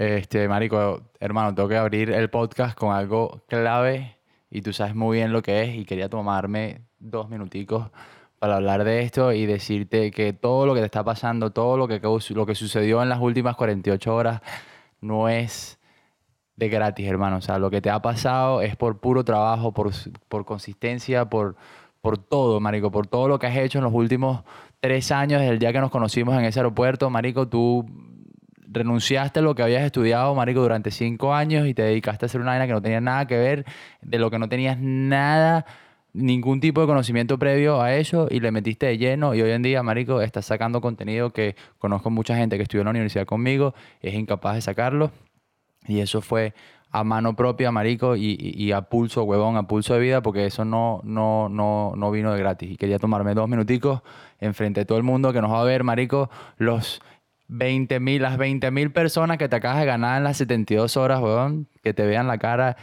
Este, marico, hermano, tengo que abrir el podcast con algo clave y tú sabes muy bien lo que es y quería tomarme dos minuticos para hablar de esto y decirte que todo lo que te está pasando, todo lo que, lo que sucedió en las últimas 48 horas no es de gratis, hermano. O sea, lo que te ha pasado es por puro trabajo, por, por consistencia, por, por todo, marico, por todo lo que has hecho en los últimos tres años, desde el día que nos conocimos en ese aeropuerto, marico, tú renunciaste a lo que habías estudiado, marico, durante cinco años y te dedicaste a hacer una vaina que no tenía nada que ver, de lo que no tenías nada, ningún tipo de conocimiento previo a eso y le metiste de lleno y hoy en día, marico, estás sacando contenido que conozco mucha gente que estudió en la universidad conmigo, es incapaz de sacarlo y eso fue a mano propia, marico, y, a pulso, huevón, a pulso de vida, porque eso no, no, no, no vino de gratis. Y quería tomarme dos minuticos enfrente de todo el mundo que nos va a ver, marico, los 20 mil, las 20 mil personas que te acabas de ganar en las 72 horas, huevón, que te vean la cara.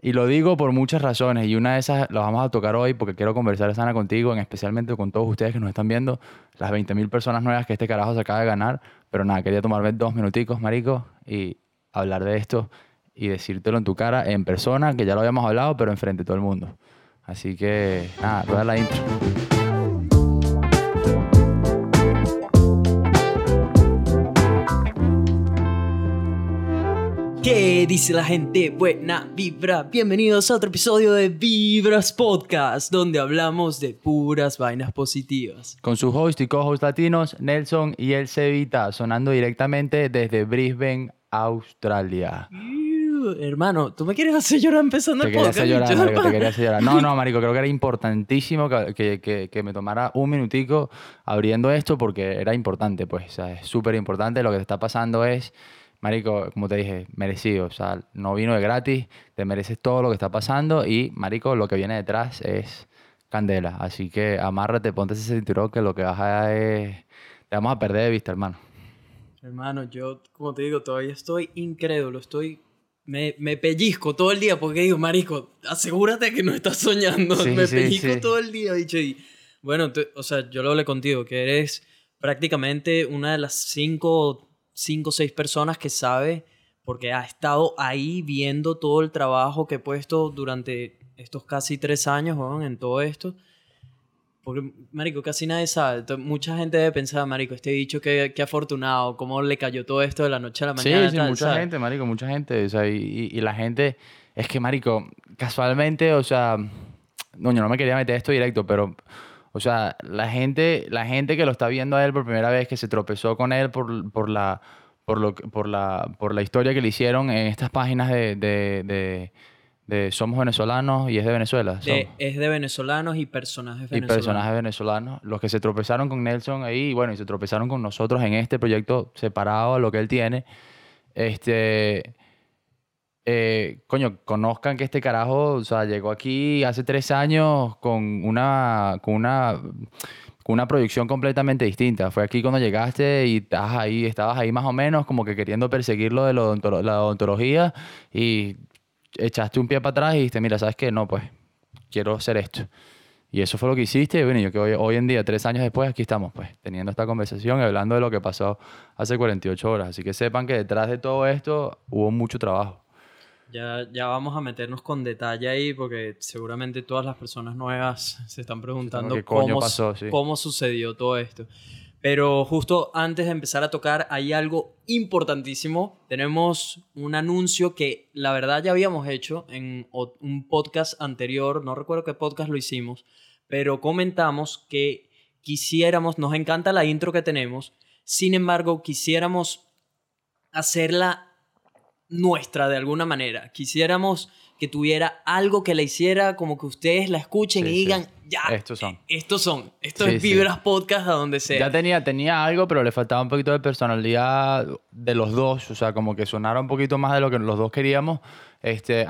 Y lo digo por muchas razones, y una de esas lo vamos a tocar hoy porque quiero conversar sana contigo, en especialmente con todos ustedes que nos están viendo, las 20 mil personas nuevas que este carajo se acaba de ganar. Pero nada, quería tomarme dos minuticos, marico, y hablar de esto y decírtelo en tu cara en persona, que ya lo habíamos hablado, pero enfrente de todo el mundo. Así que, nada, rueda la intro. ¿Qué dice la gente? Buena vibra. Bienvenidos a otro episodio de Vibras Podcast, donde hablamos de puras vainas positivas. Con su host y co-host latinos, Nelson y el Cevita, sonando directamente desde Brisbane, Australia hermano, ¿tú me quieres hacer llorar empezando el podcast? Llorar, marico, te quería hacer llorar. No, no, marico, creo que era importantísimo que, que, que, me tomara un minutico abriendo esto porque era importante, pues, o sea, es súper importante. Lo que te está pasando es, marico, como te dije, merecido, o sea, no vino de gratis, te mereces todo lo que está pasando y, marico, lo que viene detrás es candela. Así que amárrate, ponte ese cinturón que lo que vas a es... Te vamos a perder de vista, hermano. Hermano, yo, como te digo, todavía estoy incrédulo, estoy me, me, pellizco todo el día porque digo, marico, asegúrate que no estás soñando. me pellizco todo el día, dicho. Y bueno, o sea, yo lo hablé contigo, que eres prácticamente una de las cinco, cinco o seis personas que sabe, porque ha estado ahí viendo todo el trabajo que he puesto durante estos casi tres años, en todo esto. Porque, marico, casi nadie sabe. mucha gente debe pensar, marico, este dicho que, que afortunado, cómo le cayó todo esto de la noche a la mañana. Sí, sí, mucha gente, marico, mucha gente. O sea, y, y, la gente, es que, marico, casualmente, o sea, no, yo no me quería meter esto directo, pero, o sea, la gente, la gente que lo está viendo a él por primera vez, que se tropezó con él por, por la... Por, lo, por, la, por la historia que le hicieron en estas páginas de, de de Somos Venezolanos y es de Venezuela. es de venezolanos y personajes venezolanos. Y personajes venezolanos. Los que se tropezaron con Nelson ahí, bueno, y se tropezaron con nosotros en este proyecto separado a lo que él tiene. Este. Eh, coño, conozcan que este carajo, o sea, llegó aquí hace tres años con una. con una con una proyección completamente distinta. Fue aquí cuando llegaste y estabas ahí, estabas ahí más o menos como que queriendo perseguir lo de la odontología y echaste un pie para atrás y dijiste, mira, ¿sabes qué? No, pues quiero hacer esto. Y eso fue lo que hiciste. Y bueno, yo que hoy, hoy en día, tres años después, aquí estamos, pues, teniendo esta conversación y hablando de lo que pasó hace 48 horas. Así que sepan que detrás de todo esto hubo mucho trabajo. Ya, ya vamos a meternos con detalle ahí porque seguramente todas las personas nuevas se están preguntando cómo, pasó, cómo sucedió todo esto. Pero justo antes de empezar a tocar, hay algo importantísimo. Tenemos un anuncio que la verdad ya habíamos hecho en un podcast anterior, no recuerdo qué podcast lo hicimos, pero comentamos que quisiéramos, nos encanta la intro que tenemos, sin embargo quisiéramos hacerla nuestra de alguna manera. Quisiéramos que tuviera algo que la hiciera como que ustedes la escuchen y digan, ya, estos son. Estos son. Esto es Vibras Podcast a donde sea. Ya tenía, tenía algo, pero le faltaba un poquito de personalidad de los dos. O sea, como que sonara un poquito más de lo que los dos queríamos. Este,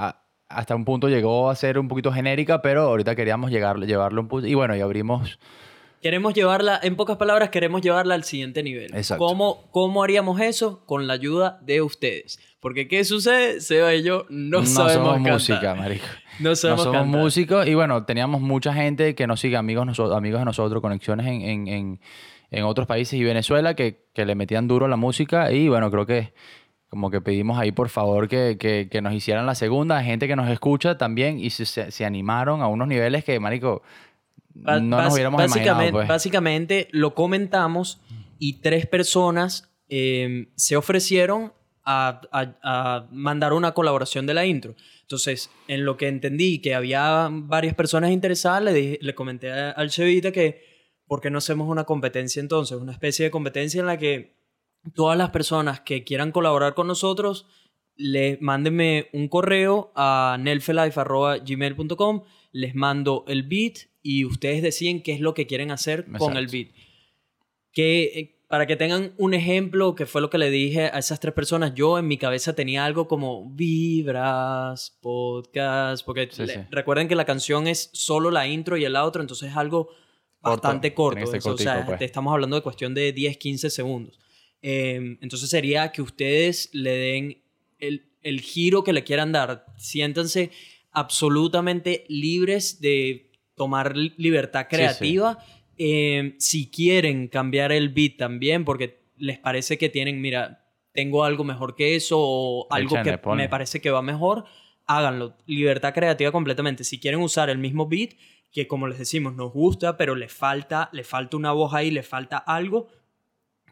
hasta un punto llegó a ser un poquito genérica, pero ahorita queríamos llegar, llevarlo un punto. Y bueno, y abrimos Queremos llevarla, en pocas palabras, queremos llevarla al siguiente nivel. Exacto. ¿Cómo, ¿Cómo haríamos eso? Con la ayuda de ustedes. Porque ¿qué sucede? Seba y yo no, sabemos somos música, marico. No sabemos no somos músicos y bueno, teníamos mucha gente que nos sigue, amigos, amigos de nosotros, conexiones en, en, en, en otros países y Venezuela que, que, le metían duro la música y bueno, creo que como que pedimos ahí por favor que, que, que nos hicieran la segunda, gente que nos escucha también y se, se, animaron a unos niveles que, marico, no nos hubiéramos básicamente, pues. Básicamente lo comentamos y tres personas em, se ofrecieron a, a, mandar una colaboración de la intro. Entonces, en lo que entendí que había varias personas interesadas, le, le comenté al Chevita que, ¿por qué no hacemos una competencia entonces? Una especie de competencia en la que todas las personas que quieran colaborar con nosotros, le, mándenme un correo a nelfelife.gmail.com, les mando el beat y ustedes deciden qué es lo que quieren hacer con el beat. Eh, para que tengan un ejemplo, que fue lo que le dije a esas tres personas, yo en mi cabeza tenía algo como vibras, podcast, porque recuerden que la canción es solo la intro y el outro, entonces es algo bastante corto. o sea, pues. estamos hablando de cuestión de 10, 15 segundos. Em, entonces sería que ustedes le den el, el giro que le quieran dar. Siéntanse absolutamente libres de tomar libertad creativa. Em, si quieren cambiar el beat también, porque les parece que tienen, mira, tengo algo mejor que eso o algo que me parece que va mejor, háganlo. Libertad creativa completamente. Si quieren usar el mismo beat, que como les decimos, nos gusta, pero le falta, le falta una voz ahí, le falta algo,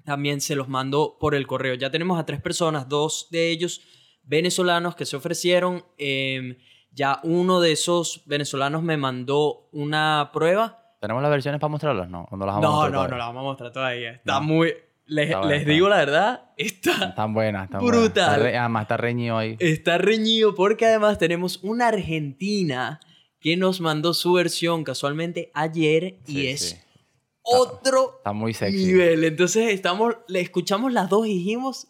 también se los mando por el correo. Ya tenemos a tres personas, dos de ellos venezolanos que se ofrecieron. Em, ya uno de esos venezolanos me mandó una prueba. ¿Tenemos las versiones para mostrarlas? No, no las vamos no, a mostrar. No, no, las vamos a mostrar todavía. Está muy. Les, digo la verdad, está. Están buenas, están brutal. Buenas. además, está reñido ahí. Está reñido porque además tenemos una argentina que nos mandó su versión casualmente ayer y es otro está muy sexy. nivel. Entonces estamos, le escuchamos las dos y dijimos,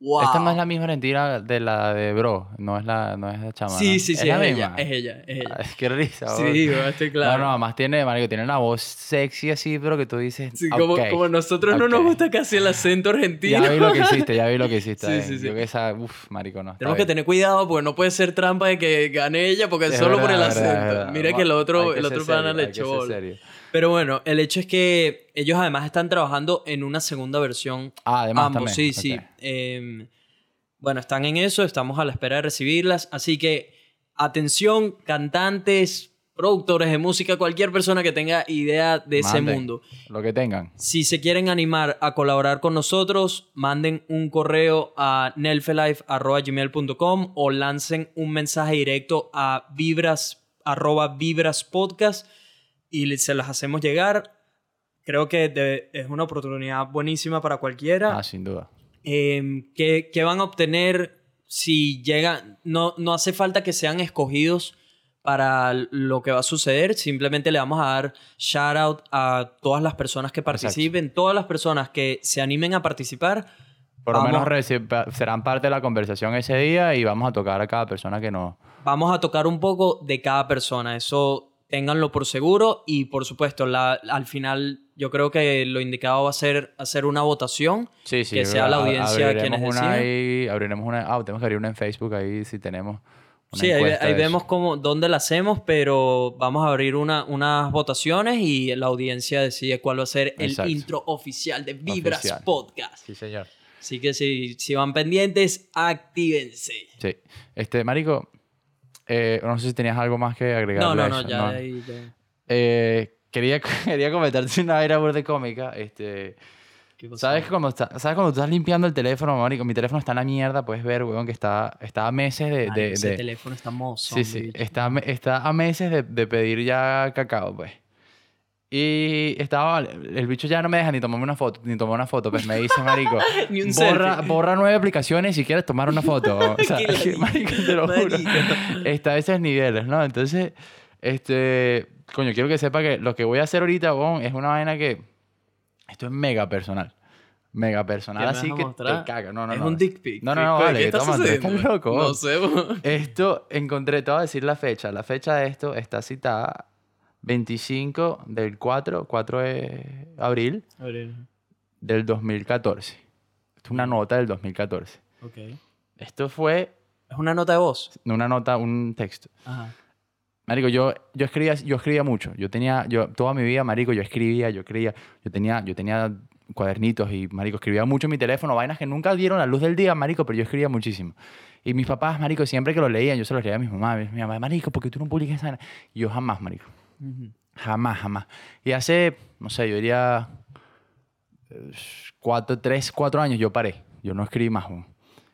wow. Esta no es la misma mentira de la de Bro, no es la, no es la chama. Sí, sí, sí, es, ella, es ella, es ella. qué risa. Sí, estoy claro. No, no, además tiene, marico, tiene una voz sexy así, pero que tú dices, Sí, como, como nosotros no nos gusta casi el acento argentino. Ya vi lo que hiciste, ya vi lo que hiciste. sí, sí, sí. Yo que esa, uff, marico, no. Tenemos que tener cuidado porque no puede ser trampa de que gane ella porque es solo por el acento. Mira que el otro, el otro pana le echó. Pero bueno, el hecho es que ellos además están trabajando en una segunda versión. Ah, además ambos, sí, sí. Em, bueno, están en eso, estamos a la espera de recibirlas. Así que, atención, cantantes, productores de música, cualquier persona que tenga idea de ese mundo. Lo que tengan. Si se quieren animar a colaborar con nosotros, manden un correo a nelfelife.gmail.com o lancen un mensaje directo a vibras, vibraspodcast y se las hacemos llegar. Creo que es una oportunidad buenísima para cualquiera. Ah, sin duda. Eh, ¿qué, van a obtener si llegan? No, no hace falta que sean escogidos para lo que va a suceder. Simplemente le vamos a dar shout out a todas las personas que participen, todas las personas que se animen a participar. Por lo menos serán parte de la conversación ese día y vamos a tocar a cada persona que nos... Vamos a tocar un poco de cada persona. Eso ténganlo por seguro y por supuesto la, al final yo creo que lo indicado va a ser hacer una votación sí, sí, que sea la audiencia quienes una ahí, abriremos una ah tenemos que abrir una en Facebook ahí si tenemos sí ahí, vemos cómo dónde la hacemos pero vamos a abrir una, unas votaciones y la audiencia decide cuál va a ser el intro oficial de Vibras Podcast. Sí señor. Así que si, si van pendientes actívense. Sí. Este marico eh, no sé si tenías algo más que agregar. No, no, no, ya, eh, quería, quería comentarte una era de cómica. Este, ¿Sabes cuando, ¿Sabes cuando tú estás limpiando el teléfono, marico? Mi teléfono está en la mierda, puedes ver, weón, que está, está a meses de... de, ese teléfono está mozo. Sí, sí, está, está a meses de, de pedir ya cacao, pues. Y estaba, el bicho ya no me deja ni tomarme una foto, ni tomar una foto, pues me dice, marico, ni un borra, borra nueve aplicaciones si quieres tomar una foto. O sea, marico, te lo juro. Está a esos niveles, ¿no? Entonces, este, coño, quiero que sepa que lo que voy a hacer ahorita, bon, es una vaina que, esto es mega personal. Mega personal, así que te caga. No, no, es no. un dick pic. No, no, no, vale, ¿Qué estás, estás loco. No sé. Esto encontré, te voy a decir la fecha. La fecha de esto está citada 25 del 4, 4 de abril, del 2014. Esto es una nota del 2014. Ok. Esto fue... ¿Es una nota de voz? Una nota, un texto. Ajá. Marico, yo, yo, escribía, yo escribía mucho. Yo tenía, yo, toda mi vida, marico, yo escribía, yo escribía. Yo tenía, yo tenía cuadernitos y, marico, escribía mucho en mi teléfono, vainas que nunca dieron la luz del día, marico, pero yo escribía muchísimo. Y mis papás, marico, siempre que lo leían, yo se los leía a mis mamás. Mi mamá, marico, ¿por qué tú no publicas esa? Y yo jamás, marico. Jamás, jamás. Y hace, no sé, yo diría eh, cuatro, tres, cuatro años yo paré. Yo no escribí más.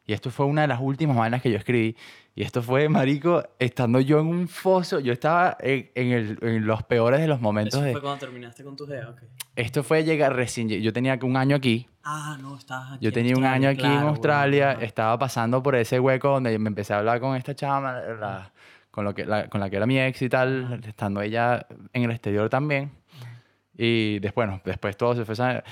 Y esto fue una de las últimas vainas que yo escribí. Y esto fue, marico, estando yo en un foso. Yo estaba en, el, en los peores de los momentos. ¿Eso fue cuando terminaste con tus dedos? Okay. Esto fue llegar recién... Yo tenía un año aquí. Ah, no, estabas aquí Yo tenía un año aquí en Australia. Estaba pasando por ese hueco donde me empecé a hablar con esta chama, con, lo que, la, con la que era mi ex y tal, estando ella en el exterior también. Y después, bueno, después todo se fue...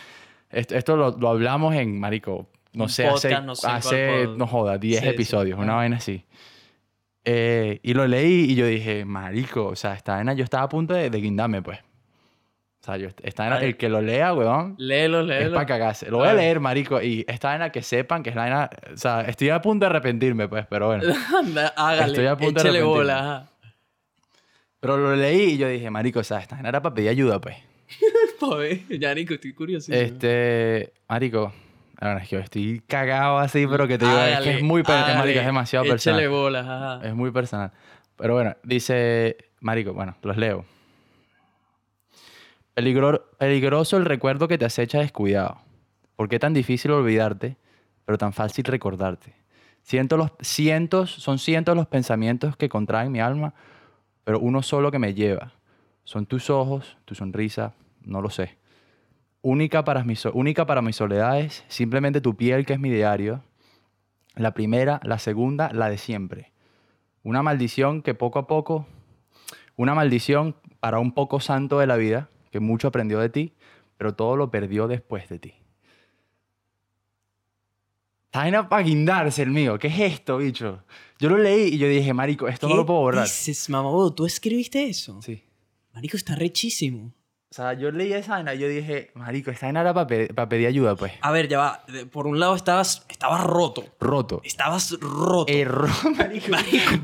Esto, esto lo, lo hablamos en, marico, no sé, hace, no, hace no joda, 10 episodios, una vaina así. Eh, y lo leí y yo dije, marico, o sea, esta vaina, yo estaba a punto de, de guindarme, pues. O sea, yo, esta vaina, el que lo lea, weón. Léelo, léelo. Es para cagarse. Lo voy a, leer, marico. Y esta vaina que sepan que es la vaina. O sea, estoy a punto de arrepentirme, pues, pero bueno. Hágale. Estoy a punto de arrepentirme. bola. Pero lo leí y yo dije, marico, o sea, esta vaina era para pedir ayuda, pues. ya, Nico, estoy curioso. Este, marico, la es que estoy cagado así, pero que te digo, es que es muy personal, marico, es demasiado personal. bolas, Es muy personal. Pero bueno, dice, marico, bueno, los leo. Peligroso el recuerdo que te acecha descuidado. ¿Por qué tan difícil olvidarte, pero tan fácil recordarte? Cientos, los, cientos, son cientos los pensamientos que contraen mi alma, pero uno solo que me lleva. Son tus ojos, tu sonrisa, no lo sé única para, mis, única para mis soledades, simplemente tu piel que es mi diario, la primera, la segunda, la de siempre. Una maldición que poco a poco, una maldición para un poco santo de la vida, que mucho aprendió de ti, pero todo lo perdió después de ti. Está para guindarse el mío. ¿Qué es esto, bicho? Yo lo leí y yo dije, marico, esto no lo puedo borrar. ¿Qué dices, mamá? ¿Tú escribiste eso? Sí. Marico, está rechísimo. O sea, yo leí esa vaina y yo dije, marico, esta vaina era para pedir ayuda, pues. A ver, ya va. Por un lado estabas, estabas roto. Roto. Estabas roto. Error, marico.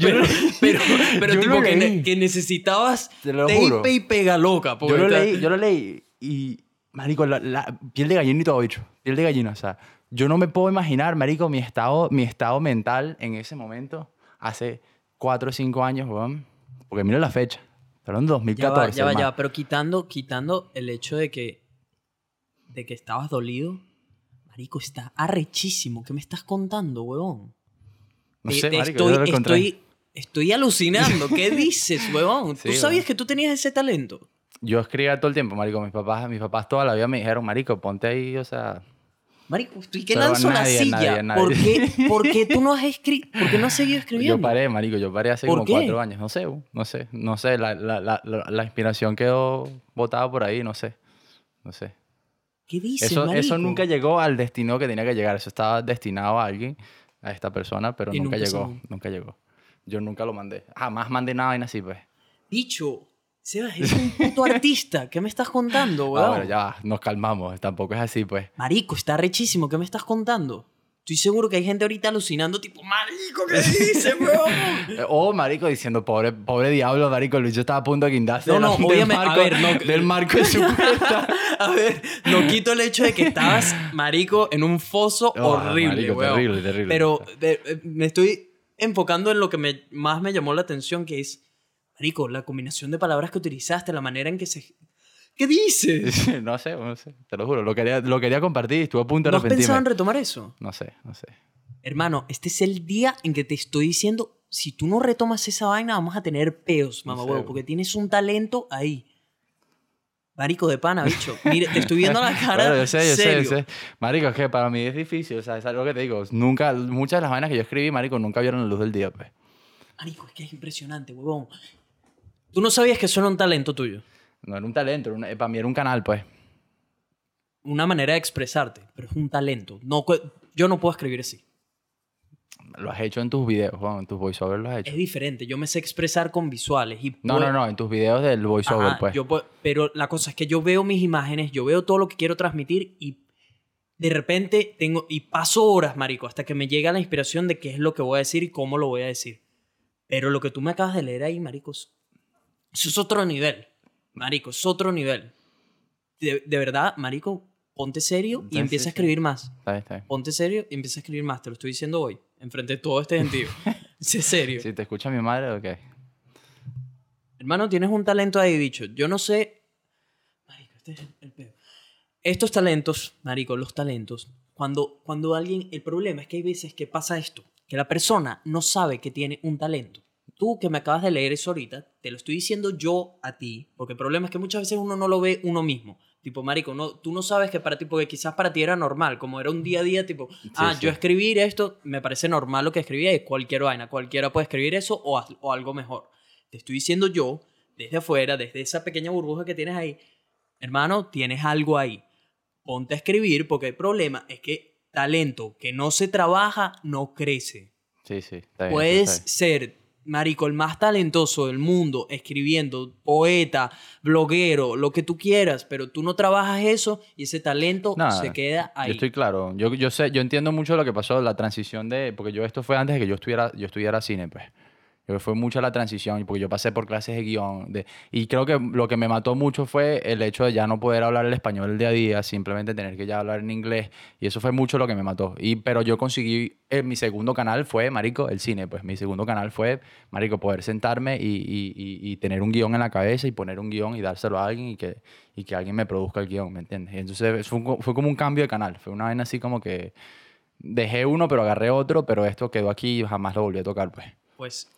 pero, pero, pero tipo que, que, necesitabas Te lo tape y pega loca. Yo lo leí, yo lo leí y, marico, la, piel de gallina y todo, bicho. Piel de gallina, o sea. Yo no me puedo imaginar, marico, mi estado, mi estado mental en ese momento, hace cuatro o cinco años, weón. Porque mira la fecha. Hablando de 2014. Ya va, ya va, pero quitando, quitando el hecho de que, de que estabas dolido, marico, está arrechísimo. ¿Qué me estás contando, huevón? No sé, marico, estoy, estoy, estoy, alucinando. ¿Qué dices, huevón? ¿Tú sabías que tú tenías ese talento? Yo escribía todo el tiempo, marico. Mis papás, mis papás toda la vida me dijeron, marico, ponte ahí, o sea... Marico, ¿y qué lanzo la silla? ¿Por, qué, ¿Por, qué, tú no has escrito? ¿Por qué no has seguido escribiendo? Yo paré, marico, yo paré hace como cuatro años. No sé, no sé, no sé. La, la, la, la, inspiración quedó botada por ahí, no sé. No sé. ¿Qué dices, eso, marico? eso nunca llegó al destino que tenía que llegar. Eso estaba destinado a alguien, a esta persona, pero nunca, llegó. Nunca llegó. Yo nunca lo mandé. Jamás mandé nada en así, pues. Bicho, Sebas, eres un puto artista. ¿Qué me estás contando, weón? Ah, bueno, ya, nos calmamos. Tampoco es así, pues. Marico, está rechísimo. ¿Qué me estás contando? Estoy seguro que hay gente ahorita alucinando, tipo, marico, ¿qué dices, weón? o marico diciendo, pobre, pobre diablo, marico, Luis, yo estaba a punto de guindarse. No, no, obviamente, marco, a ver, no, del marco de su puerta. a ver, no quito el hecho de que estabas, marico, en un foso oh, horrible, marico, terrible, terrible. Pero eh, me estoy enfocando en lo que me, más me llamó la atención, que es Marico, la combinación de palabras que utilizaste, la manera en que se... ¿Qué dices? no sé, no sé, te lo juro. Lo quería, lo quería compartir estuve a punto de ¿No has pensado en retomar eso? No sé, no sé. Hermano, este es el día en que te estoy diciendo, si tú no retomas esa vaina, vamos a tener peos, mamá huevo, porque tienes un talento ahí. Marico de pana, bicho. Mire, te estoy viendo la cara. Claro, yo sé, yo sé, yo sé. Marico, es que para mí es difícil. O sea, es algo que te digo. Nunca, muchas de las vainas que yo escribí, Marico, nunca vieron la luz del día, pues. Marico, es que es impresionante, huevón. ¿Tú no sabías que eso era un talento tuyo? No era un talento, para mí era un canal, pues. Una manera de expresarte, pero es un talento. No, yo no puedo escribir así. Lo has hecho en tus videos, Juan, en tus voiceovers lo has hecho. Es diferente, yo me sé expresar con visuales. Y no, no, no, en tus videos del voiceover, pues. Yo pero la cosa es que yo veo mis imágenes, yo veo todo lo que quiero transmitir y de repente tengo, y paso horas, marico, hasta que me llega la inspiración de qué es lo que voy a decir y cómo lo voy a decir. Pero lo que tú me acabas de leer ahí, maricos, eso es otro nivel. Marico, es otro nivel. De, verdad, Marico, ponte serio y empieza a escribir más. Ponte serio y empieza a escribir más. Te lo estoy diciendo hoy, enfrente de todo este gentío. sé serio. Si te escucha mi madre, ok. Hermano, tienes un talento ahí, bicho. Yo no sé... Marico, este es el peor. Estos talentos, marico, los talentos, cuando, cuando alguien... El problema es que hay veces que pasa esto, que la persona no sabe que tiene un talento. Tú que me acabas de leer eso ahorita, te lo estoy diciendo yo a ti, porque el problema es que muchas veces uno no lo ve uno mismo. Tipo, marico, no, tú no sabes que para ti, porque quizás para ti era normal, como era un día a día, tipo, ah, yo escribir esto, me parece normal lo que escribía y cualquier vaina, cualquiera puede escribir eso o, o algo mejor. Te estoy diciendo yo, desde afuera, desde esa pequeña burbuja que tienes ahí, hermano, tienes algo ahí. Ponte a escribir porque el problema es que talento que no se trabaja no crece. Sí, sí. Puedes ser marico, el más talentoso del mundo, escribiendo, poeta, bloguero, lo que tú quieras, pero tú no trabajas eso y ese talento se queda ahí. Yo estoy claro, yo, yo sé, yo entiendo mucho lo que pasó, la transición de, porque yo esto fue antes de que yo estuviera, yo estudiara cine, pues. Fue mucha la transición, porque yo pasé por clases de guion. Y creo que lo que me mató mucho fue el hecho de ya no poder hablar el español el día a día, simplemente tener que ya hablar en inglés. Y eso fue mucho lo que me mató. Y, pero yo conseguí, en mi segundo canal fue, Marico, el cine. Pues mi segundo canal fue, Marico, poder sentarme y, y, y, tener un guion en la cabeza y poner un guion y dárselo a alguien y que, y que alguien me produzca el guion, ¿me entiendes? Entonces fue, fue como un cambio de canal. Fue una vaina así como que dejé uno, pero agarré otro, pero esto quedó aquí y jamás lo volví a tocar, pues. Pues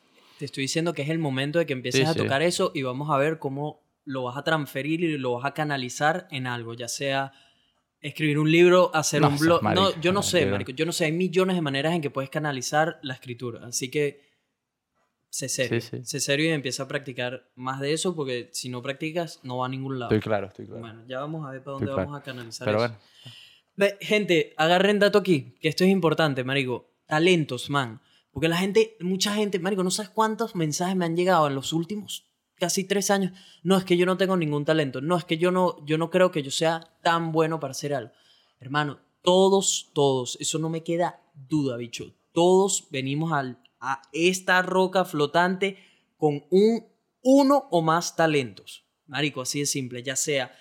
te estoy diciendo que es el momento de que empieces a tocar eso y vamos a ver cómo lo vas a transferir y lo vas a canalizar en algo, ya sea escribir un libro, hacer un blog. no, yo no sé, marico, yo no sé, hay millones de maneras en que puedes canalizar la escritura, así que sé serio, sé serio y empieza a practicar más de eso porque si no practicas no va a ningún lado. Estoy claro, estoy claro. Bueno, ya vamos a ver para dónde vamos a canalizar Pero eso. Bueno. gente, agarren dato aquí, que esto es importante, marico. Talentos, man. Porque la gente, mucha gente, Marico, no sabes cuántos mensajes me han llegado en los últimos casi tres años. No, es que yo no tengo ningún talento. No, es que yo no, yo no creo que yo sea tan bueno para hacer algo. Hermano, todos, todos, eso no me queda duda, bicho. Todos venimos a esta roca flotante con un, uno o más talentos. Marico, así de simple, ya sea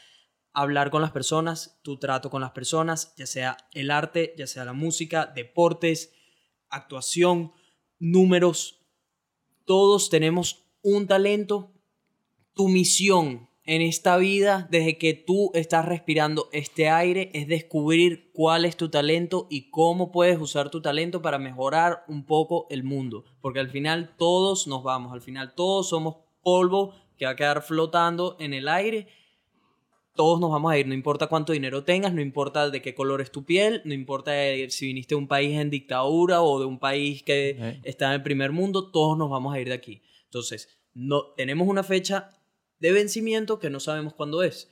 hablar con las personas, tu trato con las personas, ya sea el arte, ya sea la música, deportes, actuación, números, todos tenemos un talento. Tu misión en esta vida, desde que tú estás respirando este aire, es descubrir cuál es tu talento y cómo puedes usar tu talento para mejorar un poco el mundo. Porque al final todos nos vamos, al final todos somos polvo que va a quedar flotando en el aire todos nos vamos a ir, no importa cuánto dinero tengas, no importa de qué color es tu piel, no importa si viniste de un país en dictadura o de un país que está en el primer mundo, todos nos vamos a ir de aquí. Entonces, no, tenemos una fecha de vencimiento que no sabemos cuándo es.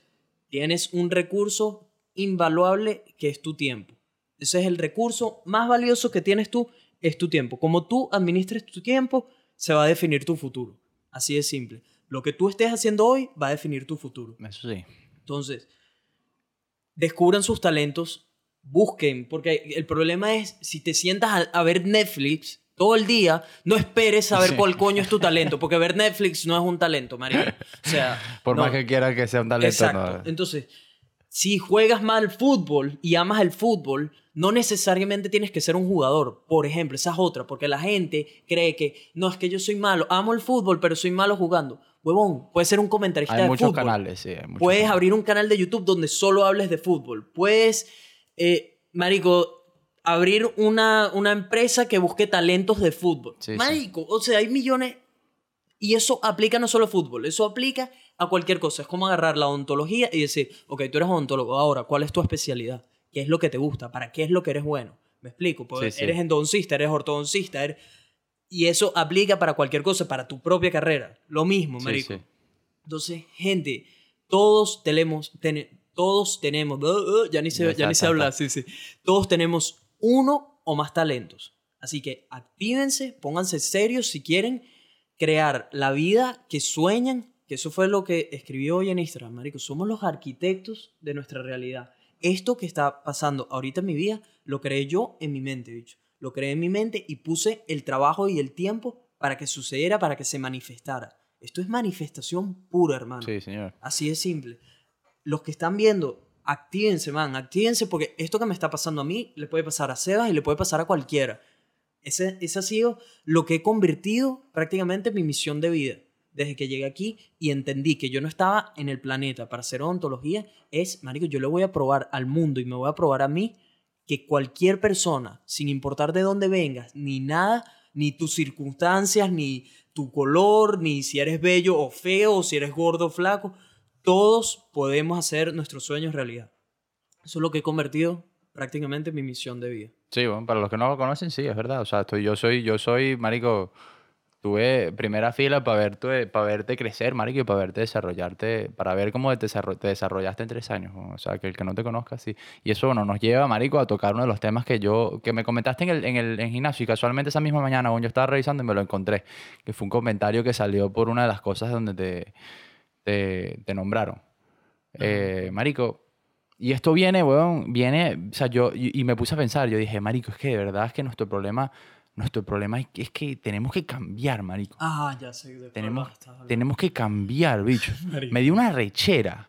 Tienes un recurso invaluable que es tu tiempo. Ese es el recurso más valioso que tienes tú, es tu tiempo. Como tú administres tu tiempo, se va a definir tu futuro. Así de simple. Lo que tú estés haciendo hoy va a definir tu futuro. Eso sí. Entonces, descubran sus talentos, busquen, porque el problema es si te sientas a, ver Netflix todo el día, no esperes saber cuál coño es tu talento, porque ver Netflix no es un talento, María. O sea, por más que quieras que sea un talento. Exacto. Entonces, si juegas mal fútbol y amas el fútbol, no necesariamente tienes que ser un jugador. Por ejemplo, esa es otra, porque la gente cree que no es que yo soy malo, amo el fútbol, pero soy malo jugando. Huevón, puedes ser un comentarista hay de muchos fútbol. Canales, sí, puedes abrir un canal de YouTube donde solo hables de fútbol. Puedes, eh, marico, abrir una, una empresa que busque talentos de fútbol. marico, o sea, hay millones. Y eso aplica no solo a fútbol, eso aplica a cualquier cosa. Es como agarrar la odontología y decir, ok, tú eres odontólogo, ahora, ¿cuál es tu especialidad? ¿Qué es lo que te gusta? ¿Para qué es lo que eres bueno? Me explico, pues eres endodoncista, eres ortodoncista, eres y eso aplica para cualquier cosa, para tu propia carrera. Lo mismo, marico. Entonces, gente, todos tenemos, todos tenemos, uh, uh, ya ni se, ya ni se habla, sí, sí. Todos tenemos uno o más talentos. Así que actívense, pónganse serios si quieren crear la vida que sueñan, que eso fue lo que escribió hoy en Instagram, marico. Somos los arquitectos de nuestra realidad. Esto que está pasando ahorita en mi vida, lo creé yo en mi mente, dicho lo creé en mi mente y puse el trabajo y el tiempo para que sucediera, para que se manifestara. Esto es manifestación pura, hermano. Sí, señor. Así de simple. Los que están viendo, actívense, man, actívense porque esto que me está pasando a mí le puede pasar a Sebas y le puede pasar a cualquiera. Ese, ese ha sido lo que he convertido prácticamente en mi misión de vida. Desde que llegué aquí y entendí que yo no estaba en el planeta para hacer odontología, es, marico, yo le voy a probar al mundo y me voy a probar a mí que cualquier persona, sin importar de dónde vengas, ni nada, ni tus circunstancias, ni tu color, ni si eres bello o feo, o si eres gordo o flaco, todos podemos hacer nuestros sueños realidad. Eso es lo que he convertido prácticamente en mi misión de vida. Sí, bueno, para los que no lo conocen, sí, es verdad. O sea, estoy, yo soy, yo soy, marico, tuve primera fila para verte, para verte crecer, marico, y para verte desarrollarte, para ver cómo te, desarrollaste en tres años. O sea, que el que no te conozca, sí. Y eso, bueno, nos lleva, marico, a tocar uno de los temas que yo, que me comentaste en el, en el en gimnasio, y casualmente esa misma mañana, cuando yo estaba revisando y me lo encontré, que fue un comentario que salió por una de las cosas donde te te, nombraron. Eh, marico, y esto viene, weón, viene, o sea, yo, y, me puse a pensar, yo dije, marico, es que de verdad es que nuestro problema, nuestro problema es que, es que tenemos que cambiar, marico. Ah, ya sé. tenemos, tenemos que cambiar, bicho. Me dio una rechera.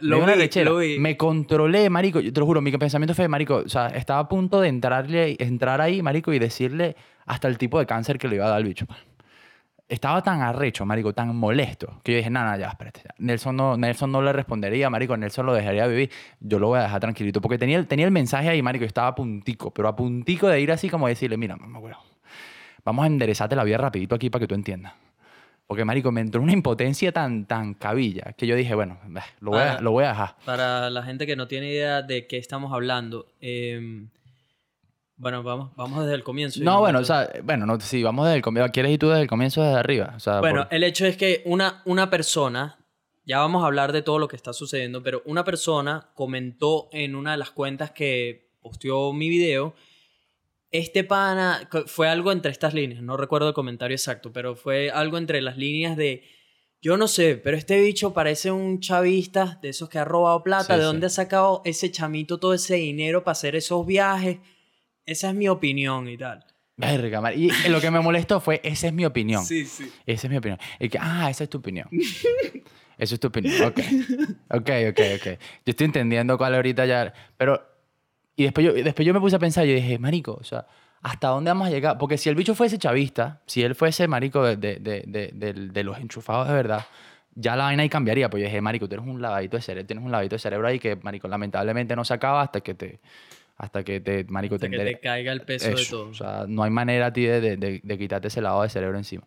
lo, vi, rechera. Me controlé, marico. Yo te lo juro, mi pensamiento fue, marico, o sea, estaba a punto de entrarle, entrar ahí, marico, y decirle hasta el tipo de cáncer que le iba a dar al bicho estaba tan arrecho, marico, tan molesto, que yo dije, nada, ya, espérate. Nelson no, Nelson no le respondería, marico, Nelson lo dejaría vivir, yo lo voy a dejar tranquilito. Porque tenía, tenía el mensaje ahí, marico, y estaba a puntico, pero a puntico de ir así como decirle, mira, mamá, vamos a enderezarte la vida rapidito aquí para que tú entiendas. Porque, marico, me entró una impotencia tan, tan cabilla que yo dije, bueno, lo voy, a, lo voy a dejar. Para la gente que no tiene idea de qué estamos hablando, eh, bueno, vamos, vamos desde el comienzo. No, bueno, o sea, bueno, no, sí, vamos desde el comienzo. ¿Quieres ir tú desde el comienzo desde arriba? bueno, el hecho es que una, una persona, ya vamos a hablar de todo lo que está sucediendo, pero una persona comentó en una de las cuentas que posteó mi video, este pana, fue algo entre estas líneas, no recuerdo el comentario exacto, pero fue algo entre las líneas de, yo no sé, pero este bicho parece un chavista de esos que ha robado plata, ¿de dónde ha sacado ese chamito todo ese dinero para hacer esos viajes? Esa es mi opinión y tal. Verga, Y lo que me molestó fue, esa es mi opinión. Sí, sí. Esa es mi opinión. Y que, ah, esa es tu opinión. Esa es tu opinión. Ok. Ok, ok, ok. Yo estoy entendiendo cuál ahorita ya. Pero. Y después yo, después yo me puse a pensar, yo dije, marico, o sea, ¿hasta dónde vamos a llegar? Porque si el bicho fuese chavista, si él fuese marico de, de, de, de los enchufados de verdad, ya la vaina ahí cambiaría. Pues yo dije, marico, tienes un lavadito de cerebro, tienes un lavadito de cerebro ahí que, marico, lamentablemente no se acaba hasta que te hasta que te, marico, hasta te, que te caiga el peso de todo. O sea, no hay manera a ti de, de, de, quitarte ese lado de cerebro encima.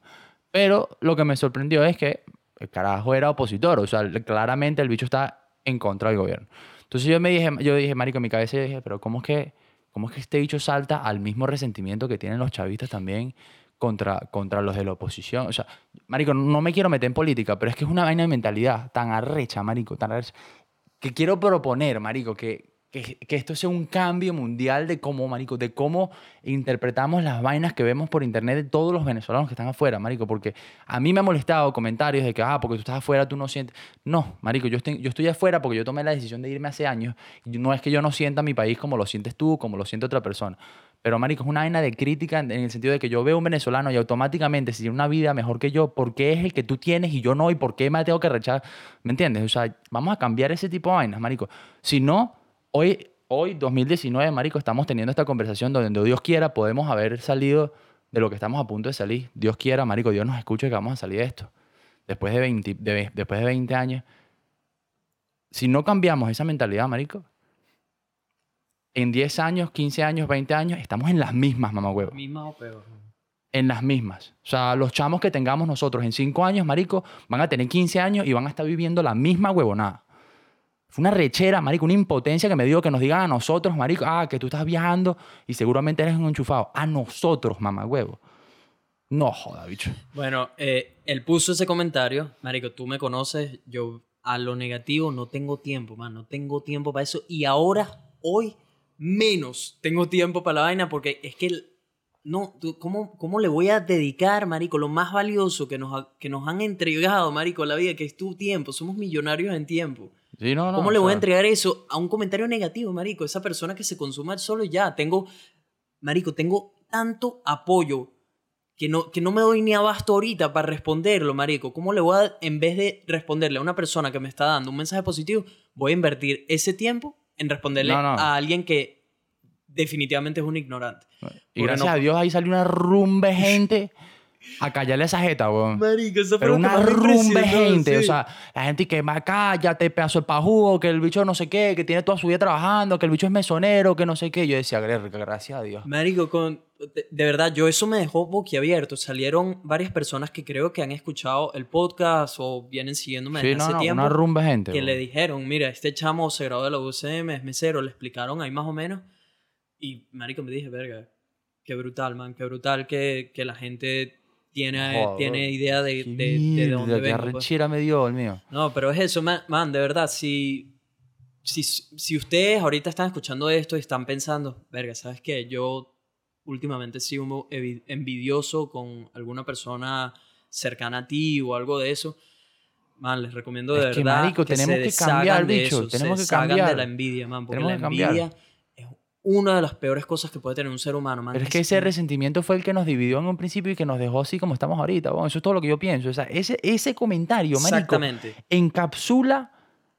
Pero lo que me sorprendió es que el carajo era opositor. O sea, claramente el bicho está en contra del gobierno. Entonces yo me dije, yo dije, marico, en mi cabeza dije, pero ¿cómo es que, cómo es que este bicho salta al mismo resentimiento que tienen los chavistas también contra, contra los de la oposición? O sea, marico, no me quiero meter en política, pero es que es una vaina de mentalidad tan arrecha, marico, tan arrecha, que quiero proponer, marico, que, que, esto sea un cambio mundial de cómo, marico, de cómo interpretamos las vainas que vemos por internet de todos los venezolanos que están afuera, marico, porque a mí me ha molestado comentarios de que, ah, porque tú estás afuera, tú no sientes... No, marico, yo estoy, yo estoy afuera porque yo tomé la decisión de irme hace años no es que yo no sienta mi país como lo sientes tú, como lo siente otra persona. Pero, marico, es una vaina de crítica en el sentido de que yo veo un venezolano y automáticamente si tiene una vida mejor que yo, ¿por qué es el que tú tienes y yo no? ¿Y por qué me tengo que rechazar? ¿Me entiendes? O sea, vamos a cambiar ese tipo de vainas, marico. Si no Hoy, hoy, 2019, Marico, estamos teniendo esta conversación donde Dios quiera podemos haber salido de lo que estamos a punto de salir. Dios quiera, Marico, Dios nos escuche que vamos a salir de esto. Después de 20, después de 20 años. Si no cambiamos esa mentalidad, Marico, en 10 años, 15 años, 20 años, estamos en las mismas, mamá huevo. Mismas o peor. En las mismas. O sea, los chamos que tengamos nosotros en 5 años, marico, van a tener 15 años y van a estar viviendo la misma huevonada. Fue una rechera, marico, una impotencia que me dio que nos digan a nosotros, marico, ah, que tú estás viajando y seguramente eres un enchufado. A nosotros, mamá huevo. No joda, bicho. Bueno, eh, él puso ese comentario. Marico, tú me conoces. Yo a lo negativo no tengo tiempo, man. No tengo tiempo para eso. Y ahora, hoy, menos tengo tiempo para la vaina porque es que... No, ¿cómo, ¿cómo le voy a dedicar, marico, lo más valioso que nos, que nos han entregado, marico, la vida, que es tu tiempo? Somos millonarios en tiempo. ¿Cómo le voy a entregar eso a un comentario negativo, marico? Esa persona que se consuma solo ya. Tengo, marico, tengo tanto apoyo que no, que no me doy ni abasto ahorita para responderlo, marico. ¿Cómo le voy a, en vez de responderle a una persona que me está dando un mensaje positivo, voy a invertir ese tiempo en responderle a alguien que definitivamente es un ignorante. Y gracias a Dios ahí salió una rumbe gente a callarle esa jeta, weón. Marico, eso fue Pero una rumbe gente, o sea, la gente que más cállate, pedazo de pajugo, que el bicho no sé qué, que tiene toda su vida trabajando, que el bicho es mesonero, que no sé qué. Yo decía, gracias a Dios. Marico, con, de, verdad, yo eso me dejó boquiabierto. Salieron varias personas que creo que han escuchado el podcast o vienen siguiéndome desde hace tiempo. Una rumba gente. Que le dijeron, mira, este chamo se graduó de la UCM, es mesero, le explicaron ahí más o menos. Y, marico, me dije, verga, qué brutal, man, qué brutal que, que la gente tiene, tiene idea de, de, de, dónde vengo. Qué pues. me dio el mío. No, pero es eso, man, de verdad, si, si, si ustedes ahorita están escuchando esto y están pensando, verga, ¿sabes qué? Yo últimamente he sido envidioso con alguna persona cercana a ti o algo de eso. Man, les recomiendo de verdad que, tenemos que cambiar, bicho. tenemos que cambiar. de la envidia, man, porque la envidia una de las peores cosas que puede tener un ser humano. Pero es que ese resentimiento fue el que nos dividió en un principio y que nos dejó así como estamos ahorita. Bueno, eso es todo lo que yo pienso. O sea, ese, ese comentario, marico, encapsula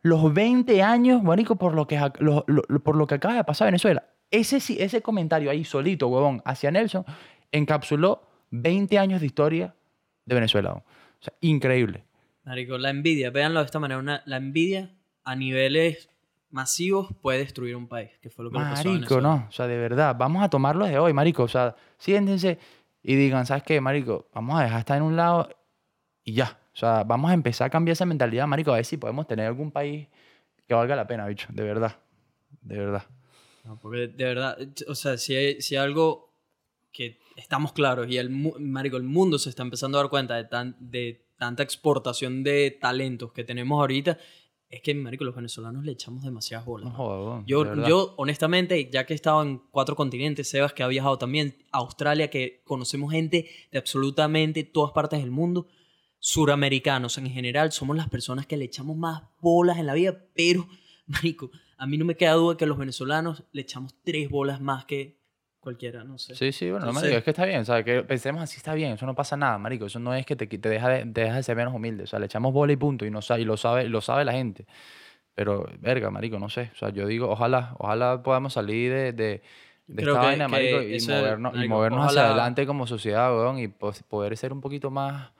los 20 años, marico, por lo que, por lo que acaba de pasar en Venezuela. Ese, ese comentario ahí solito, huevón, hacia Nelson, encapsuló 20 años de historia de Venezuela. O sea, increíble. Marico, la envidia, véanlo de esta manera, la envidia a niveles masivos puede destruir un país, que fue lo que Marico, no, o sea, de verdad, vamos a tomarlo de hoy, marico, o sea, siéntense y digan, ¿sabes qué, marico? Vamos a dejar estar en un lado y ya, o sea, vamos a empezar a cambiar esa mentalidad, marico, a ver si podemos tener algún país que valga la pena, bicho, de verdad, de verdad. No, porque de verdad, o sea, si hay, si algo que estamos claros y el, marico, el mundo se está empezando a dar cuenta de, tan, de tanta exportación de talentos que tenemos ahorita, es que, marico, los venezolanos le echamos demasiadas bolas. yo, yo, honestamente, ya que he estado en cuatro continentes, Sebas, que ha viajado también, Australia, que conocemos gente de absolutamente todas partes del mundo, suramericanos en general, somos las personas que le echamos más bolas en la vida, pero, marico, a mí no me queda duda que los venezolanos le echamos tres bolas más que cualquiera, no sé. Sí, sí, bueno, no es que está bien, ¿sabes? Que pensemos así, está bien, eso no pasa nada, marico, eso no es que te, te deja, de, de ser menos humilde, o sea, le echamos bola y punto, y, no, y lo, sabe, lo sabe la gente. Pero, verga, marico, no sé, o sea, yo digo, ojalá, ojalá podamos salir de, de, esta vaina, marico, y movernos, y movernos hacia adelante como sociedad, weón, y poder ser un poquito más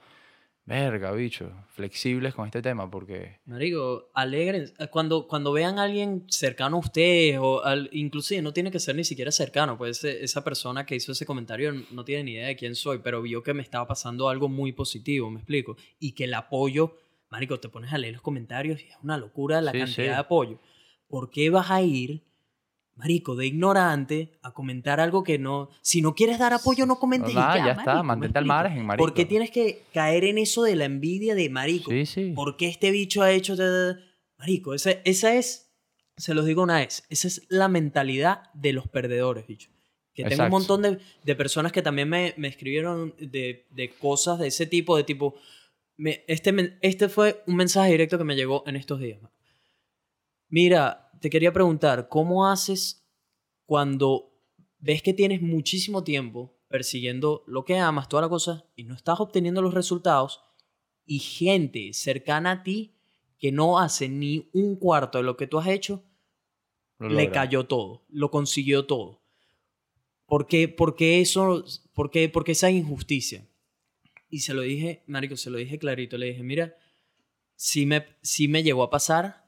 verga, bicho, flexibles con este tema porque... Marico, alegren. Cuando, cuando vean a alguien cercano a ustedes, o al, inclusive no tiene que ser ni siquiera cercano, pues esa persona que hizo ese comentario no tiene ni idea de quién soy, pero vio que me estaba pasando algo muy positivo, me explico, y que el apoyo, Marico, te pones a leer los comentarios y es una locura la cantidad de apoyo. ¿Por qué vas a ir marico, de ignorante a comentar algo que no... Si no quieres dar apoyo, no comentes ya, ya está, mantente al margen, marico. ¿Por qué tienes que caer en eso de la envidia de marico? Sí, sí. ¿Por qué este bicho ha hecho... Marico, esa, esa es, se los digo una vez, esa es la mentalidad de los perdedores, bicho. Que tengo un montón de, de, personas que también me, me escribieron de, de, cosas de ese tipo, de tipo... Me, este, este fue un mensaje directo que me llegó en estos días. Mira, te quería preguntar, ¿cómo haces cuando ves que tienes muchísimo tiempo persiguiendo lo que amas, toda la cosa, y no estás obteniendo los resultados, y gente cercana a ti que no hace ni un cuarto de lo que tú has hecho, le cayó todo, lo consiguió todo? ¿Por qué, por qué eso, por qué, por qué esa injusticia? Y se lo dije, Marico, se lo dije clarito, le dije, mira, si me, si me llegó a pasar,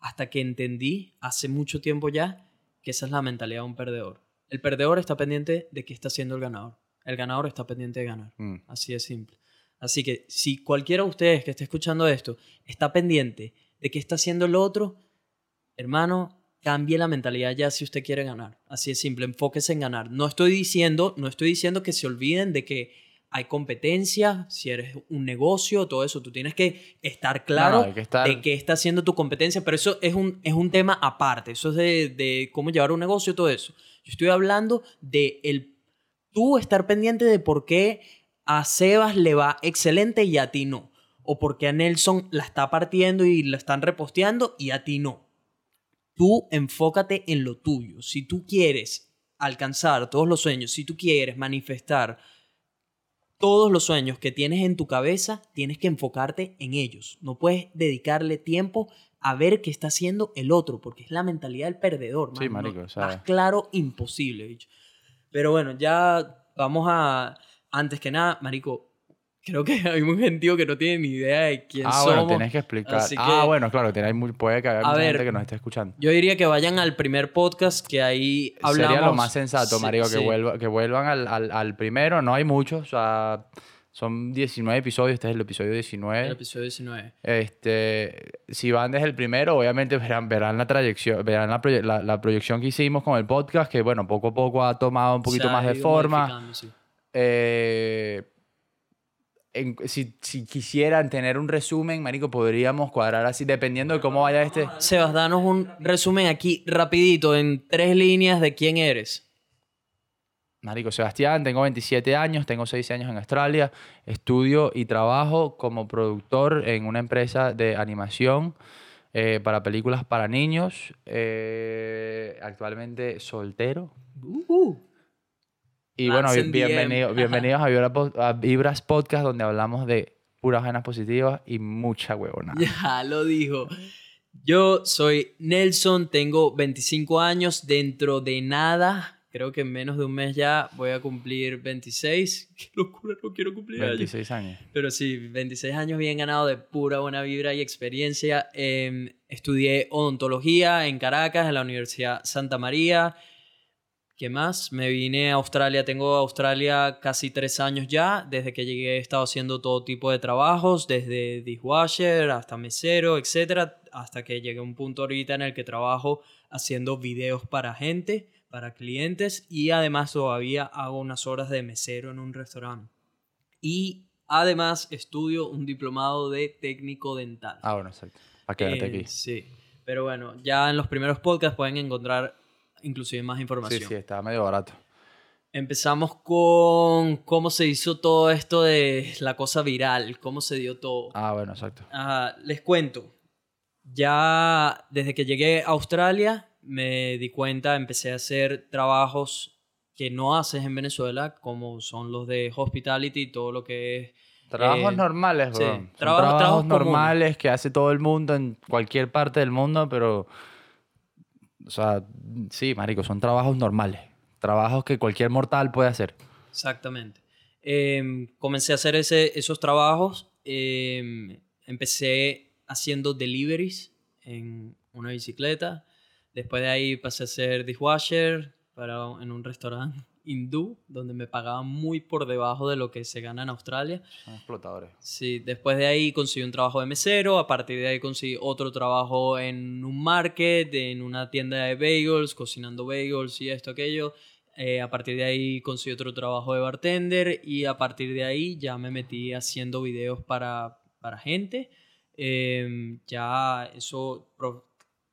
hasta que entendí hace mucho tiempo ya que esa es la mentalidad de un perdedor. El perdedor está pendiente de qué está haciendo el ganador. El ganador está pendiente de ganar. Mm. Así de simple. Así que si cualquiera de ustedes que esté escuchando esto está pendiente de qué está haciendo el otro, hermano, cambie la mentalidad ya si usted quiere ganar. Así de simple, enfóquese en ganar. No estoy diciendo, no estoy diciendo que se olviden de que hay competencia, si eres un negocio, todo eso, tú tienes que estar claro de qué está haciendo tu competencia, pero eso es un, es un tema aparte, eso es de, de, cómo llevar un negocio, todo eso. Yo estoy hablando de el, tú estar pendiente de por qué a Sebas le va excelente y a ti no, o porque a Nelson la está partiendo y la están reposteando y a ti no. Tú enfócate en lo tuyo. Si tú quieres alcanzar todos los sueños, si tú quieres manifestar todos los sueños que tienes en tu cabeza, tienes que enfocarte en ellos. No puedes dedicarle tiempo a ver qué está haciendo el otro, porque es la mentalidad del perdedor. Sí, marico. Más claro, imposible, bicho. Pero bueno, ya vamos a, antes que nada, marico, creo que hay un gentío que no tiene ni idea de quién ah, somos. Ah, bueno, tenés que explicar. ah, bueno, claro, puede que haya mucha gente que nos esté escuchando. Yo diría que vayan al primer podcast que ahí hablamos. Sería lo más sensato, marico, que, vuelva, que vuelvan al, al, al primero. No hay muchos, o sea... Son 19 episodios, este es el episodio 19. El episodio 19. Este, si van desde el primero, obviamente verán, verán la trayección, verán la, la, proyección que hicimos con el podcast, que bueno, poco a poco ha tomado un poquito más de forma. Eh, si, si, quisieran tener un resumen, Marico, podríamos cuadrar así, dependiendo de cómo vaya este. Sebas, danos un resumen aquí rapidito, en tres líneas de quién eres. Marico Sebastián, tengo 27 años, tengo 6 años en Australia, estudio y trabajo como productor en una empresa de animación eh, para películas para niños, eh, actualmente soltero. Uh-huh. Y bueno, bienvenido, bienvenidos a, Vibras Podcast, donde hablamos de puras ganas positivas y mucha huevona. Ya lo dijo. Yo soy Nelson, tengo 25 años, dentro de nada Creo que en menos de un mes ya voy a cumplir 26. Qué locura, no quiero cumplir 26 años. Pero sí, 26 años bien ganado de pura buena vibra y experiencia. Em, estudié odontología en Caracas, en la Universidad Santa María. ¿Qué más? Me vine a Australia, tengo Australia casi tres años ya. Desde que llegué he estado haciendo todo tipo de trabajos, desde dishwasher hasta mesero, etc. Hasta que llegué a un punto ahorita en el que trabajo haciendo videos para gente para clientes y además todavía hago unas horas de mesero en un restaurante. Y además estudio un diplomado de técnico dental. Ah, bueno, exacto. Para quedarte aquí. Sí. Pero bueno, ya en los primeros podcasts pueden encontrar inclusive más información. Sí, sí, está medio barato. Empezamos con cómo se hizo todo esto de la cosa viral, cómo se dio todo. Ah, bueno, exacto. les cuento. Ya desde que llegué a Australia, me di cuenta, empecé a hacer trabajos que no haces en Venezuela, como son los de hospitality, todo lo que es... Trabajos eh, normales, bro. trabajos, normales que hace todo el mundo en cualquier parte del mundo, pero... O sea, sí, marico, son trabajos normales. Trabajos que cualquier mortal puede hacer. Exactamente. Em, comencé a hacer ese, esos trabajos. Em, empecé haciendo deliveries en una bicicleta. Después de ahí pasé a ser dishwasher para, en un restaurante hindú, donde me pagaban muy por debajo de lo que se gana en Australia. Son explotadores. Sí, después de ahí conseguí un trabajo de mesero, a partir de ahí conseguí otro trabajo en un market, en una tienda de bagels, cocinando bagels y esto, aquello. Eh, a partir de ahí conseguí otro trabajo de bartender y a partir de ahí ya me metí haciendo videos para, para gente. Em, ya eso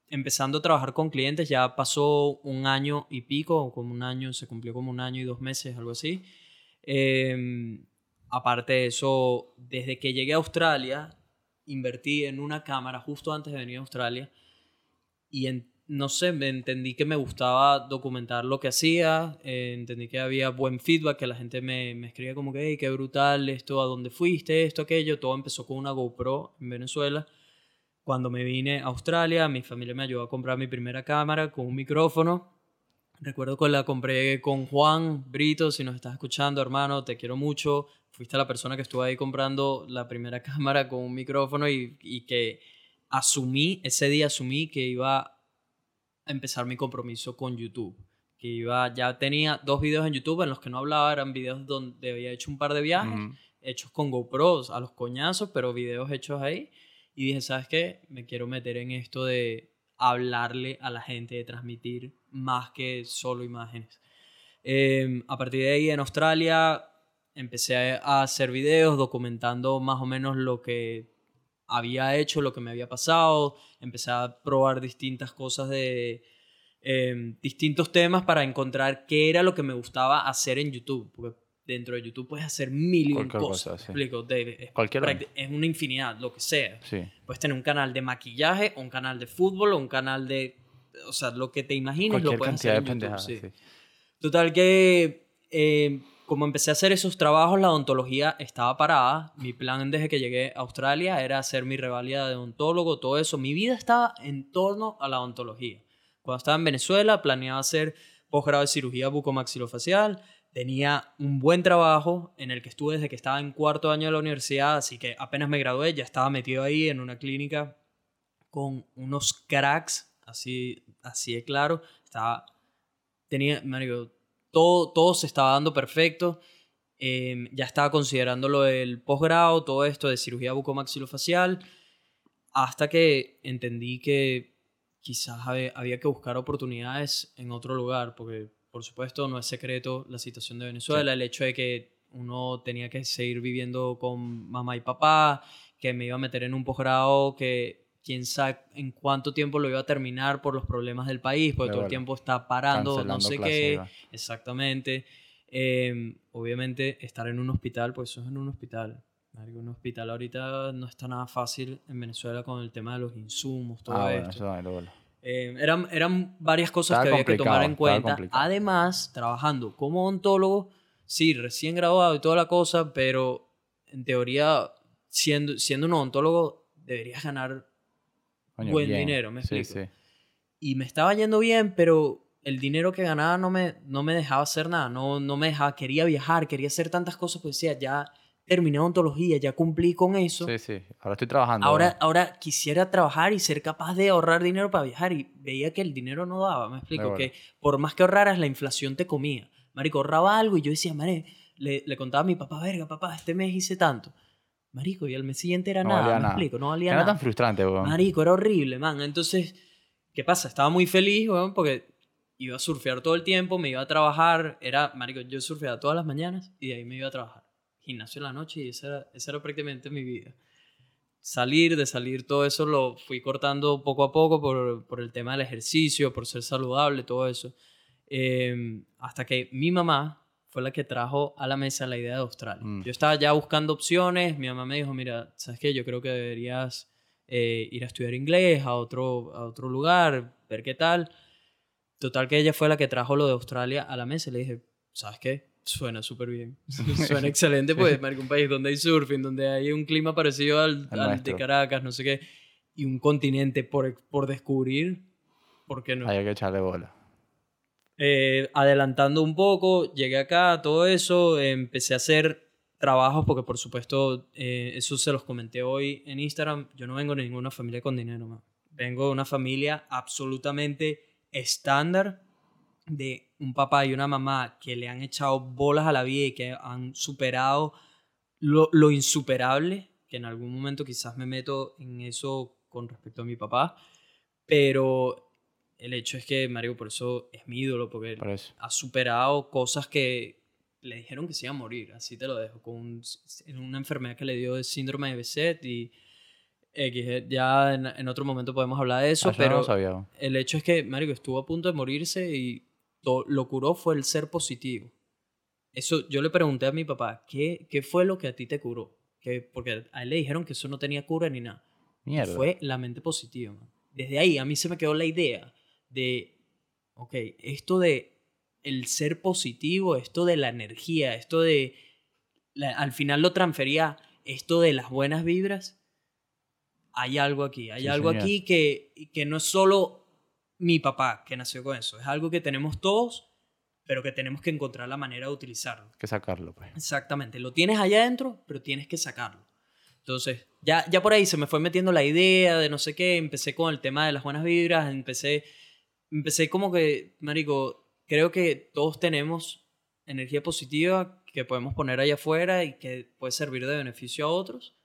empezando a trabajar con clientes, ya pasó un año y pico, como un año, se cumplió como un año y dos meses, algo así. Em, aparte de eso, desde que llegué a Australia, invertí en una cámara justo antes de venir a Australia y no sé, entendí que me gustaba documentar lo que hacía, eh, entendí que había buen feedback, que la gente me, me escribía como que, hey, qué brutal esto, a dónde fuiste, esto, aquello, todo empezó con una GoPro en Venezuela cuando me vine a Australia, mi familia me ayudó a comprar mi primera cámara con un micrófono. Recuerdo que la compré con Juan Brito, si nos estás escuchando, hermano, te quiero mucho. Fuiste la persona que estuvo ahí comprando la primera cámara con un micrófono y, y que asumí, ese día asumí que iba a empezar mi compromiso con YouTube. Que iba, ya tenía dos videos en YouTube en los que no hablaba, eran videos donde había hecho un par de viajes, hechos con GoPros a los coñazos, pero videos hechos ahí y dije, ¿sabes qué? Me quiero meter en esto de hablarle a la gente, de transmitir más que solo imágenes. Em, a partir de ahí en Australia empecé a hacer videos documentando más o menos lo que había hecho, lo que me había pasado. Empecé a probar distintas cosas de em, distintos temas para encontrar qué era lo que me gustaba hacer en YouTube. Porque dentro de YouTube puedes hacer mil cosas. Explico, es, Cualquier es una infinidad, lo que sea. Puedes tener un canal de maquillaje, un canal de fútbol, o un canal de. O sea, lo que te imagines lo puedes hacer. En YouTube, sí. Total que eh, como empecé a hacer esos trabajos, la odontología estaba parada. Mi plan desde que llegué a Australia era hacer mi revalida de odontólogo, todo eso. Mi vida estaba en torno a la odontología. Cuando estaba en Venezuela, planeaba hacer posgrado de cirugía bucomaxilofacial. Tenía un buen trabajo en el que estuve desde que estaba en cuarto año de la universidad, así que apenas me gradué, ya estaba metido ahí en una clínica con unos cracks, así, así de claro. Estaba, tenía, Mario, todo, todo se estaba dando perfecto. Em, ya estaba considerando lo del posgrado, todo esto de cirugía bucomaxilofacial, hasta que entendí que quizás había, que buscar oportunidades en otro lugar, porque por supuesto no es secreto la situación de Venezuela, el hecho de que uno tenía que seguir viviendo con mamá y papá, que me iba a meter en un posgrado que quién sabe en cuánto tiempo lo iba a terminar por los problemas del país, porque todo el tiempo está parando, no sé qué. Exactamente. Em, obviamente, estar en un hospital, pues eso es en un hospital. Un hospital ahorita no está nada fácil en Venezuela con el tema de los insumos, todo ah, esto. Em, eran, eran varias cosas que había que tomar en cuenta. Además, trabajando como odontólogo, sí, recién graduado y toda la cosa, pero en teoría, siendo, siendo un odontólogo, deberías ganar buen dinero, me explico. Y me estaba yendo bien, pero el dinero que ganaba no me, no me dejaba hacer nada, no, no me dejaba, quería viajar, quería hacer tantas cosas, pues decía, ya terminé ontología, ya cumplí con eso. Sí, sí, ahora estoy trabajando. Ahora, ahora quisiera trabajar y ser capaz de ahorrar dinero para viajar y veía que el dinero no daba, me explico, que por más que ahorraras, la inflación te comía. Marico, ahorraba algo y yo decía, madre, le, le contaba a mi papá, verga, papá, este mes hice tanto. Marico, y al mes siguiente era nada, me explico, no valía nada. Era tan frustrante, weón. Marico, era horrible, man. Entonces, ¿qué pasa? Estaba muy feliz, weón, porque iba a surfear todo el tiempo, me iba a trabajar, era, marico, yo surfeaba todas las mañanas y de ahí me iba a trabajar. Gimnasio en la noche y esa era, esa era prácticamente mi vida. Salir, de salir, todo eso lo fui cortando poco a poco por, por el tema del ejercicio, por ser saludable, todo eso. Em, hasta que mi mamá, fue la que trajo a la mesa la idea de Australia. Mm. Yo estaba ya buscando opciones, mi mamá me dijo, mira, ¿sabes qué? Yo creo que deberías eh, ir a estudiar inglés a otro, a otro lugar, ver qué tal. Total que ella fue la que trajo lo de Australia a la mesa y le dije, ¿sabes qué? Suena súper bien. Suena excelente, pues, un país donde hay surfing, donde hay un clima parecido al, al de Caracas, no sé qué, y un continente por, por descubrir, ¿por qué no? Hay que echarle bola. Eh, adelantando un poco, llegué acá, todo eso, empecé a hacer trabajos porque por supuesto eh, eso se los comenté hoy en Instagram, yo no vengo de ninguna familia con dinero, vengo de una familia absolutamente estándar de un papá y una mamá que le han echado bolas a la vida y que han superado lo, lo insuperable, que en algún momento quizás me meto en eso con respecto a mi papá, pero el hecho es que Mario por eso es mi ídolo, porque ha superado cosas que le dijeron que se iba a morir, así te lo dejo, con una enfermedad que le dio de síndrome de Beset y ya en, otro momento podemos hablar de eso, ah, pero el hecho es que Mario estuvo a punto de morirse y lo curó fue el ser positivo. Eso yo le pregunté a mi papá, ¿qué, qué fue lo que a ti te curó? Que, porque a él le dijeron que eso no tenía cura ni nada. Fue la mente positiva. Desde ahí a mí se me quedó la idea de, ok, esto de el ser positivo, esto de la energía, esto de, al final lo transfería, esto de las buenas vibras, hay algo aquí, hay algo aquí que, que no es solo mi papá que nació con eso, es algo que tenemos todos, pero que tenemos que encontrar la manera de utilizarlo. Que sacarlo, pues. Exactamente, lo tienes allá adentro, pero tienes que sacarlo. Entonces, ya, ya por ahí se me fue metiendo la idea de no sé qué, empecé con el tema de las buenas vibras, empecé empecé como que, Marico, creo que todos tenemos energía positiva que podemos poner allá afuera y que puede servir de beneficio a otros,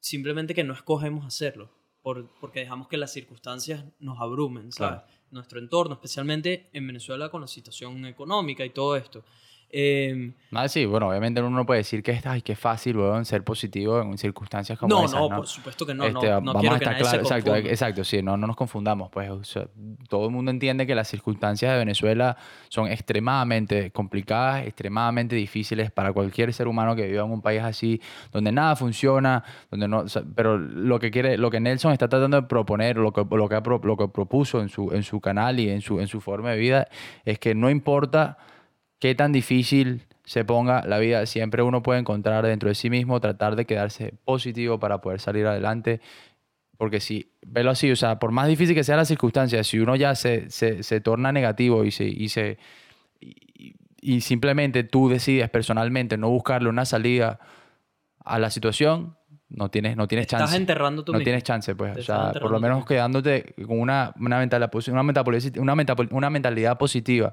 simplemente que no escogemos hacerlo, por, porque dejamos que las circunstancias nos abrumen, ¿sabes? Nuestro entorno, especialmente en Venezuela con la situación económica y todo esto. Eh, sí, bueno, obviamente uno no puede decir que ay, qué fácil, weón, ser positivo en circunstancias como no, esas, no, no, por supuesto que no, no, este, no quiero que nadie claro, se exacto, exacto, sí, no, no nos confundamos, pues, todo el mundo entiende que las circunstancias de Venezuela son extremadamente complicadas, extremadamente difíciles para cualquier ser humano que viva en un país así, donde nada funciona, donde no, pero lo que quiere, lo que Nelson está tratando de proponer, lo que, lo que, lo que propuso en su, en su canal y en su, en su forma de vida, es que no importa qué tan difícil se ponga la vida, siempre uno puede encontrar dentro de sí mismo, tratar de quedarse positivo para poder salir adelante. Porque si, velo así, o sea, por más difícil que sea la circunstancia, si uno ya se, se, se torna negativo y se, y se y, simplemente tú decides personalmente no buscarle una salida a la situación, no tienes, no tienes chance. Estás enterrando tu No tienes chance, pues. o sea, por lo menos quedándote con una, una, mentalidad, una, una mentalidad positiva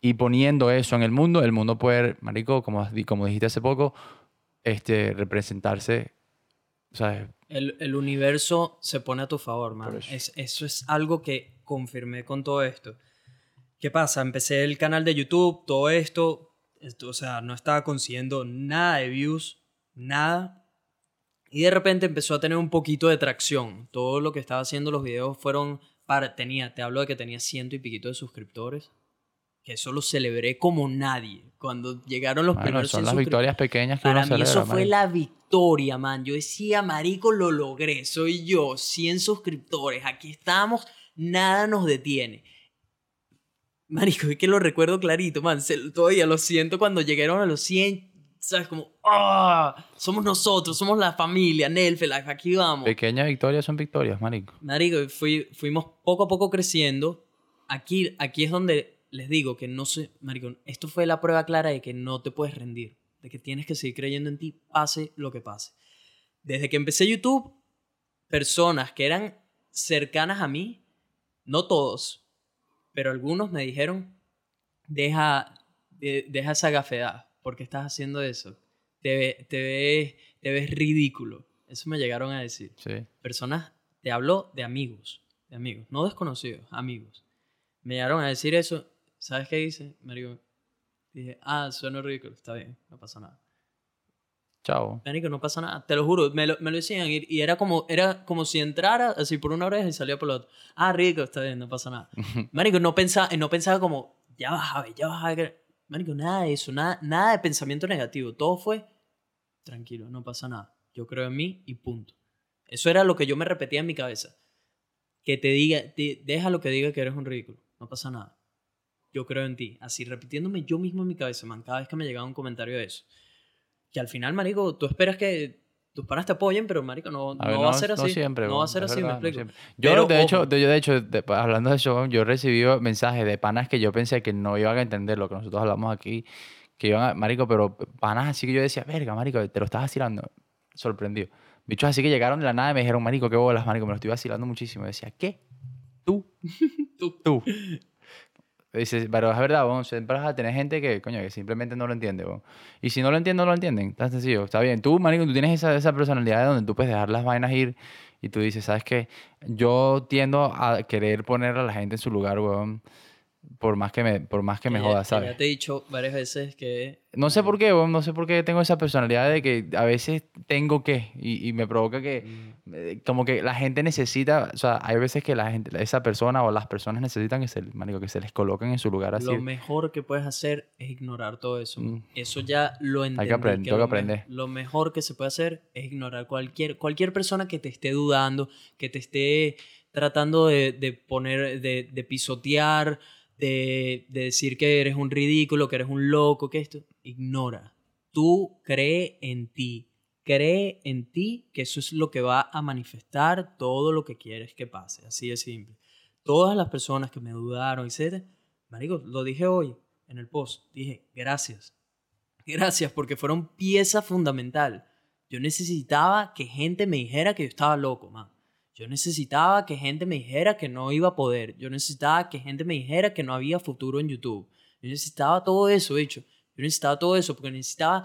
y poniendo eso en el mundo, el mundo puede, marico, como, como dijiste hace poco, este, representarse, ¿sabes? El, el universo se pone a tu favor, man. Eso. Es, eso es algo que confirmé con todo esto. ¿Qué pasa? Empecé el canal de YouTube, todo esto, esto, o sea, no estaba consiguiendo nada de views, nada. Y de repente empezó a tener un poquito de tracción. Todo lo que estaba haciendo los videos fueron para, tenía, te hablo de que tenía ciento y piquito de suscriptores que eso lo celebré como nadie. Cuando llegaron los primeros son las victorias pequeñas que Para mí eso fue la victoria, man. Yo decía, marico, lo logré. Soy yo, 100 suscriptores. Aquí estamos, nada nos detiene. Marico, es que lo recuerdo clarito, man. Todavía lo siento cuando llegaron a los 100. ¿Sabes? Como, ¡ah! Somos nosotros, somos la familia, Nelfelife, aquí vamos. Pequeñas victorias son victorias, marico. Marico, fuimos poco a poco creciendo. Aquí, aquí es donde les digo que no sé, maricón, esto fue la prueba clara de que no te puedes rendir, de que tienes que seguir creyendo en ti, pase lo que pase. Desde que empecé YouTube, personas que eran cercanas a mí, no todos, pero algunos me dijeron, deja, deja esa gafedad, porque estás haciendo eso? Te, te, ves, te ves ridículo. Eso me llegaron a decir. Personas, te hablo de amigos, de amigos, no desconocidos, amigos. Me llegaron a decir eso ¿Sabes qué hice? Me dije, ah, suena ridículo, está bien, no pasa nada. Chao. Marico, no pasa nada, te lo juro, me lo, me lo decían y, y, era, como, era como si entrara así por una oreja y salía por la otra. Ah, rico, está bien, no pasa nada. Marico, no pensaba, no pensaba como, ya vas a ver, ya vas a ver. Marico, nada de eso, nada, nada de pensamiento negativo, todo fue, tranquilo, no pasa nada, yo creo en mí y punto. Eso era lo que yo me repetía en mi cabeza. Que te diga, deja lo que diga que eres un ridículo, no pasa nada yo creo en ti. Así repitiéndome yo mismo en mi cabeza, man, cada vez que me llegaba un comentario de eso. Que al final, marico, tú esperas que tus panas te apoyen, pero marico, no, no, va a ser así. No siempre. No va a ser así, me explico. yo, de hecho, yo, de hecho, hablando de eso, yo he recibido mensajes de panas que yo pensé que no iban a entender lo que nosotros hablamos aquí. Que iban a, marico, pero panas así que yo decía, verga, marico, te lo estás vacilando. Sorprendido. Bichos así que llegaron de la nada y me dijeron, marico, qué bolas, marico, me lo estoy vacilando muchísimo. Y decía, ¿qué? ¿Tú? tú. Tú. Dices, pero es verdad, vos siempre vas a tener gente que, coño, que simplemente no lo entiende, Y si no lo entienden, no lo entienden. Tan sencillo. Está bien. Tú, marico, tú tienes esa, esa personalidad donde tú puedes dejar las vainas ir y tú dices, ¿sabes qué? Yo tiendo a querer poner a la gente en su lugar, weón por más que me, por más que me joda, ¿sabes? Ya te he dicho varias veces que... No sé por qué, no sé por qué tengo esa personalidad de que a veces tengo que, y, y me provoca que, mm. eh, como que la gente necesita, o sea, hay veces que la gente, esa persona o las personas necesitan que se, manico, que se les coloquen en su lugar así. Lo mejor que puedes hacer es ignorar todo eso. Mm. Eso ya lo entendí. Hay que aprender, tengo que aprender. lo mejor que se puede hacer es ignorar cualquier, cualquier persona que te esté dudando, que te esté tratando de, de poner, de, de pisotear, de, decir que eres un ridículo, que eres un loco, que esto, ignora. Tú cree en ti. Cree en ti que eso es lo que va a manifestar todo lo que quieres que pase. Así de simple. Todas las personas que me dudaron, etc. Marico, lo dije hoy en el post. Dije, gracias. Gracias porque fueron pieza fundamental. Yo necesitaba que gente me dijera que yo estaba loco, man. Yo necesitaba que gente me dijera que no iba a poder. Yo necesitaba que gente me dijera que no había futuro en YouTube. Yo necesitaba todo eso, de hecho. Yo necesitaba todo eso porque necesitaba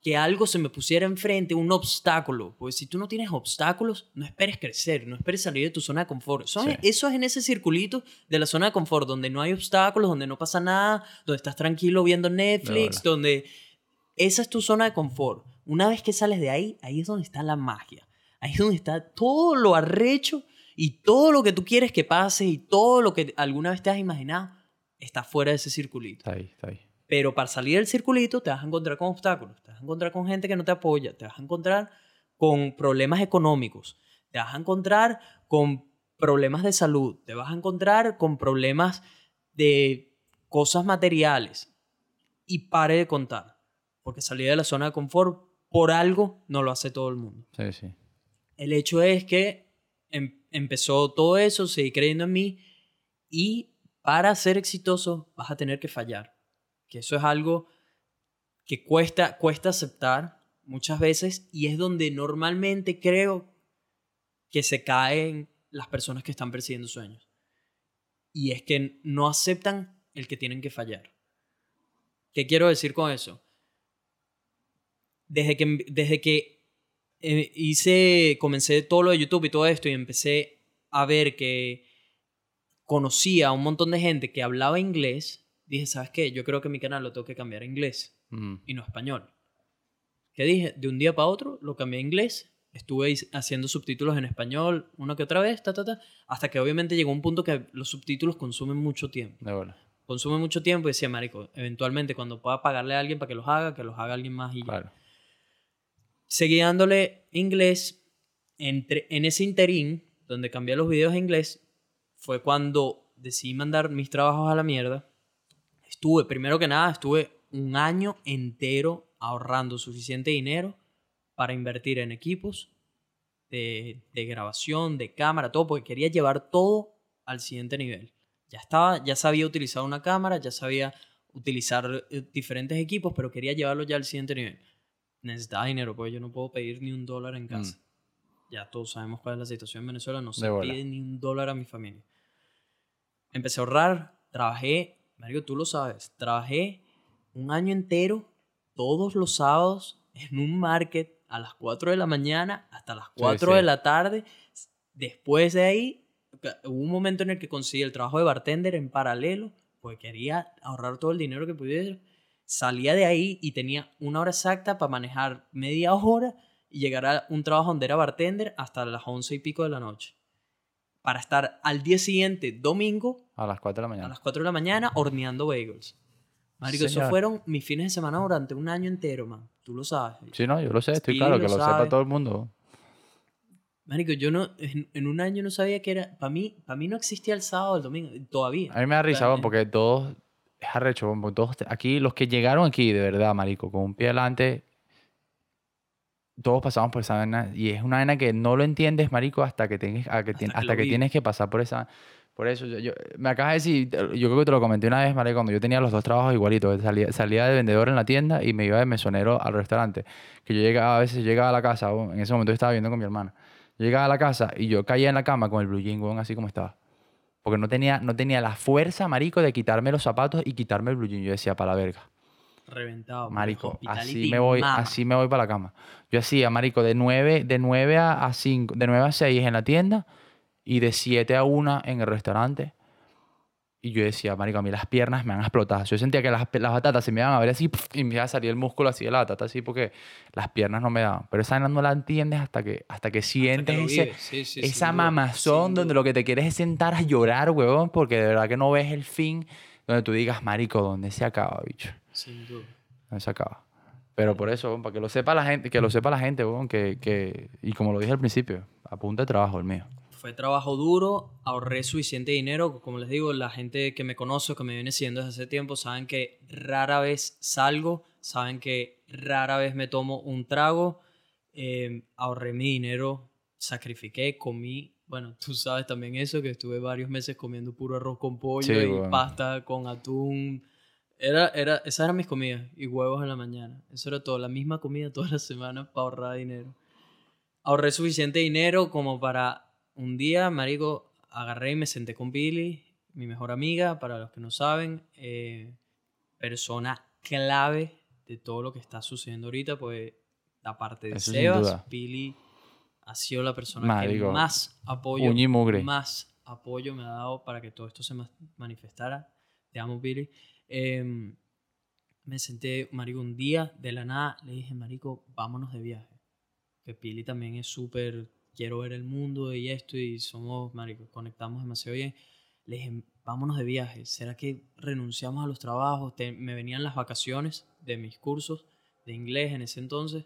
que algo se me pusiera enfrente, un obstáculo. Porque si tú no tienes obstáculos, no esperes crecer, no esperes salir de tu zona de confort. Eso, es en ese circulito de la zona de confort, donde no hay obstáculos, donde no pasa nada, donde estás tranquilo viendo Netflix, donde... Esa es tu zona de confort. Una vez que sales de ahí, ahí es donde está la magia. Ahí es donde está todo lo arrecho y todo lo que tú quieres que pase y todo lo que alguna vez te has imaginado está fuera de ese circulito. Está ahí, está ahí. Pero para salir del circulito te vas a encontrar con obstáculos, te vas a encontrar con gente que no te apoya, te vas a encontrar con problemas económicos, te vas a encontrar con problemas de salud, te vas a encontrar con problemas de cosas materiales. Y pare de contar. porque salir de la zona de confort por algo no lo hace todo el mundo. Sí, sí. El hecho es que em, empezó todo eso, seguí creyendo en mí y para ser exitoso vas a tener que fallar. Que eso es algo que cuesta, cuesta aceptar muchas veces y es donde normalmente creo que se caen las personas que están persiguiendo sueños. Y es que no aceptan el que tienen que fallar. ¿Qué quiero decir con eso? Desde que, desde que eh, hice, comencé todo lo de YouTube y todo esto y empecé a ver que conocía a un montón de gente que hablaba inglés, dije, ¿sabes qué? Yo creo que mi canal lo tengo que cambiar a inglés mm. y no a español. ¿Qué dije? De un día para otro lo cambié a inglés, estuve haciendo subtítulos en español una que otra vez, ta, ta, ta, hasta que obviamente llegó un punto que los subtítulos consumen mucho tiempo. De Consumen mucho tiempo y decía, marico, eventualmente cuando pueda pagarle a alguien para que los haga, que los haga alguien más y claro. Seguí dándole inglés. Entre, en ese interín, donde cambié los videos a inglés, fue cuando decidí mandar mis trabajos a la mierda. Estuve, primero que nada, estuve un año entero ahorrando suficiente dinero para invertir en equipos de, grabación, de cámara, todo, porque quería llevar todo al siguiente nivel. Ya estaba, ya sabía utilizar una cámara, ya sabía utilizar eh, diferentes equipos, pero quería llevarlo ya al siguiente nivel. Necesitaba dinero, porque yo no puedo pedir ni un dólar en casa. Mm ya todos sabemos cuál es la situación en Venezuela, no se pide ni un dólar a mi familia. Empecé a ahorrar, trabajé, Mario, tú lo sabes, trabajé un año entero, todos los sábados, en un market a las 4 de la mañana hasta las 4 de la tarde. Después de ahí, hubo un momento en el que conseguí el trabajo de bartender en paralelo, porque quería ahorrar todo el dinero que pudiera. Salía de ahí y tenía una hora exacta para manejar media hora y llegar a un trabajo donde era bartender hasta las once y pico de la noche. Para estar al día siguiente, domingo. A las 4 de la mañana. A las 4 de la mañana horneando bagels. Marico, esos fueron mis fines de semana durante un año entero, man. Tú lo sabes. Sí, no, yo lo sé, estoy claro, que lo, sepa todo el mundo. Marico, yo no, en, un año no sabía que era. Para mí, para mí no existía el sábado, el domingo, todavía. A mí me da risa, porque todos. Es arrecho, todos. Aquí, los que llegaron aquí, de verdad, Marico, con un pie adelante, todos pasamos por esa vaina y es una vaina que no lo entiendes, marico, hasta que, hasta, que, hasta que, tienes que pasar por esa... Por eso, yo, me acabas de decir, yo creo que te lo comenté una vez, marico, cuando yo tenía los dos trabajos igualitos. Salía, salía de vendedor en la tienda y me iba de mesonero al restaurante. Que yo llegaba, a veces llegaba a la casa, en ese momento yo estaba viviendo con mi hermana. llegaba a la casa y yo caía en la cama con el blue jean, así como estaba. Porque no tenía, no tenía la fuerza, marico, de quitarme los zapatos y quitarme el blue jean. Yo decía, para la verga reventado. Marico, así me voy, así me voy para la cama. Yo hacía, marico, de 9, de 9 a 5, de 9 a 6 en la tienda y de 7 a 1 en el restaurante. Y yo decía, marico, a mí las piernas me han explotado. Yo sentía que las, las batatas se me iban a ver así y me iba a salir el músculo así de la batata así porque las piernas no me daban. Pero esa no la entiendes hasta que, hasta que sientes ese, esa mamazón donde lo que te quieres es sentar a llorar, huevón, porque de verdad que no ves el fin donde tú digas, marico, ¿dónde se acaba, bicho? Sin duda. ¿Dónde se acaba? Pero por eso, para que lo sepa la gente, que lo sepa la gente, que, que, y como lo dije al principio, apunta de trabajo el mío. Fue trabajo duro, ahorré suficiente dinero, como les digo, la gente que me conoce que me viene siguiendo desde hace tiempo saben que rara vez salgo, saben que rara vez me tomo un trago, eh, ahorré mi dinero, sacrifiqué, comí bueno, tú sabes también eso, que estuve varios meses comiendo puro arroz con pollo y pasta con atún. Era, era, esas eran mis comidas y huevos en la mañana. Eso era todo, la misma comida todas las semanas para ahorrar dinero. Ahorré suficiente dinero como para un día, marico, agarré y me senté con Billy, mi mejor amiga, para los que no saben, eh, persona clave de todo lo que está sucediendo ahorita, pues aparte de Sebas, Billy ha sido la persona que más apoyo, más apoyo me ha dado para que todo esto se manifestara. Te amo, Billy. Em, me senté, marico, un día de la nada, le dije, marico, vámonos de viaje. Que Pili también es súper, quiero ver el mundo y esto, y somos, marico, conectamos demasiado bien. Le dije, vámonos de viaje. ¿Será que renunciamos a los trabajos? me venían las vacaciones de mis cursos de inglés en ese entonces.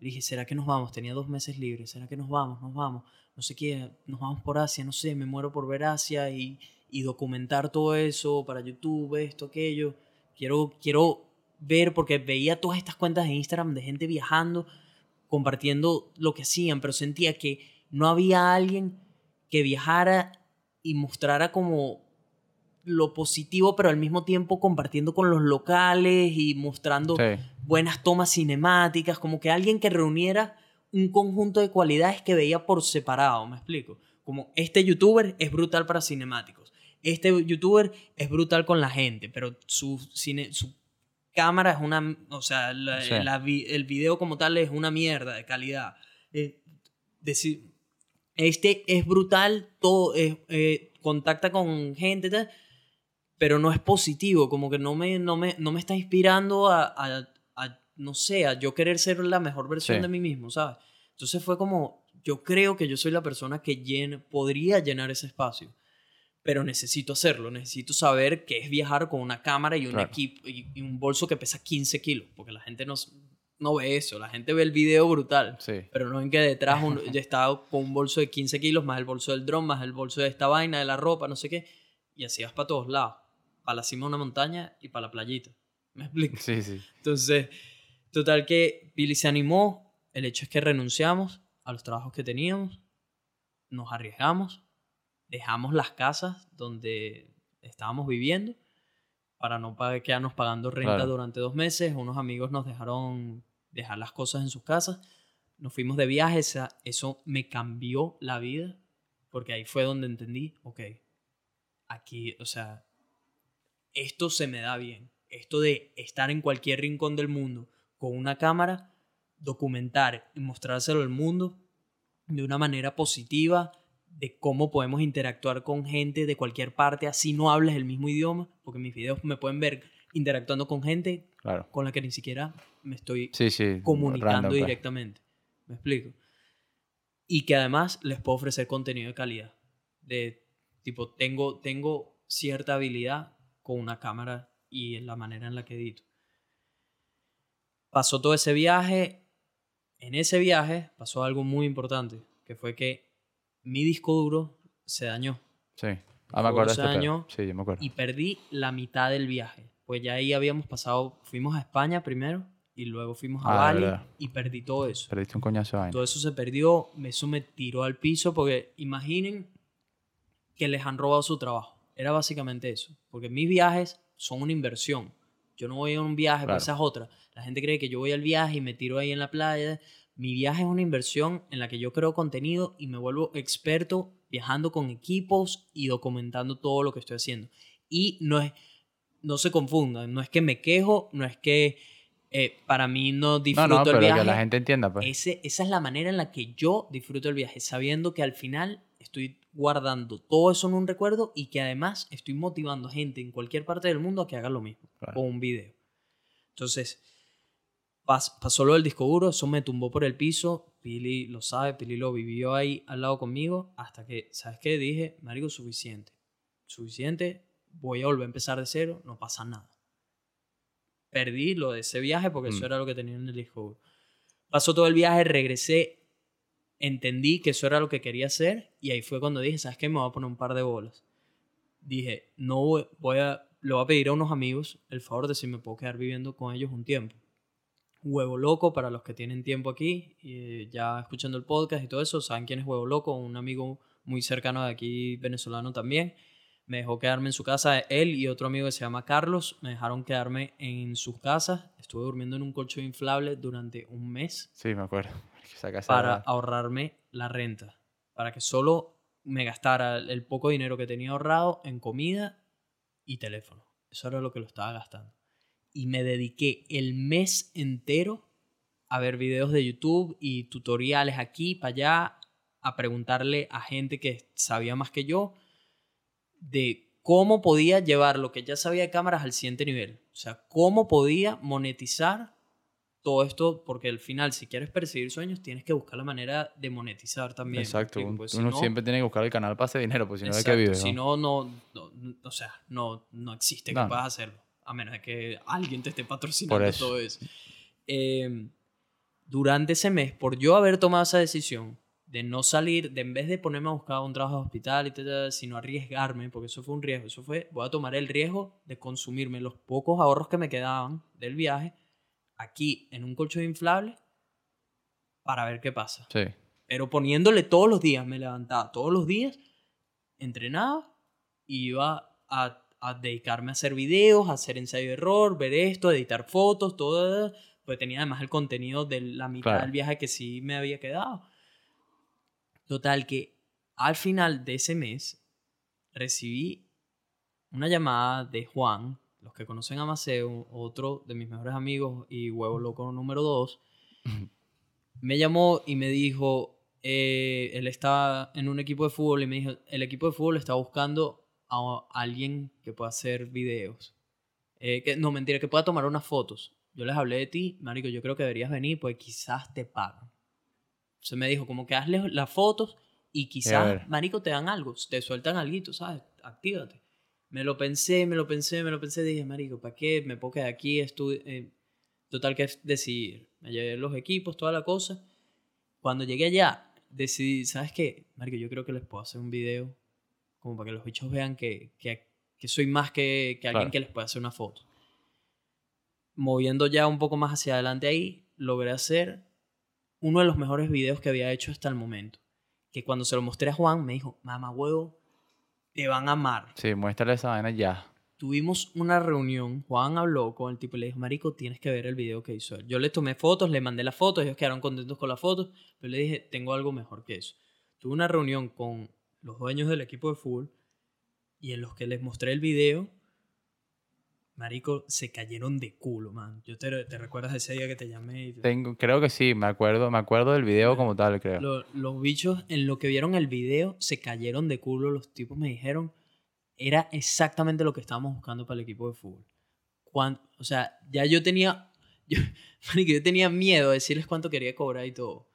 Dije, ¿será que nos vamos? Tenía dos meses libres. ¿Será que nos vamos? Nos vamos. No sé qué, nos vamos por Asia, no sé, me muero por ver Asia y, y documentar todo eso para YouTube, esto, aquello. Quiero, quiero ver, porque veía todas estas cuentas de Instagram de gente viajando, compartiendo lo que hacían, pero sentía que no había alguien que viajara y mostrara como lo positivo, pero al mismo tiempo compartiendo con los locales y mostrando buenas tomas cinemáticas, como que alguien que reuniera un conjunto de cualidades que veía por separado, me explico. Como este youtuber es brutal para cinemáticos, este youtuber es brutal con la gente, pero su, cine, su cámara es una, o sea, el video como tal es una mierda de calidad. Eh, decir, este es brutal, todo, eh, contacta con gente, pero no es positivo, como que no me, no me, no me está inspirando a, a, no sé, a yo querer ser la mejor versión de mí mismo, ¿sabes? Entonces fue como, yo creo que yo soy la persona que llena, podría llenar ese espacio, pero necesito hacerlo, necesito saber qué es viajar con una cámara y un equipo y, un bolso que pesa 15 kilos, porque la gente no, no ve eso, la gente ve el video brutal, pero no ven que detrás yo estaba con un bolso de 15 kilos, más el bolso del dron, más el bolso de esta vaina, de la ropa, no sé qué, y así vas para todos lados para la cima de una montaña y para la playita. ¿Me explico? Sí, sí. Entonces, total que Billy se animó. El hecho es que renunciamos a los trabajos que teníamos, nos arriesgamos, dejamos las casas donde estábamos viviendo para no quedarnos pagando renta durante dos meses. Unos amigos nos dejaron dejar las cosas en sus casas. Nos fuimos de viaje. Eso me cambió la vida porque ahí fue donde entendí, ok, aquí, o sea, esto se me da bien. Esto de estar en cualquier rincón del mundo con una cámara, documentar y mostrárselo al mundo de una manera positiva, de cómo podemos interactuar con gente de cualquier parte, así no hables el mismo idioma, porque mis videos me pueden ver interactuando con gente con la que ni siquiera me estoy comunicando pues. directamente. ¿Me explico? Y que además les puedo ofrecer contenido de calidad. De tipo, tengo, tengo cierta habilidad con una cámara y en la manera en la que edito. Pasó todo ese viaje. En ese viaje pasó algo muy importante, que fue que mi disco duro se dañó. Sí, ah, me acuerdo. Se dañó sí, me acuerdo. Y perdí la mitad del viaje. Pues ya ahí habíamos pasado, fuimos a España primero y luego fuimos a ah, Bali y perdí todo eso. Perdiste un coñazo de Todo eso se perdió, eso me tiró al piso porque imaginen que les han robado su trabajo. Era básicamente eso. Porque mis viajes son una inversión. Yo no voy a un viaje, claro. esa es otra. La gente cree que yo voy al viaje y me tiro ahí en la playa. Mi viaje es una inversión en la que yo creo contenido y me vuelvo experto viajando con equipos y documentando todo lo que estoy haciendo. Y no es, no se confundan, no es que me quejo, no es que eh, para mí no disfruto no, no, pero Que la gente entienda, pues. Ese, esa es la manera en la que yo disfruto el viaje, sabiendo que al final estoy guardando todo eso en un recuerdo y que además estoy motivando a gente en cualquier parte del mundo a que haga lo mismo con un video. Entonces, pasó lo del disco duro, eso me tumbó por el piso, Pili lo sabe, Pili lo vivió ahí al lado conmigo, hasta que, ¿sabes qué? Dije, marico, suficiente, suficiente, voy a volver a empezar de cero, no pasa nada. Perdí lo de ese viaje porque eso mm. era lo que tenía en el disco duro. Pasó todo el viaje, regresé entendí que eso era lo que quería hacer y ahí fue cuando dije, ¿sabes qué? Me voy a poner un par de bolas. Dije, no voy a, le voy a pedir a unos amigos el favor de si me puedo quedar viviendo con ellos un tiempo. Huevo Loco, para los que tienen tiempo aquí, y ya escuchando el podcast y todo eso, saben quién es Huevo Loco, un amigo muy cercano de aquí, venezolano también. Me dejó quedarme en su casa, él y otro amigo que se llama Carlos, me dejaron quedarme en sus casas. Estuve durmiendo en un colchón inflable durante un mes. Sí, me acuerdo para ahorrarme la renta, para que solo me gastara el poco dinero que tenía ahorrado en comida y teléfono. Eso era lo que lo estaba gastando. Y me dediqué el mes entero a ver videos de YouTube y tutoriales aquí para allá, a preguntarle a gente que sabía más que yo de cómo podía llevar lo que ya sabía de cámaras al siguiente nivel. O sea, cómo podía monetizar todo esto, porque al final, si quieres perseguir sueños, tienes que buscar la manera de monetizar también. Exacto, pues, uno siempre tiene que buscar el canal para hacer dinero, pues si no, ¿de vive? Si no, no, o sea, no, no existe que puedas hacerlo, a menos de que alguien te esté patrocinando todo eso. Em, durante ese mes, por yo haber tomado esa decisión, de no salir, de en vez de ponerme a buscar un trabajo de hospital y tal, sino arriesgarme, porque eso fue un riesgo, eso fue, voy a tomar el riesgo de consumirme los pocos ahorros que me quedaban del viaje aquí en un colchón inflable para ver qué pasa. Sí. Pero poniéndole todos los días, me levantaba todos los días, entrenaba y iba a, a dedicarme a hacer videos, a hacer ensayo de error, ver esto, editar fotos, todo, pues tenía además el contenido de la mitad del viaje que sí me había quedado. Total que al final de ese mes recibí una llamada de Juan, los que conocen a Maceo, otro de mis mejores amigos y huevo loco número dos, me llamó y me dijo, eh, él estaba en un equipo de fútbol y me dijo, el equipo de fútbol está buscando a alguien que pueda hacer videos. Eh, que, no, mentira, que pueda tomar unas fotos. Yo les hablé de ti, Marico, yo creo que deberías venir, pues quizás te pagan. Se me dijo, como que hazle las fotos y quizás, marico, te dan algo, te sueltan algo, ¿sabes? Actívate. Me lo pensé, me lo pensé, me lo pensé, dije, marico, ¿para qué? Me puedo quedar aquí, eh, total que es decidir. Me llevé los equipos, toda la cosa. Cuando llegué allá, decidí, ¿sabes qué? Marico, yo creo que les puedo hacer un video como para que los bichos vean que, que, que soy más que, que alguien que les puede hacer una foto. Moviendo ya un poco más hacia adelante ahí, logré hacer uno de los mejores videos que había hecho hasta el momento. Que cuando se lo mostré a Juan, me dijo, mamá huevo, te van a amar. Sí, muéstrale esa vaina ya. Tuvimos una reunión, Juan habló con el tipo y le dijo, Marico, tienes que ver el video que hizo él. Yo le tomé fotos, le mandé las fotos, ellos quedaron contentos con las fotos, pero le dije, tengo algo mejor que eso. Tuve una reunión con los dueños del equipo de fútbol y en los que les mostré el video Marico, se cayeron de culo, man. Yo te, te recuerdas ese día que te llamé. Tengo, creo que sí, me acuerdo, me acuerdo del video como tal, creo. los bichos, en lo que vieron el video, se cayeron de culo. Los tipos me dijeron, era exactamente lo que estábamos buscando para el equipo de fútbol. o sea, ya yo tenía, yo, marico, yo tenía miedo de decirles cuánto quería cobrar y todo.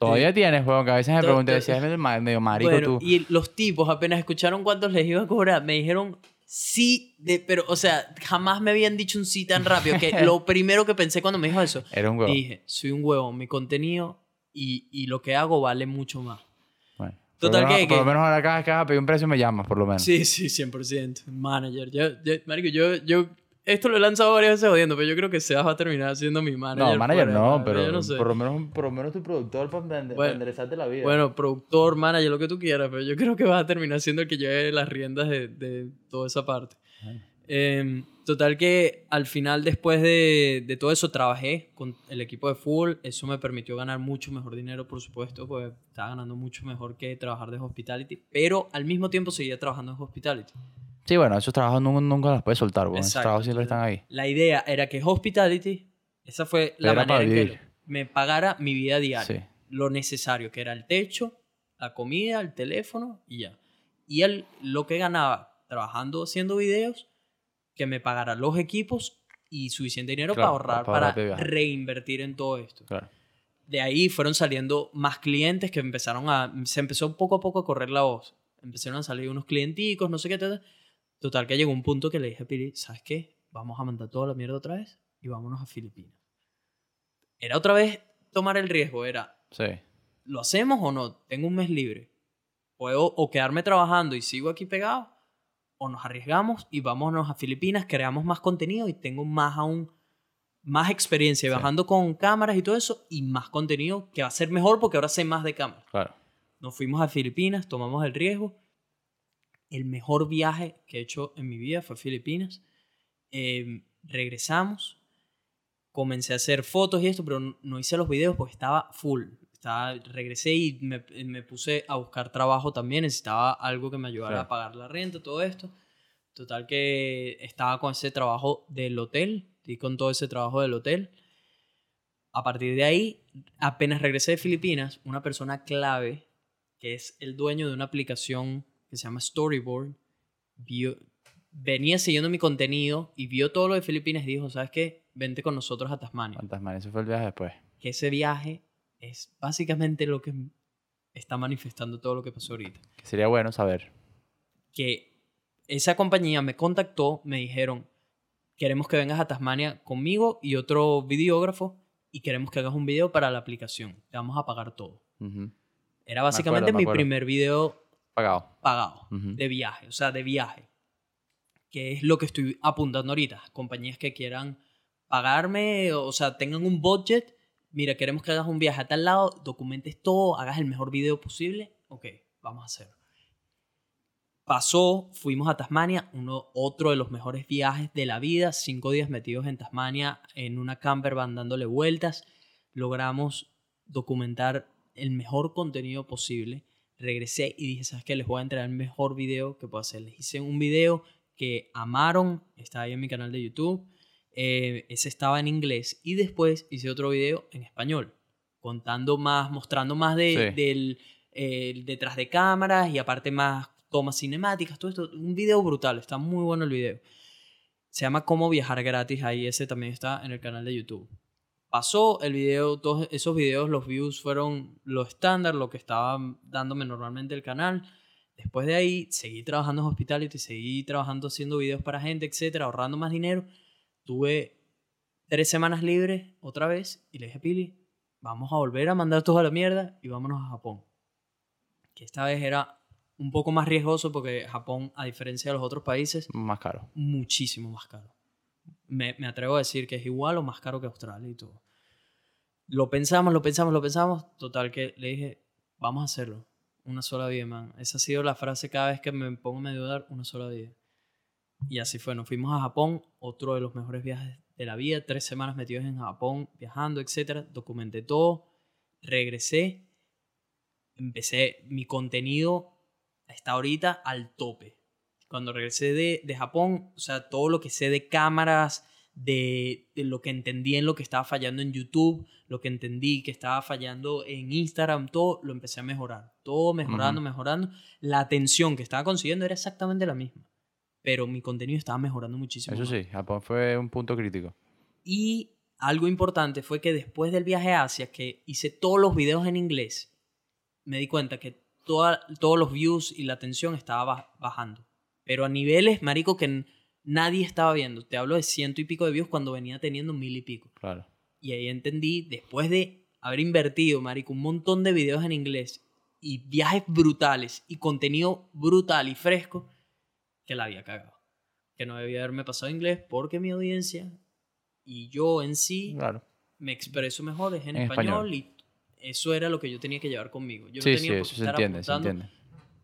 Todavía tienes, weón, que a veces me pregunté, decías medio marico bueno, tú. Y los tipos apenas escucharon cuántos les iba a cobrar, me dijeron sí, de, pero, o sea, jamás me habían dicho un sí tan rápido que lo primero que pensé cuando me dijo eso, Era un huevo. dije, soy un huevo, mi contenido y, y lo que hago vale mucho más. Bueno, Total por, que, por lo menos ahora cada que pedir un precio me llamas, por lo menos. Sí, sí, 100%. Manager. Yo, yo, marico, yo, yo esto lo he lanzado varias veces jodiendo, pero yo creo que Sebas va a terminar siendo mi manager. No, manager no, pero por, lo menos, por lo menos tu productor para, enderezarte la vida. Bueno, productor, manager, lo que tú quieras, pero yo creo que vas a terminar siendo el que lleve las riendas de, de toda esa parte. Eh, total que al final, después de, de, todo eso, trabajé con el equipo de fútbol. Eso me permitió ganar mucho mejor dinero, por supuesto, porque estaba ganando mucho mejor que trabajar de hospitality. Pero al mismo tiempo seguía trabajando en hospitality. Sí, bueno, esos trabajos nunca, los puedes soltar, bueno, esos trabajos siempre están ahí. La idea era que hospitality, esa fue la manera en que me pagara mi vida diaria. Lo necesario, que era el techo, la comida, el teléfono y ya. Y él lo que ganaba trabajando haciendo videos, que me pagara los equipos y suficiente dinero para ahorrar, para, reinvertir en todo esto. De ahí fueron saliendo más clientes que empezaron a... Se empezó poco a poco a correr la voz. Empezaron a salir unos clienticos, no sé qué, tal Total, que llegó un punto que le dije a Pili, ¿sabes qué? Vamos a mandar toda la mierda otra vez y vámonos a Filipinas. Era otra vez tomar el riesgo, era, sí. ¿lo hacemos o no? Tengo un mes libre. Puedo o quedarme trabajando y sigo aquí pegado, o nos arriesgamos y vámonos a Filipinas, creamos más contenido y tengo más aún, más experiencia bajando con cámaras y todo eso, y más contenido que va a ser mejor porque ahora sé más de cámaras. Claro. Nos fuimos a Filipinas, tomamos el riesgo el mejor viaje que he hecho en mi vida fue Filipinas. Em, regresamos, comencé a hacer fotos y esto, pero no hice los videos porque estaba full. Estaba, regresé y me, me, puse a buscar trabajo también. Necesitaba algo que me ayudara a pagar la renta, todo esto. Total que estaba con ese trabajo del hotel, y con todo ese trabajo del hotel. A partir de ahí, apenas regresé de Filipinas, una persona clave, que es el dueño de una aplicación que se llama Storyboard, vio, venía siguiendo mi contenido y vio todo lo de Filipinas y dijo, ¿sabes qué? Vente con nosotros a Tasmania. A Tasmania, ese fue el viaje después. Que ese viaje es básicamente lo que está manifestando todo lo que pasó ahorita. Que sería bueno saber. Que esa compañía me contactó, me dijeron, queremos que vengas a Tasmania conmigo y otro videógrafo y queremos que hagas un video para la aplicación. Te vamos a pagar todo. Era básicamente mi primer video pagado, pagado de viaje, o sea, de viaje. Que es lo que estoy apuntando ahorita. Compañías que quieran pagarme, o sea, tengan un budget. Mira, queremos que hagas un viaje a tal lado, documentes todo, hagas el mejor video posible. Ok, vamos a hacerlo. Pasó, fuimos a Tasmania, uno, otro de los mejores viajes de la vida, cinco días metidos en Tasmania en una camper van dándole vueltas. Logramos documentar el mejor contenido posible. Regresé y dije, ¿sabes qué? Les voy a entregar el mejor video que puedo hacer. Les hice un video que amaron, está ahí en mi canal de YouTube. Eh, ese estaba en inglés y después hice otro video en español, contando más, mostrando más de, del eh, detrás de cámaras y aparte más tomas cinemáticas, todo esto. Un video brutal, está muy bueno el video. Se llama Cómo viajar gratis, ahí ese también está en el canal de YouTube pasó el video, todos esos videos, los views fueron lo estándar, lo que estaba dándome normalmente el canal. Después de ahí, seguí trabajando en hospitality, seguí trabajando haciendo videos para gente, etcétera, ahorrando más dinero. Tuve tres semanas libres otra vez y le dije a Pili, vamos a volver a mandar todo a la mierda y vámonos a Japón. Que esta vez era un poco más riesgoso porque Japón, a diferencia de los otros países, más caro. Muchísimo más caro me, me, atrevo a decir que es igual o más caro que Australia y todo. Lo pensamos, lo pensamos, lo pensamos. Total que le dije, vamos a hacerlo. Una sola vida, man. Esa ha sido la frase cada vez que me pongo a dudar, una sola vida. Y así fue, nos fuimos a Japón, otro de los mejores viajes de la vida, tres semanas metidos en Japón, viajando, etc. Documenté todo, regresé, empecé, mi contenido está ahorita al tope cuando regresé de, de, Japón, o sea, todo lo que sé de cámaras, de, de, lo que entendí en lo que estaba fallando en YouTube, lo que entendí que estaba fallando en Instagram, todo lo empecé a mejorar. Todo mejorando, mejorando. La atención que estaba consiguiendo era exactamente la misma. Pero mi contenido estaba mejorando muchísimo. Eso sí, Japón fue un punto crítico. Y algo importante fue que después del viaje a Asia, que hice todos los videos en inglés, me di cuenta que toda, todos los views y la atención estaba bajando pero a niveles, marico, que nadie estaba viendo. Te hablo de ciento y pico de views cuando venía teniendo mil y pico. Claro. Y ahí entendí, después de haber invertido, marico, un montón de videos en inglés y viajes brutales y contenido brutal y fresco, que la había cagado. Que no debía haberme pasado inglés porque mi audiencia y yo en sí me expreso mejor es en, español, y eso era lo que yo tenía que llevar conmigo. Yo sí, tenía sí, que estar se entiende, se entiende.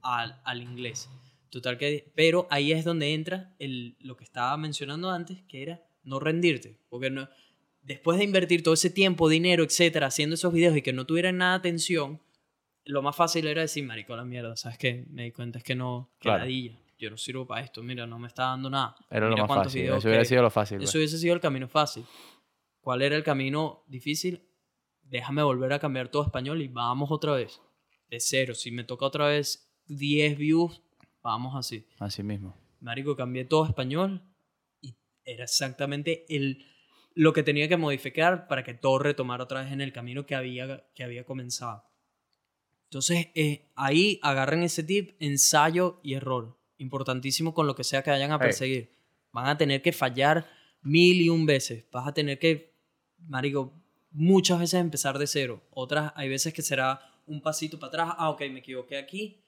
Al, al inglés. Total que, pero ahí es donde entra el, lo que estaba mencionando antes, que era no rendirte, porque no, después de invertir todo ese tiempo, dinero, etcétera, haciendo esos videos y que no tuvieran nada de atención, lo más fácil era decir, marico, la mierda, ¿sabes qué? Me di cuenta es que no, que yo no sirvo para esto, mira, no me está dando nada. Era lo más fácil, eso hubiera sido lo fácil. Eso hubiese sido el camino fácil. ¿Cuál era el camino difícil? Déjame volver a cambiar todo español y vamos otra vez. De cero. Si me toca otra vez 10 views, vamos así. Así mismo. Marico, cambié todo a español y era exactamente el, lo que tenía que modificar para que todo retomara otra vez en el camino que había, que había comenzado. Entonces, eh, ahí agarren ese tip, ensayo y error. Importantísimo con lo que sea que vayan a perseguir. Van a tener que fallar mil y un veces. Vas a tener que, marico, muchas veces empezar de cero. Otras, hay veces que será un pasito para atrás. Ah, ok, me equivoqué aquí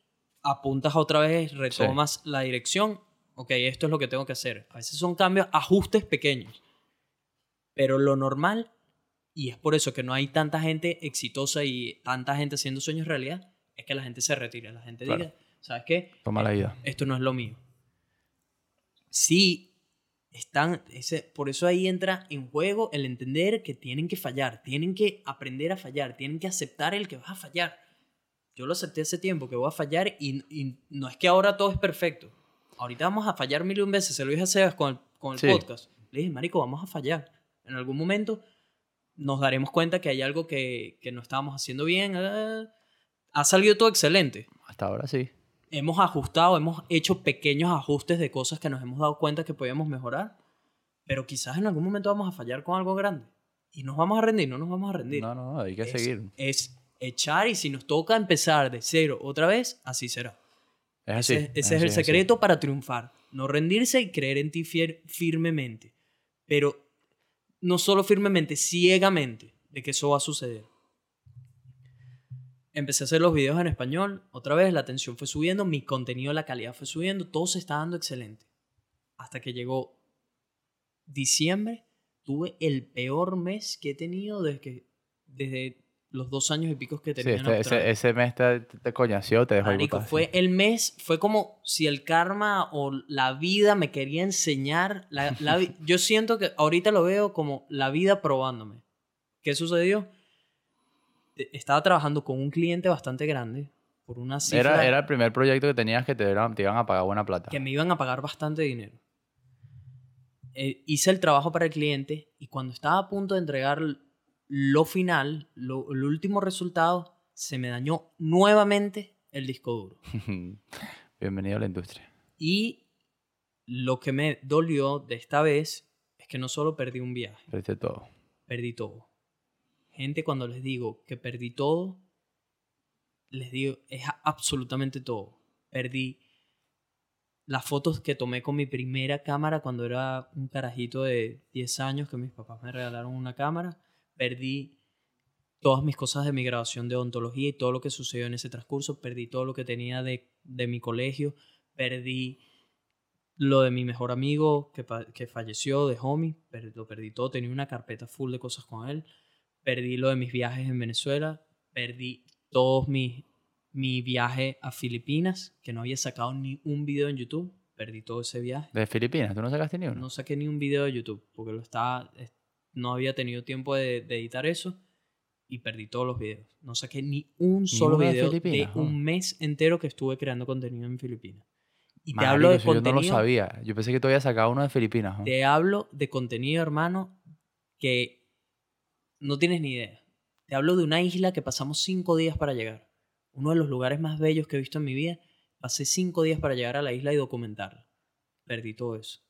apuntas otra vez, retomas la dirección, ok, esto es lo que tengo que hacer. A veces son cambios, ajustes pequeños. Pero lo normal, y es por eso que no hay tanta gente exitosa y tanta gente haciendo sueños realidad, es que la gente se retire, la gente diga, ¿sabes qué? Toma la vida. Esto no es lo mío. Sí, están, ese, por eso ahí entra en juego el entender que tienen que fallar, tienen que aprender a fallar, tienen que aceptar el que vas a fallar yo lo acepté hace tiempo que voy a fallar y, no es que ahora todo es perfecto. Ahorita vamos a fallar mil y un veces. Se lo dije a Sebas con el, con el podcast. Le dije, Marico, vamos a fallar. En algún momento nos daremos cuenta que hay algo que, que no estábamos haciendo bien. Eh, ha salido todo excelente. Hasta ahora sí. Hemos ajustado, hemos hecho pequeños ajustes de cosas que nos hemos dado cuenta que podíamos mejorar. Pero quizás en algún momento vamos a fallar con algo grande. Y nos vamos a rendir, no nos vamos a rendir. No, no, hay que seguir. Es echar y si nos toca empezar de cero otra vez, así será. Es así. Ese, es, el secreto para triunfar. No rendirse y creer en ti firmemente. Pero no solo firmemente, ciegamente, de que eso va a suceder. empecé a hacer los videos en español, otra vez la atención fue subiendo, mi contenido, la calidad fue subiendo, todo se está dando excelente. Hasta que llegó diciembre, tuve el peor mes que he tenido desde, desde los dos años y pico que tenía. Sí, este, ese, mes te, te coñació, te dejó Marico, fue el mes, fue como si el karma o la vida me quería enseñar. La, yo siento que ahorita lo veo como la vida probándome. ¿Qué sucedió? Estaba trabajando con un cliente bastante grande por una cifra... Era, era el primer proyecto que tenías que te, te iban a pagar buena plata. Que me iban a pagar bastante dinero. Eh, hice el trabajo para el cliente y cuando estaba a punto de entregar lo final, lo, el último resultado, se me dañó nuevamente el disco duro. Bienvenido a la industria. Y lo que me dolió de esta vez es que no solo perdí un viaje. Perdí todo. Perdí todo. Gente, cuando les digo que perdí todo, les digo, es absolutamente todo. Perdí las fotos que tomé con mi primera cámara cuando era un carajito de 10 años que mis papás me regalaron una cámara perdí todas mis cosas de mi graduación de odontología y todo lo que sucedió en ese transcurso, perdí todo lo que tenía de, mi colegio, perdí lo de mi mejor amigo que, que falleció, de homie, lo perdí todo, tenía una carpeta full de cosas con él, perdí lo de mis viajes en Venezuela, perdí todos mis mi viaje a Filipinas, que no había sacado ni un video en YouTube, perdí todo ese viaje. ¿De Filipinas? ¿Tú no sacaste ni uno? No saqué ni un video de YouTube, porque lo estaba, no había tenido tiempo de, editar eso y perdí todos los videos. No saqué ni un solo video de, un mes entero que estuve creando contenido en Filipinas. Y te hablo de contenido. Yo no lo sabía. Yo pensé que tú habías sacado uno de Filipinas. Te hablo de contenido, hermano, que no tienes ni idea. Te hablo de una isla que pasamos cinco días para llegar. Uno de los lugares más bellos que he visto en mi vida. Pasé cinco días para llegar a la isla y documentarla. Perdí todo eso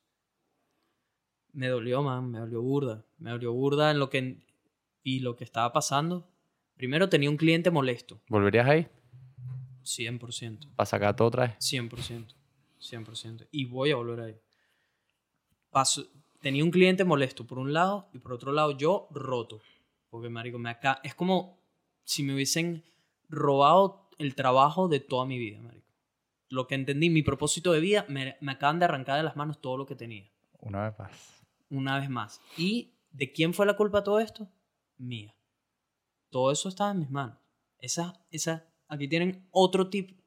me dolió, man, me dolió burda. Me dolió burda en lo que. Y lo que estaba pasando. Primero tenía un cliente molesto. ¿Volverías ahí? 100%. ¿Para sacar todo otra vez? 100%. 100%. Y voy a volver ahí. Paso, tenía un cliente molesto por un lado y por otro lado yo roto. Porque, marico, me acá... Es como si me hubiesen robado el trabajo de toda mi vida, marico. Lo que entendí, mi propósito de vida, me, me acaban de arrancar de las manos todo lo que tenía. Una vez más una vez más. ¿Y de quién fue la culpa todo esto? Mía. Todo eso estaba en mis manos. Esa, esa, aquí tienen otro tip,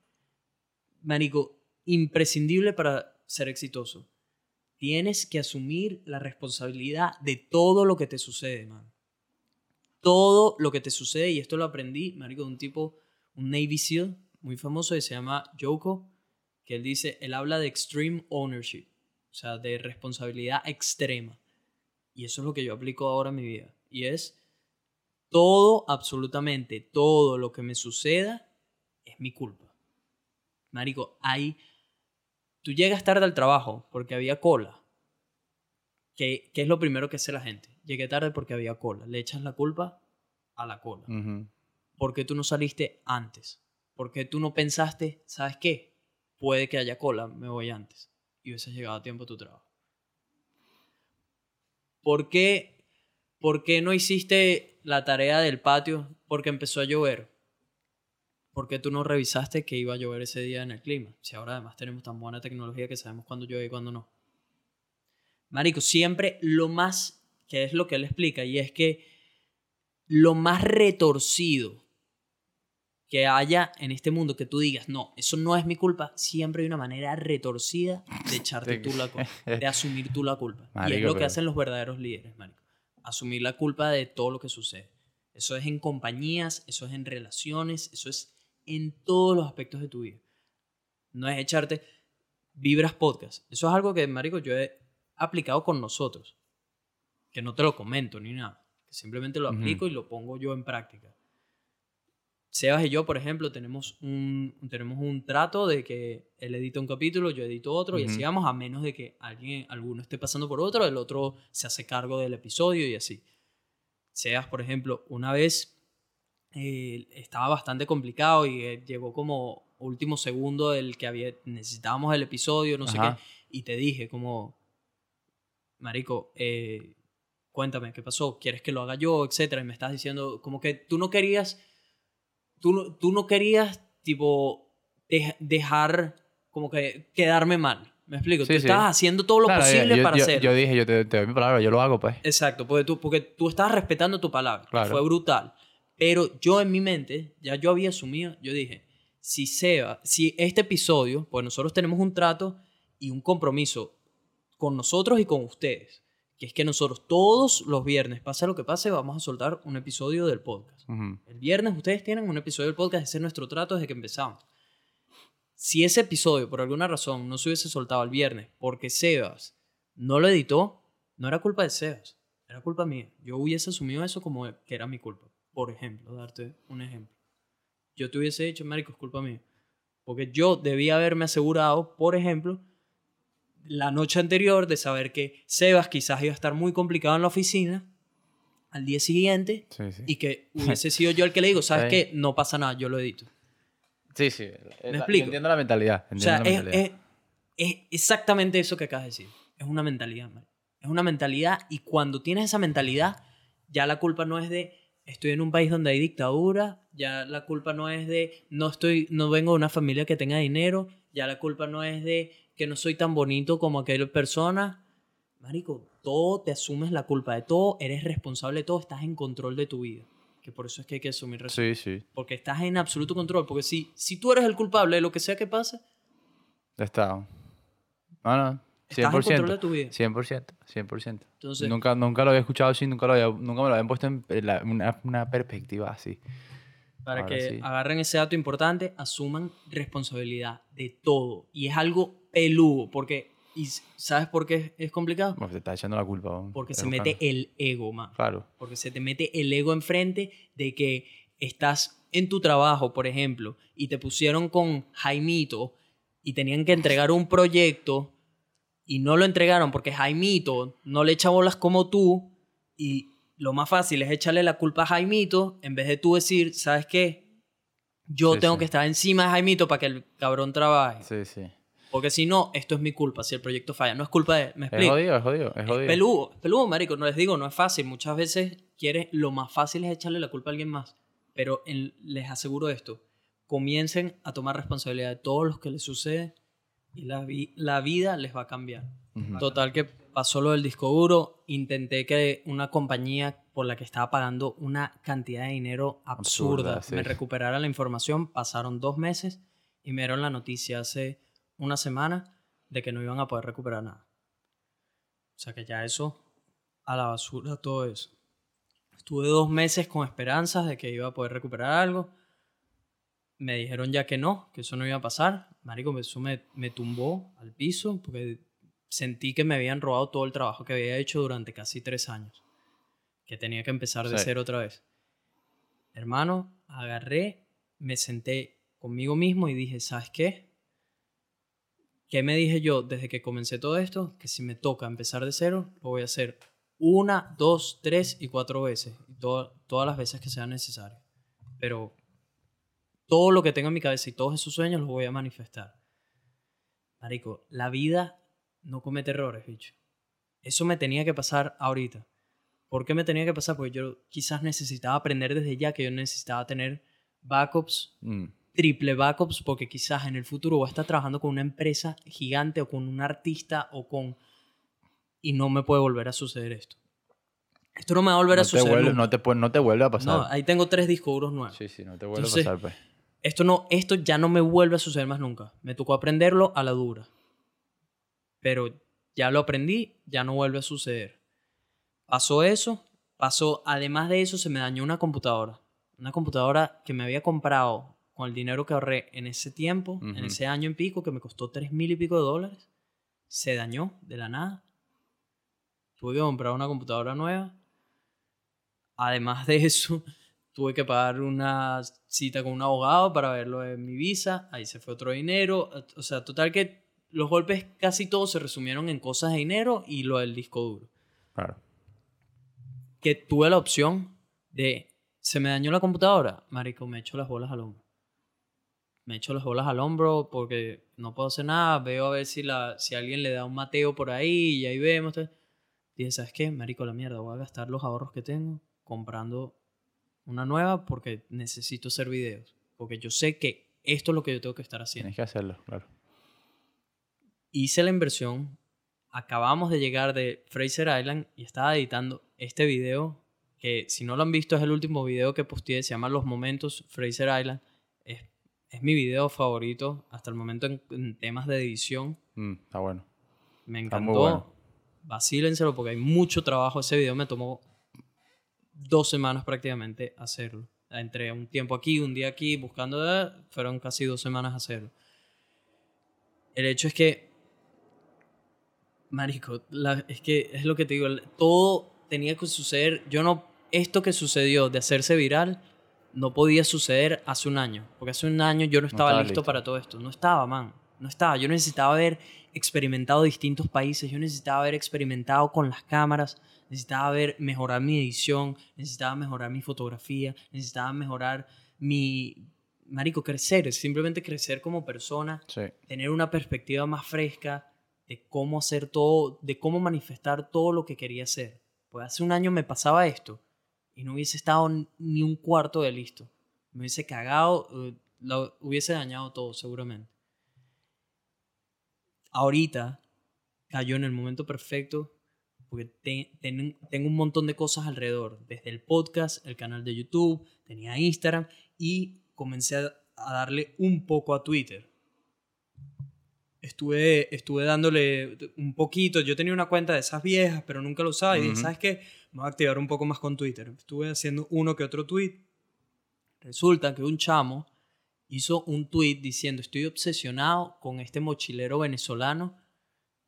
marico, imprescindible para ser exitoso. Tienes que asumir la responsabilidad de todo lo que te sucede, man. Todo lo que te sucede, y esto lo aprendí, marico, de un tipo, un Navy SEAL muy famoso que se llama Joko, que él dice, él habla de extreme ownership o sea, de responsabilidad extrema. Y eso es lo que yo aplico ahora en mi vida. Y es todo, absolutamente todo lo que me suceda es mi culpa. Marico, hay... Tú llegas tarde al trabajo porque había cola. ¿Qué, ¿Qué, es lo primero que hace la gente? Llegué tarde porque había cola. Le echas la culpa a la cola. ¿Por qué tú no saliste antes? ¿Por qué tú no pensaste, ¿sabes qué? Puede que haya cola, me voy antes y hubieses llegado a tiempo a tu trabajo. ¿Por qué, ¿Por qué no hiciste la tarea del patio? Porque empezó a llover. ¿Por qué tú no revisaste que iba a llover ese día en el clima? Si ahora además tenemos tan buena tecnología que sabemos cuándo llueve y cuándo no. Marico, siempre lo más, que es lo que él explica, y es que lo más retorcido que haya en este mundo que tú digas, no, eso no es mi culpa, siempre hay una manera retorcida de echarte tú la culpa, de asumir tú la culpa. y es lo que hacen los verdaderos líderes, marico. Asumir la culpa de todo lo que sucede. Eso es en compañías, eso es en relaciones, eso es en todos los aspectos de tu vida. No es echarte vibras podcast. Eso es algo que, marico, yo he aplicado con nosotros. Que no te lo comento ni nada. Que simplemente lo aplico y lo pongo yo en práctica. Sebas y yo, por ejemplo, tenemos un, tenemos un trato de que él edita un capítulo, yo edito otro, y así vamos, a menos de que alguien, alguno esté pasando por otro, el otro se hace cargo del episodio y así. Sebas, por ejemplo, una vez eh, estaba bastante complicado y eh, llegó como último segundo del que había, necesitábamos el episodio, no sé qué, y te dije como, Marico, eh, cuéntame, ¿qué pasó? ¿Quieres que lo haga yo? Etcétera, y me estás diciendo como que tú no querías tú, tú no querías, tipo, dejar, como que quedarme mal. ¿Me explico? tú estabas haciendo todo lo posible para hacerlo. Yo dije, yo te, doy mi palabra, yo lo hago, pues. Exacto, porque tú, porque tú estabas respetando tu palabra. Fue brutal. Pero yo en mi mente, ya yo había asumido, yo dije, si Seba, si este episodio, pues nosotros tenemos un trato y un compromiso con nosotros y con ustedes, que es que nosotros todos los viernes, pase lo que pase, vamos a soltar un episodio del podcast. El viernes ustedes tienen un episodio del podcast, ese es nuestro trato desde que empezamos. Si ese episodio, por alguna razón, no se hubiese soltado el viernes porque Sebas no lo editó, no era culpa de Sebas, era culpa mía. Yo hubiese asumido eso como que era mi culpa. Por ejemplo, darte un ejemplo. Yo te hubiese dicho, Marico, es culpa mía. Porque yo debía haberme asegurado, por ejemplo, la noche anterior de saber que Sebas quizás iba a estar muy complicado en la oficina al día siguiente y que hubiese sido yo el que le digo, ¿sabes qué? No pasa nada, yo lo edito. Sí, sí. ¿Me explico? Entiendo la mentalidad. o sea, Es, exactamente eso que acabas de decir. Es una mentalidad, Es una mentalidad y cuando tienes esa mentalidad, ya la culpa no es de estoy en un país donde hay dictadura, ya la culpa no es de no estoy no vengo de una familia que tenga dinero, ya la culpa no es de que no soy tan bonito como aquella persona. Marico, todo te asumes la culpa de todo, eres responsable de todo, estás en control de tu vida que por eso es que hay que asumir responsabilidad. Sí, sí. Porque estás en absoluto control. Porque si, si tú eres el culpable de lo que sea que pase... Está. No, no. 100%. Estás en control de tu vida. 100%. 100%. Entonces, nunca, nunca lo había escuchado así, nunca, lo había, nunca me lo habían puesto en una, una, perspectiva así. Para que agarren ese dato importante, asuman responsabilidad de todo. Y es algo peludo, porque ¿Y sabes por qué es complicado? Porque te está echando la culpa. Porque se mete el ego, man. Claro. Porque se te mete el ego enfrente de que estás en tu trabajo, por ejemplo, y te pusieron con Jaimito y tenían que entregar un proyecto y no lo entregaron porque Jaimito no le echa bolas como tú y lo más fácil es echarle la culpa a Jaimito en vez de tú decir, ¿sabes qué? Yo tengo que estar encima de Jaimito para que el cabrón trabaje. Sí, sí. Porque si no, esto es mi culpa, si el proyecto falla. No es culpa de... ¿Me explico? Es jodido, es jodido, es jodido. peludo, peludo, marico. No les digo, no es fácil. Muchas veces quieres... Lo más fácil es echarle la culpa a alguien más. Pero les aseguro esto. Comiencen a tomar responsabilidad de todo lo que les sucede y la, la vida les va a cambiar. Total que pasó lo del disco duro. Intenté que una compañía por la que estaba pagando una cantidad de dinero absurda, me recuperara la información. Pasaron dos meses y me dieron la noticia hace una semana de que no iban a poder recuperar nada. O sea que ya eso, a la basura todo eso. Estuve dos meses con esperanzas de que iba a poder recuperar algo. Me dijeron ya que no, que eso no iba a pasar. Marico, eso me, me tumbó al piso porque sentí que me habían robado todo el trabajo que había hecho durante casi tres años. Que tenía que empezar de cero otra vez. Hermano, agarré, me senté conmigo mismo y dije, ¿sabes qué? ¿Qué me dije yo desde que comencé todo esto? Que si me toca empezar de cero, lo voy a hacer una, dos, tres y cuatro veces. todas las veces que sea necesario. Pero todo lo que tengo en mi cabeza y todos esos sueños los voy a manifestar. Marico, la vida no comete errores, bicho. Eso me tenía que pasar ahorita. ¿Por qué me tenía que pasar? Porque yo quizás necesitaba aprender desde ya que yo necesitaba tener backups. Mm triple backups porque quizás en el futuro voy a estar trabajando con una empresa gigante o con un artista o con... Y no me puede volver a suceder esto. Esto no me va a volver a suceder. no, te, no te vuelve a pasar. No, ahí tengo tres discos duros nuevos. Sí, sí, no te vuelve a pasar. Pues. Esto, no, esto ya no me vuelve a suceder más nunca. Me tocó aprenderlo a la dura. Pero ya lo aprendí, ya no vuelve a suceder. Pasó eso, pasó, además de eso, se me dañó una computadora. Una computadora que me había comprado con el dinero que ahorré en ese tiempo, en ese año en pico, que me costó tres mil y pico de dólares, se dañó de la nada. Tuve que comprar una computadora nueva. Además de eso, tuve que pagar una cita con un abogado para verlo en mi visa. Ahí se fue otro dinero. O sea, total que los golpes casi todos se resumieron en cosas de dinero y lo del disco duro. Claro. Que tuve la opción de, se me dañó la computadora, marico, me echo las bolas al hombro me echo las bolas al hombro porque no puedo hacer nada, veo a ver si, la, si alguien le da un mateo por ahí y ahí vemos. Dije, ¿sabes qué? Marico, la mierda, voy a gastar los ahorros que tengo comprando una nueva porque necesito hacer videos. Porque yo sé que esto es lo que yo tengo que estar haciendo. Tienes que hacerlo, claro. Hice la inversión, acabamos de llegar de Fraser Island y estaba editando este video que si no lo han visto es el último video que posteé, se llama Los Momentos Fraser Island. Es, mi video favorito hasta el momento en, temas de edición. Mm, está bueno. Me encantó. Vacílenselo porque hay mucho trabajo. Ese video me tomó dos semanas prácticamente hacerlo. Entre un tiempo aquí, un día aquí, buscando, fueron casi dos semanas hacerlo. El hecho es que, Marico, es que es lo que te digo, todo tenía que suceder. Yo no esto que sucedió de hacerse viral no podía suceder hace un año. Porque hace un año yo no estaba, listo, para todo esto. No estaba, man. No estaba. Yo necesitaba haber experimentado distintos países. Yo necesitaba haber experimentado con las cámaras. Necesitaba haber mejorar mi edición. Necesitaba mejorar mi fotografía. Necesitaba mejorar mi... Marico, crecer. Simplemente crecer como persona. Tener una perspectiva más fresca de cómo hacer todo, de cómo manifestar todo lo que quería hacer. Pues hace un año me pasaba esto y no hubiese estado ni un cuarto de listo. Me hubiese cagado, eh, lo hubiese dañado todo seguramente. Ahorita cayó en el momento perfecto porque tengo un montón de cosas alrededor, desde el podcast, el canal de YouTube, tenía Instagram y comencé a, darle un poco a Twitter. Estuve, estuve dándole un poquito, yo tenía una cuenta de esas viejas, pero nunca lo usaba y dije, ¿sabes qué? voy a activar un poco más con Twitter. Estuve haciendo uno que otro tweet. Resulta que un chamo hizo un tweet diciendo estoy obsesionado con este mochilero venezolano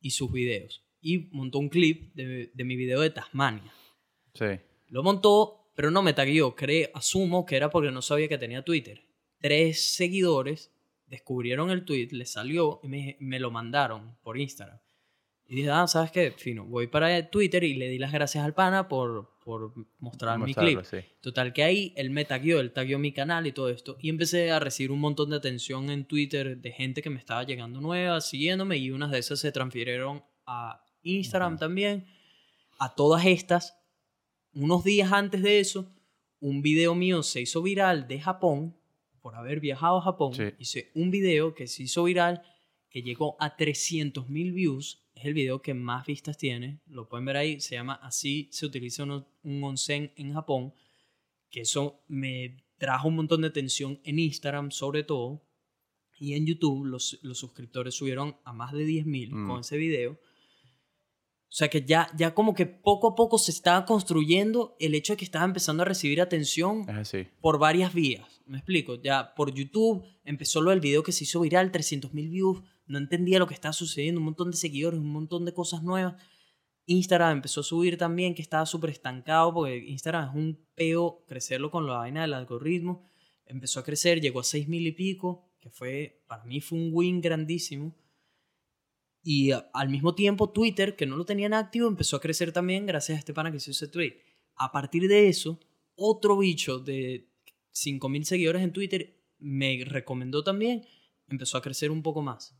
y sus videos. Y montó un clip de, mi video de Tasmania. Sí. Lo montó, pero no me taguió. Creo, asumo que era porque no sabía que tenía Twitter. Tres seguidores descubrieron el tweet, le salió y me, me lo mandaron por Instagram. Y dije, ah, ¿sabes qué? Fino, voy para Twitter y le di las gracias al pana por, por mostrar mi clip. Total, que ahí él me taguió, él taguió mi canal y todo esto. Y empecé a recibir un montón de atención en Twitter de gente que me estaba llegando nueva, siguiéndome. Y unas de esas se transfirieron a Instagram también. A todas estas, unos días antes de eso, un video mío se hizo viral de Japón, por haber viajado a Japón. Hice un video que se hizo viral, que llegó a 300.000 views es el video que más vistas tiene. Lo pueden ver ahí. Se llama Así se utiliza un, onsen en Japón. Que eso me trajo un montón de atención en Instagram, sobre todo. Y en YouTube los, los suscriptores subieron a más de 10.000 con mm. ese video. O sea que ya, ya como que poco a poco se estaba construyendo el hecho de que estaba empezando a recibir atención por varias vías. Me explico. Ya por YouTube empezó lo del video que se hizo viral, 300.000 views no entendía lo que estaba sucediendo, un montón de seguidores, un montón de cosas nuevas. Instagram empezó a subir también, que estaba súper estancado, porque Instagram es un peo crecerlo con la vaina del algoritmo. Empezó a crecer, llegó a 6 mil y pico, que fue, para mí fue un win grandísimo. Y al mismo tiempo Twitter, que no lo tenían activo, empezó a crecer también gracias a este pana que hizo ese tweet. A partir de eso, otro bicho de 5 mil seguidores en Twitter me recomendó también, empezó a crecer un poco más.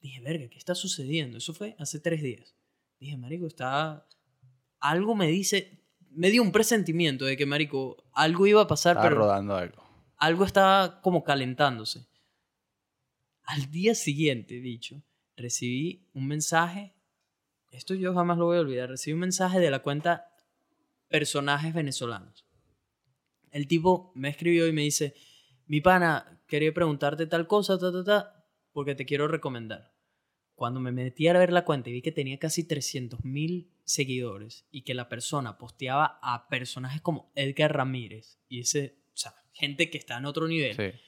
Dije, verga, ¿qué está sucediendo? Eso fue hace tres días. Dije, marico, está... Algo me dice... Me dio un presentimiento de que, marico, algo iba a pasar, Estaba pero... rodando algo. Algo estaba como calentándose. Al día siguiente, dicho, recibí un mensaje... Esto yo jamás lo voy a olvidar. Recibí un mensaje de la cuenta Personajes Venezolanos. El tipo me escribió y me dice, mi pana, quería preguntarte tal cosa, ta, ta, ta porque te quiero recomendar. Cuando me metí a ver la cuenta y vi que tenía casi 300.000 seguidores y que la persona posteaba a personajes como Edgar Ramírez y ese, o sea, gente que está en otro nivel.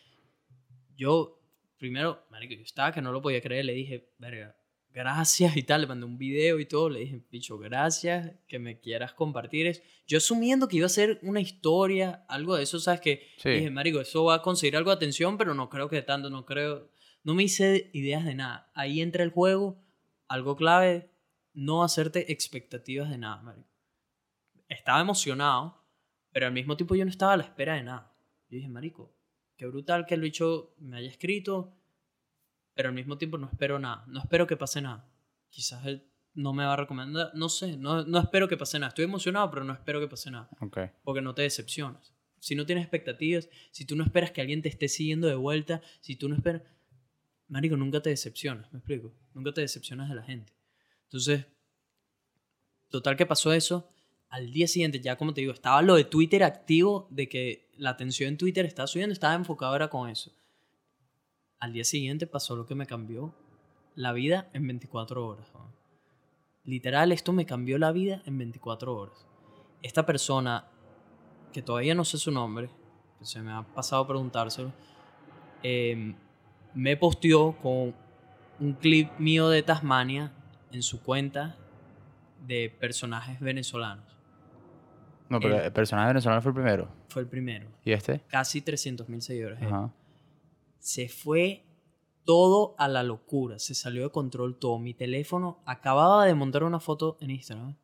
Yo, primero, marico, yo estaba que no lo podía creer, le dije, verga, gracias y tal, le mandé un video y todo, le dije, bicho, gracias que me quieras compartir. Yo asumiendo que iba a ser una historia, algo de eso, ¿sabes? Que dije, marico, eso va a conseguir algo de atención, pero no creo que tanto, no creo, no me hice ideas de nada. Ahí entra el juego, algo clave, no hacerte expectativas de nada, marico. Estaba emocionado, pero al mismo tiempo yo no estaba a la espera de nada. Yo dije, marico, qué brutal que el bicho me haya escrito, pero al mismo tiempo no espero nada. No espero que pase nada. Quizás él no me va a recomendar, no sé, no, no espero que pase nada. Estoy emocionado, pero no espero que pase nada. Okay. Porque no te decepcionas. si no tienes expectativas, si tú no esperas que alguien te esté siguiendo de vuelta, si tú no esperas... Marico, nunca te decepcionas, me explico. Nunca te decepcionas de la gente. Entonces, total que pasó eso. Al día siguiente, ya como te digo, estaba lo de Twitter activo, de que la atención en Twitter estaba subiendo, estaba enfocado ahora con eso. Al día siguiente pasó lo que me cambió la vida en 24 horas. Literal, esto me cambió la vida en 24 horas. Esta persona, que todavía no sé su nombre, se me ha pasado a preguntárselo, eh, me posteó con un clip mío de Tasmania en su cuenta de personajes venezolanos. No, pero el, personaje venezolano fue el primero. Fue el primero. ¿Y este? Casi 300 mil seguidores. Se fue todo a la locura. Se salió de control todo. Mi teléfono acababa de montar una foto en Instagram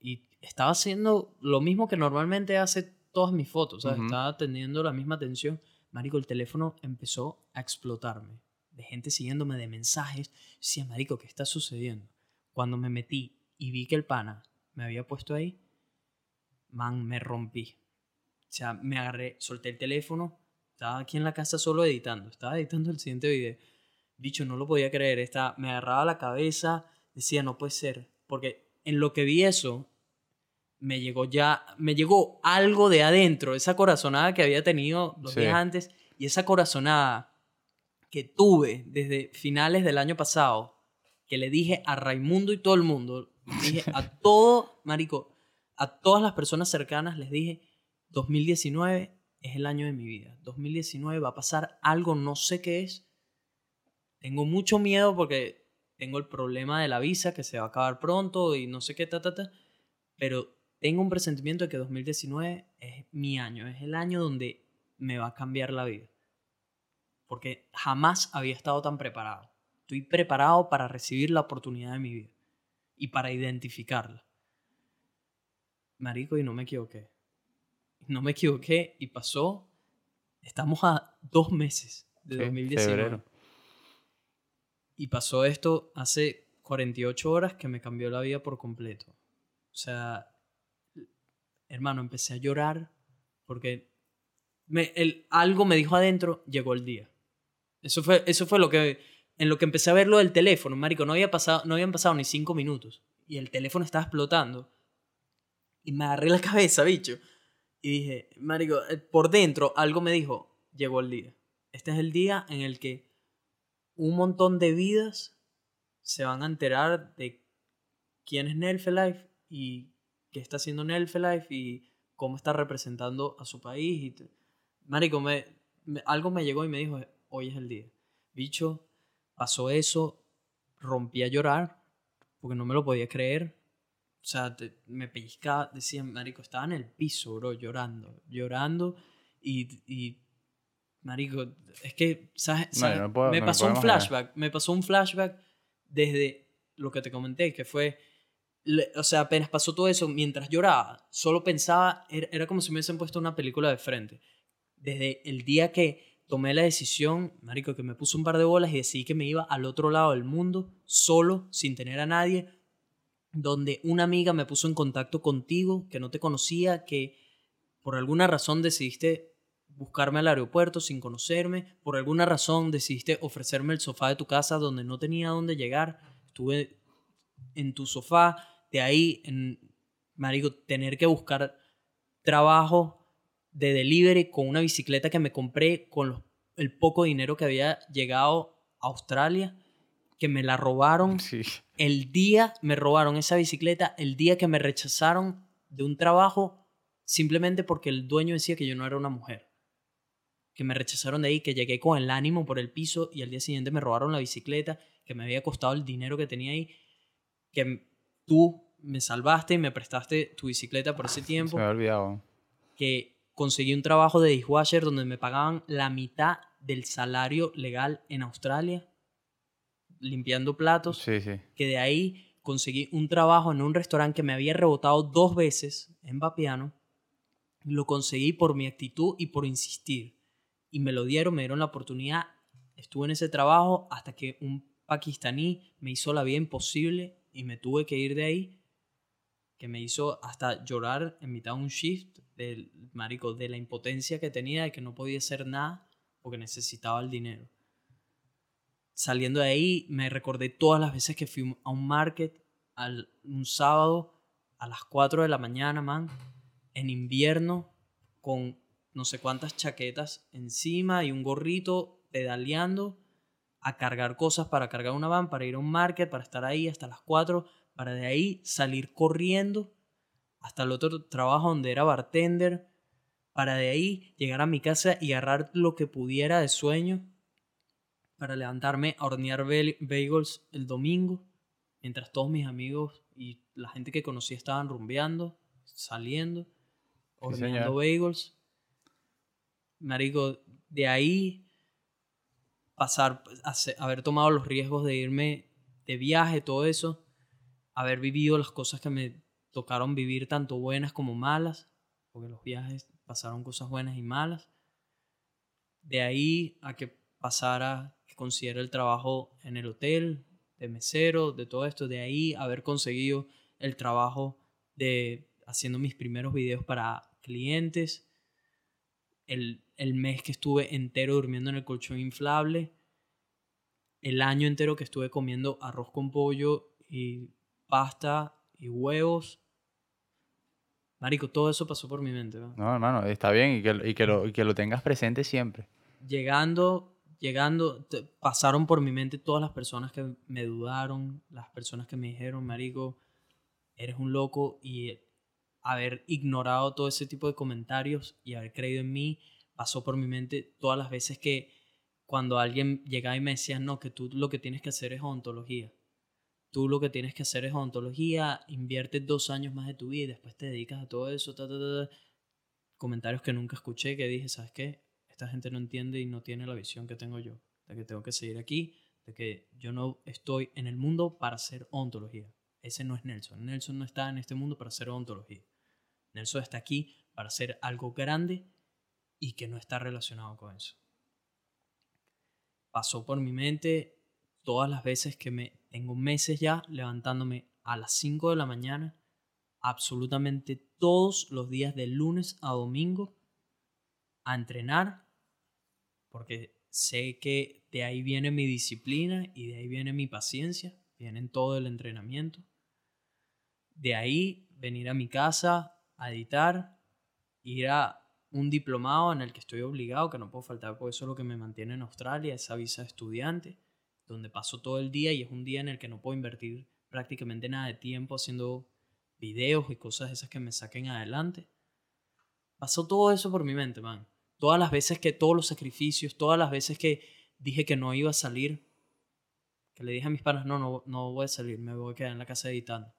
y estaba haciendo lo mismo que normalmente hace todas mis fotos. Estaba teniendo la misma atención. Marico, el teléfono empezó a explotarme. De gente siguiéndome, de mensajes. Decía, Marico, ¿qué está sucediendo? Cuando me metí y vi que el pana me había puesto ahí, man, me rompí. O sea, me agarré, solté el teléfono, estaba aquí en la casa solo editando, estaba editando el siguiente video. Bicho, no lo podía creer, estaba, me agarraba la cabeza, decía, no puede ser, porque en lo que vi eso, me llegó ya, me llegó algo de adentro, esa corazonada que había tenido los días antes, y esa corazonada que tuve desde finales del año pasado, que le dije a Raimundo y todo el mundo, dije a todo, marico, a todas las personas cercanas les dije, 2019 es el año de mi vida. 2019 va a pasar algo, no sé qué es. Tengo mucho miedo porque tengo el problema de la visa que se va a acabar pronto y no sé qué, ta, ta, ta. Pero tengo un presentimiento de que 2019 es mi año, es el año donde me va a cambiar la vida. Porque jamás había estado tan preparado. Estoy preparado para recibir la oportunidad de mi vida y para identificarla. Marico, y no me equivoqué. No me equivoqué y pasó. Estamos a dos meses de 2019. Y pasó esto hace 48 horas que me cambió la vida por completo. O sea, hermano, empecé a llorar porque me, el, algo me dijo adentro, llegó el día. Eso fue, eso fue lo que, en lo que empecé a ver lo del teléfono, marico, no, había pasado, no habían pasado ni cinco minutos y el teléfono estaba explotando y me agarré la cabeza, bicho. Y dije, marico, eh, por dentro algo me dijo, llegó el día. Este es el día en el que un montón de vidas se van a enterar de quién es Nelfelife y qué está haciendo Nelfelife y cómo está representando a su país. Y marico, me, algo me llegó y me dijo, hoy es el día. Bicho, pasó eso, rompí a llorar porque no me lo podía creer. O sea, me pellizcaba, decía, marico, estaba en el piso, bro, llorando, llorando y, y marico, es que, ¿sabes? me pasó un flashback, me pasó un flashback desde lo que te comenté, que fue, o sea, apenas pasó todo eso, mientras lloraba, solo pensaba, era, era como si me hubiesen puesto una película de frente. Desde el día que tomé la decisión, marico, que me puse un par de bolas y decidí que me iba al otro lado del mundo, solo, sin tener a nadie, donde una amiga me puso en contacto contigo, que no te conocía, que por alguna razón decidiste buscarme al aeropuerto sin conocerme, por alguna razón decidiste ofrecerme el sofá de tu casa donde no tenía dónde llegar, estuve en tu sofá, de ahí, en, marico, tener que buscar trabajo de delivery con una bicicleta que me compré con el poco dinero que había llegado a Australia que me la robaron. El día me robaron esa bicicleta, el día que me rechazaron de un trabajo simplemente porque el dueño decía que yo no era una mujer. Que me rechazaron de ahí, que llegué con el ánimo por el piso y al día siguiente me robaron la bicicleta, que me había costado el dinero que tenía ahí, que tú me salvaste y me prestaste tu bicicleta por ese tiempo. Se me había olvidado. Que conseguí un trabajo de dishwasher donde me pagaban la mitad del salario legal en Australia limpiando platos, que de ahí conseguí un trabajo en un restaurante que me había rebotado dos veces en Vapiano. Lo conseguí por mi actitud y por insistir. Y me lo dieron, me dieron la oportunidad. Estuve en ese trabajo hasta que un pakistaní me hizo la vida imposible y me tuve que ir de ahí, que me hizo hasta llorar en mitad de un shift del marico, de la impotencia que tenía, de que no podía hacer nada porque necesitaba el dinero. Saliendo de ahí, me recordé todas las veces que fui a un market al, un sábado a las 4 de la mañana, man, en invierno, con no sé cuántas chaquetas encima y un gorrito pedaleando a cargar cosas para cargar una van, para ir a un market, para estar ahí hasta las 4, para de ahí salir corriendo hasta el otro trabajo donde era bartender, para de ahí llegar a mi casa y agarrar lo que pudiera de sueño, para levantarme a hornear bagels el domingo, mientras todos mis amigos y la gente que conocí estaban rumbeando, saliendo, horneando bagels. Marico, de ahí pasar, haber tomado los riesgos de irme de viaje, todo eso, haber vivido las cosas que me tocaron vivir, tanto buenas como malas, porque los viajes pasaron cosas buenas y malas. De ahí a que pasara, considera el trabajo en el hotel, de mesero, de todo esto, de ahí haber conseguido el trabajo de haciendo mis primeros videos para clientes, el, el mes que estuve entero durmiendo en el colchón inflable, el año entero que estuve comiendo arroz con pollo y pasta y huevos. Marico, todo eso pasó por mi mente. No, no hermano, está bien y que, y que, lo, y que lo tengas presente siempre. Llegando, llegando, pasaron por mi mente todas las personas que me dudaron, las personas que me dijeron, Marico, eres un loco y haber ignorado todo ese tipo de comentarios y haber creído en mí pasó por mi mente todas las veces que cuando alguien llegaba y me decía, no, que tú lo que tienes que hacer es ontología. Tú lo que tienes que hacer es ontología, inviertes dos años más de tu vida y después te dedicas a todo eso. Comentarios que nunca escuché que dije, ¿sabes qué? Esta gente no entiende y no tiene la visión que tengo yo. De que tengo que seguir aquí, de que yo no estoy en el mundo para hacer ontología. Ese no es Nelson. Nelson no está en este mundo para hacer ontología. Nelson está aquí para hacer algo grande y que no está relacionado con eso. Pasó por mi mente todas las veces que me tengo meses ya levantándome a las 5 de la mañana, absolutamente todos los días de lunes a domingo a entrenar, porque sé que de ahí viene mi disciplina y de ahí viene mi paciencia, viene todo el entrenamiento. De ahí venir a mi casa a editar, ir a un diplomado en el que estoy obligado, que no puedo faltar, porque eso es lo que me mantiene en Australia, esa visa de estudiante, donde paso todo el día y es un día en el que no puedo invertir prácticamente nada de tiempo haciendo videos y cosas esas que me saquen adelante. Pasó todo eso por mi mente, man. Todas las veces que, todos los sacrificios, todas las veces que dije que no iba a salir, que le dije a mis padres, no, no, no voy a salir, me voy a quedar en la casa editando.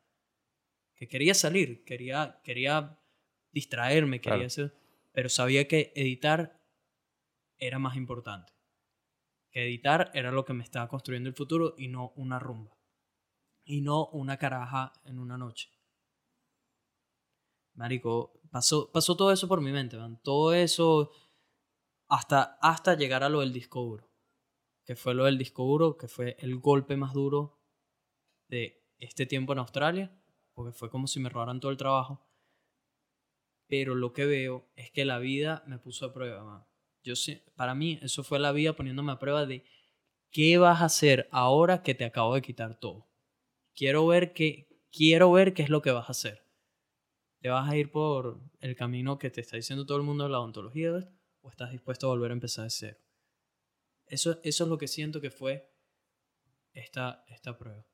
Que quería salir, quería, quería distraerme, quería hacer pero sabía que editar era más importante. Que editar era lo que me estaba construyendo el futuro y no una rumba. Y no una caraja en una noche. Marico, pasó, pasó todo eso por mi mente, man. Todo eso hasta, hasta llegar a lo del disco duro. Que fue lo del disco duro, que fue el golpe más duro de este tiempo en Australia. Porque fue como si me robaran todo el trabajo pero lo que veo es que la vida me puso a prueba. Yo sé, para mí eso fue la vida poniéndome a prueba de qué vas a hacer ahora que te acabo de quitar todo. Quiero ver qué, quiero ver qué es lo que vas a hacer. ¿Te vas a ir por el camino que te está diciendo todo el mundo de la odontología o estás dispuesto a volver a empezar de cero? Eso, eso es lo que siento que fue esta, esta prueba.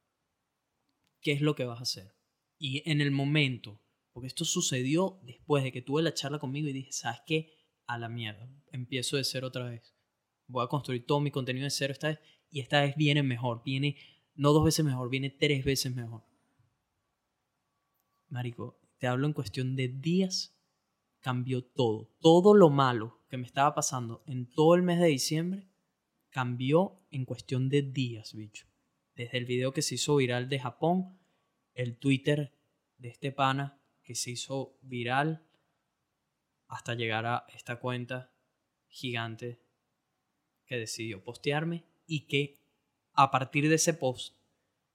¿Qué es lo que vas a hacer? Y en el momento porque esto sucedió después de que tuve la charla conmigo y dije, ¿sabes qué? A la mierda. Empiezo de cero otra vez. Voy a construir todo mi contenido de cero esta vez. Y esta vez viene mejor. Viene no dos veces mejor, viene tres veces mejor. Marico, te hablo en cuestión de días. Cambió todo. Todo lo malo que me estaba pasando en todo el mes de diciembre cambió en cuestión de días, bicho. Desde el video que se hizo viral de Japón, el Twitter de este pana que se hizo viral hasta llegar a esta cuenta gigante que decidió postearme y que a partir de ese post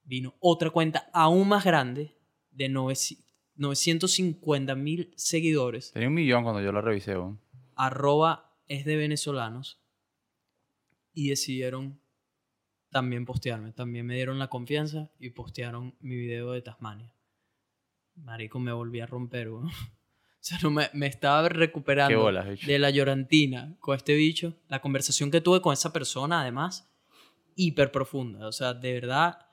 vino otra cuenta aún más grande de 950 mil seguidores. Tenía un millón cuando yo lo revisé. Arroba es de venezolanos. Y decidieron también postearme. También me dieron la confianza y postearon mi video de Tasmania. Marico, me volví a romper, O sea, no me, estaba recuperando de la llorantina con este bicho. La conversación que tuve con esa persona, además, hiper profunda. O sea, de verdad,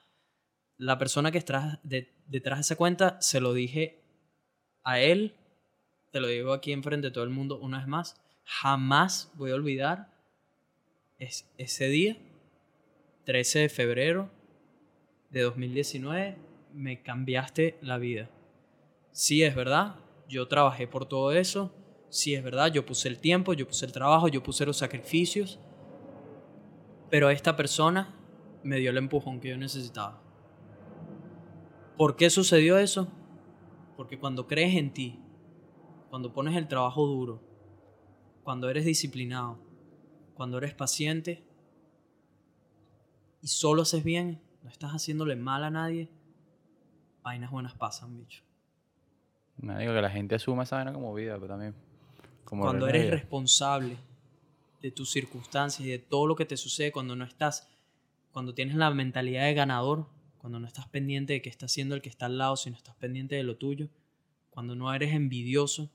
la persona que está detrás de esa cuenta, se lo dije a él, te lo digo aquí enfrente de todo el mundo una vez más, jamás voy a olvidar es, ese día, 13 de febrero de 2019, me cambiaste la vida. Sí, es verdad, yo trabajé por todo eso, sí, es verdad, yo puse el tiempo, yo puse el trabajo, yo puse los sacrificios, pero esta persona me dio el empujón que yo necesitaba. ¿Por qué sucedió eso? Porque cuando crees en ti, cuando pones el trabajo duro, cuando eres disciplinado, cuando eres paciente y solo haces bien, no estás haciéndole mal a nadie, vainas buenas pasan, bicho. Me digo que la gente asuma esa vaina como vida, pero también como Cuando eres responsable de tus circunstancias y de todo lo que te sucede cuando no estás, cuando tienes la mentalidad de ganador, cuando no estás pendiente de qué está haciendo el que está al lado, sino estás pendiente de lo tuyo, cuando no eres envidioso,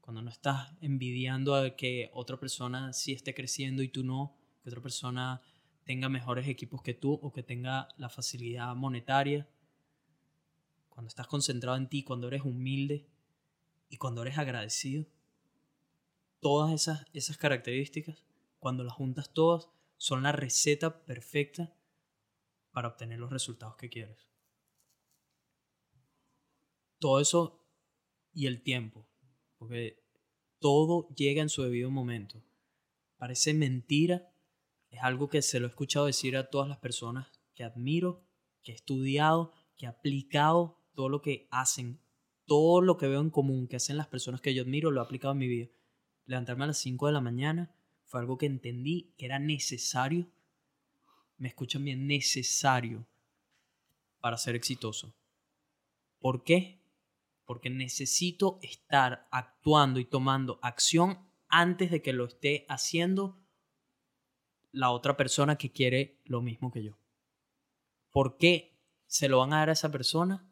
cuando no estás envidiando a que otra persona sí esté creciendo y tú no, que otra persona tenga mejores equipos que tú o que tenga la facilidad monetaria, cuando estás concentrado en ti, cuando eres humilde y cuando eres agradecido, todas esas, esas características, cuando las juntas todas, son la receta perfecta para obtener los resultados que quieres. Todo eso y el tiempo, porque todo llega en su debido momento. Parece mentira, es algo que se lo he escuchado decir a todas las personas que admiro, que he estudiado, que he aplicado todo lo que hacen, todo lo que veo en común que hacen las personas que yo admiro, lo he aplicado en mi vida. Levantarme a las 5 de la mañana fue algo que entendí que era necesario me escuchan bien, necesario para ser exitoso. ¿Por qué? Porque necesito estar actuando y tomando acción antes de que lo esté haciendo la otra persona que quiere lo mismo que yo. ¿Por qué se lo van a dar a esa persona?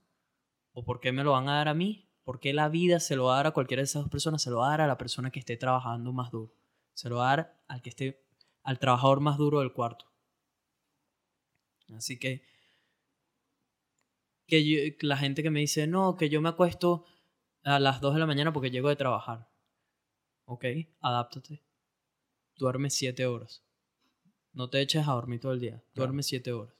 ¿O por qué me lo van a dar a mí? ¿Por qué la vida se lo va a dar a cualquiera de esas dos personas? Se lo va a dar a la persona que esté trabajando más duro. Se lo va a dar al que esté, al trabajador más duro del cuarto. Así que, que la gente que me dice, no, que yo me acuesto a las 2 de la mañana porque llego de trabajar. Ok, adáptate. Duerme 7 horas. No te eches a dormir todo el día. Duerme 7 horas.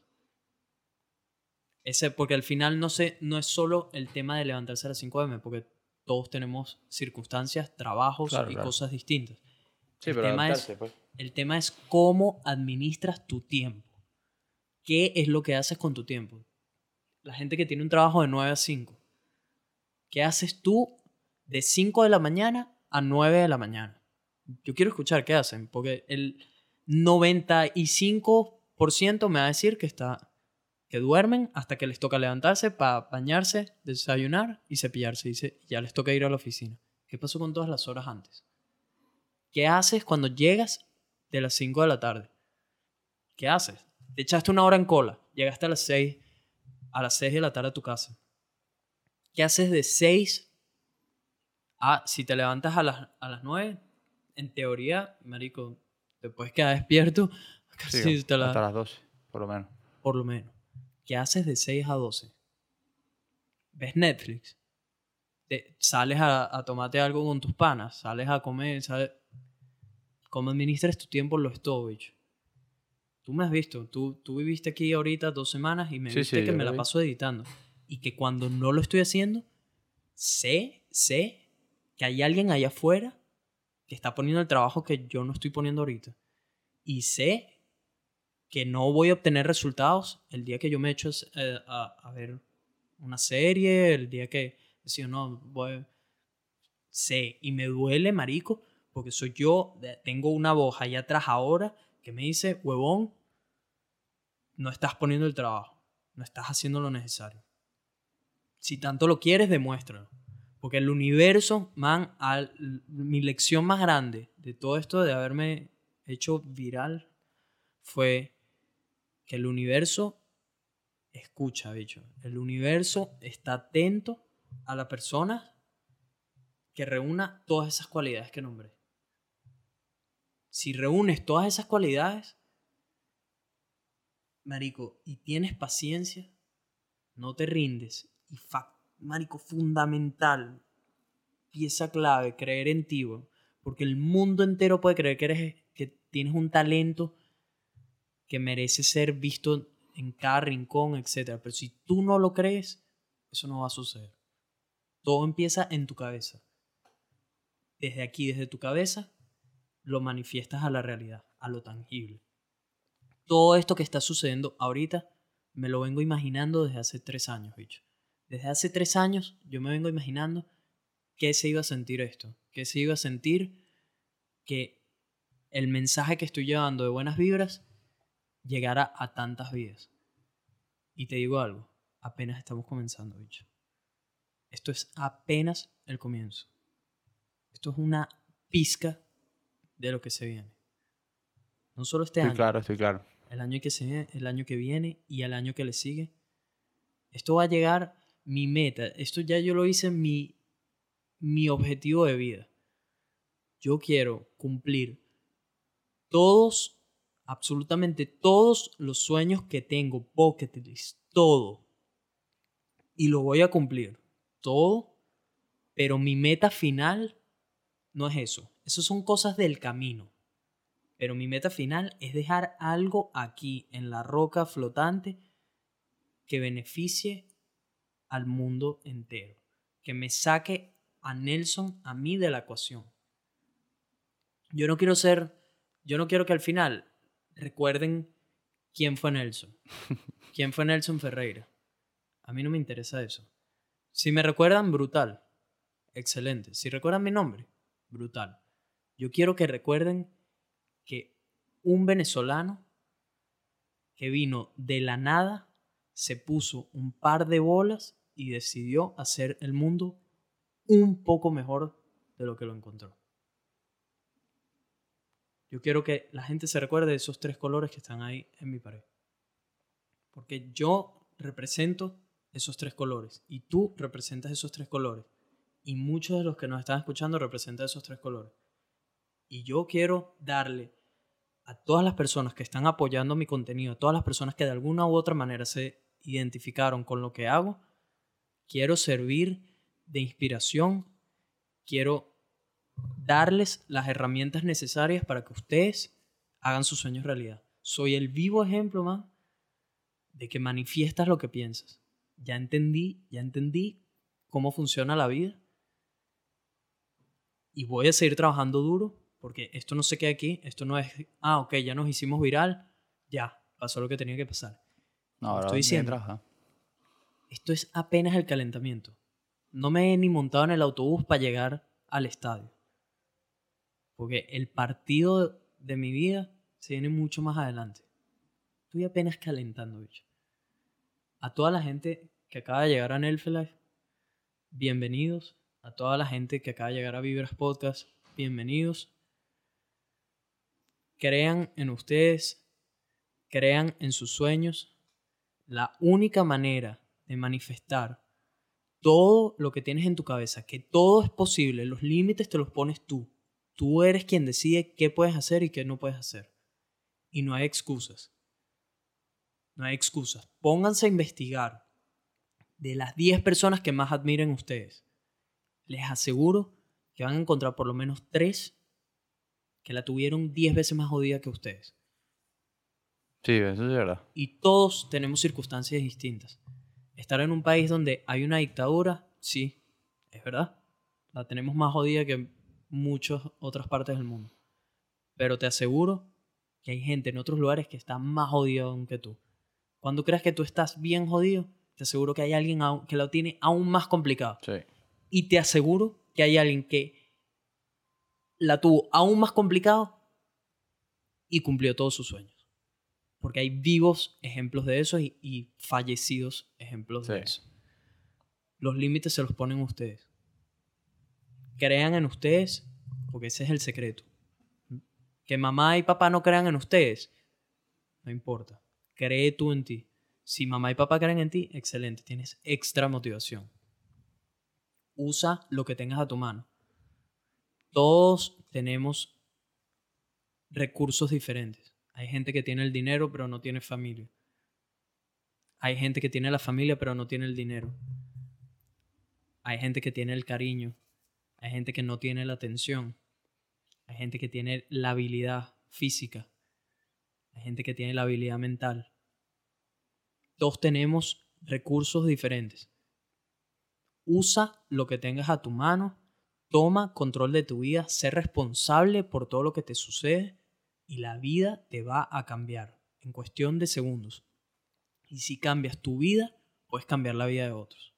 Ese, porque al final no, sé, no es solo el tema de levantarse a las 5 m, porque todos tenemos circunstancias, trabajos y cosas distintas. Sí, el, pero tema es, pues. el tema es cómo administras tu tiempo. ¿Qué es lo que haces con tu tiempo? La gente que tiene un trabajo de 9 a 5. ¿Qué haces tú de 5 de la mañana a 9 de la mañana? Yo quiero escuchar qué hacen, porque el 95% me va a decir que está que duermen hasta que les toca levantarse para bañarse, desayunar y cepillarse. Dice, ya les toca ir a la oficina. ¿Qué pasó con todas las horas antes? ¿Qué haces cuando llegas de las 5 de la tarde? ¿Qué haces? Te echaste una hora en cola, llegaste a las 6, a las 6 de la tarde a tu casa. ¿Qué haces de 6 a, si te levantas a las, a las 9, en teoría, marico, te puedes quedar despierto hasta las 12, por lo menos. Por lo menos. ¿Qué haces de 6 a 12? ¿Ves Netflix? Te, sales a, a, tomarte algo con tus panas, sales a comer, ¿sabes? ¿Cómo administras tu tiempo? Lo es todo, bicho. Tú me has visto, tú, tú viviste aquí ahorita dos semanas y me viste que me la paso editando. Y que cuando no lo estoy haciendo, sé, sé que hay alguien allá afuera que está poniendo el trabajo que yo no estoy poniendo ahorita. Y sé que no voy a obtener resultados el día que yo me echo eh, a, a, ver una serie, el día que decía, no, voy... Sé, y me duele, marico, porque soy yo, tengo una voz allá atrás ahora que me dice, huevón, no estás poniendo el trabajo, no estás haciendo lo necesario. Si tanto lo quieres, demuéstralo. Porque el universo, man, mi lección más grande de todo esto de haberme hecho viral fue que el universo escucha, bicho. El universo está atento a la persona que reúna todas esas cualidades que nombré. Si reúnes todas esas cualidades, marico, y tienes paciencia, no te rindes. Y, marico, fundamental, pieza clave, creer en ti, porque el mundo entero puede creer que, eres, que tienes un talento que merece ser visto en cada rincón, etc. Pero si tú no lo crees, eso no va a suceder. Todo empieza en tu cabeza. Desde aquí, desde tu cabeza, lo manifiestas a la realidad, a lo tangible. Todo esto que está sucediendo ahorita, me lo vengo imaginando desde hace tres años, bicho. Desde hace tres años yo me vengo imaginando qué se iba a sentir esto, qué se iba a sentir que el mensaje que estoy llevando de buenas vibras llegara a tantas vidas. Y te digo algo, apenas estamos comenzando, bicho. Esto es apenas el comienzo. Esto es una pizca de lo que se viene. No solo este año. claro, estoy claro. El año que se viene, el año que viene y el año que le sigue. Esto va a llegar mi meta. Esto ya yo lo hice mi mi objetivo de vida. Yo quiero cumplir todos, absolutamente todos los sueños que tengo, bucket list, todo. Y lo voy a cumplir, todo. Pero mi meta final no es eso. Eso son cosas del camino. Pero mi meta final es dejar algo aquí en la roca flotante que beneficie al mundo entero. Que me saque a Nelson, a mí de la ecuación. Yo no quiero ser, yo no quiero que al final recuerden quién fue Nelson. ¿Quién fue Nelson Ferreira? A mí no me interesa eso. Si me recuerdan, brutal. Excelente. Si recuerdan mi nombre, brutal. Yo quiero que recuerden que un venezolano que vino de la nada se puso un par de bolas y decidió hacer el mundo un poco mejor de lo que lo encontró. Yo quiero que la gente se recuerde de esos tres colores que están ahí en mi pared. Porque yo represento esos tres colores y tú representas esos tres colores. Y muchos de los que nos están escuchando representan esos tres colores. Y yo quiero darle a todas las personas que están apoyando mi contenido, a todas las personas que de alguna u otra manera se identificaron con lo que hago, quiero servir de inspiración, quiero darles las herramientas necesarias para que ustedes hagan sus sueños realidad. Soy el vivo ejemplo más de que manifiestas lo que piensas. Ya entendí, ya entendí cómo funciona la vida. Y voy a seguir trabajando duro porque esto no se queda aquí, esto no es, ah, ok, ya nos hicimos viral, ya, pasó lo que tenía que pasar. No, ahora Estoy diciendo, esto es apenas el calentamiento no me he ni montado en el autobús para llegar al estadio. Porque el partido de mi vida se viene mucho más adelante. Estoy apenas calentando, bicho. A toda la gente que acaba de llegar a Nelfelife, bienvenidos. A toda la gente que acaba de llegar a Vibras Podcast, bienvenidos. Crean en ustedes, crean en sus sueños. La única manera de manifestar todo lo que tienes en tu cabeza, que todo es posible, los límites te los pones tú. Tú eres quien decide qué puedes hacer y qué no puedes hacer. Y no hay excusas. No hay excusas. Pónganse a investigar de las 10 personas que más admiren ustedes. Les aseguro que van a encontrar por lo menos 3 que la tuvieron 10 veces más jodida que ustedes. Sí, eso es verdad. Y todos tenemos circunstancias distintas. Estar en un país donde hay una dictadura, sí, es verdad. La tenemos más jodida que muchas otras partes del mundo. Pero te aseguro que hay gente en otros lugares que está más jodida aún que tú. Cuando creas que tú estás bien jodido, te aseguro que hay alguien que lo tiene aún más complicado. Sí. Y te aseguro que hay alguien que la tuvo aún más complicado y cumplió todos sus sueños porque hay vivos ejemplos de eso y, fallecidos ejemplos de eso. Los límites se los ponen ustedes. Crean en ustedes, porque ese es el secreto. Que mamá y papá no crean en ustedes, no importa. Cree tú en ti. Si mamá y papá creen en ti, excelente, tienes extra motivación. Usa lo que tengas a tu mano. Todos tenemos recursos diferentes. Hay gente que tiene el dinero pero no tiene familia. Hay gente que tiene la familia pero no tiene el dinero. Hay gente que tiene el cariño. Hay gente que no tiene la atención. Hay gente que tiene la habilidad física. Hay gente que tiene la habilidad mental. Todos tenemos recursos diferentes. Usa lo que tengas a tu mano. Toma control de tu vida. Sé responsable por todo lo que te sucede. Y la vida te va a cambiar en cuestión de segundos. Y si cambias tu vida, puedes cambiar la vida de otros.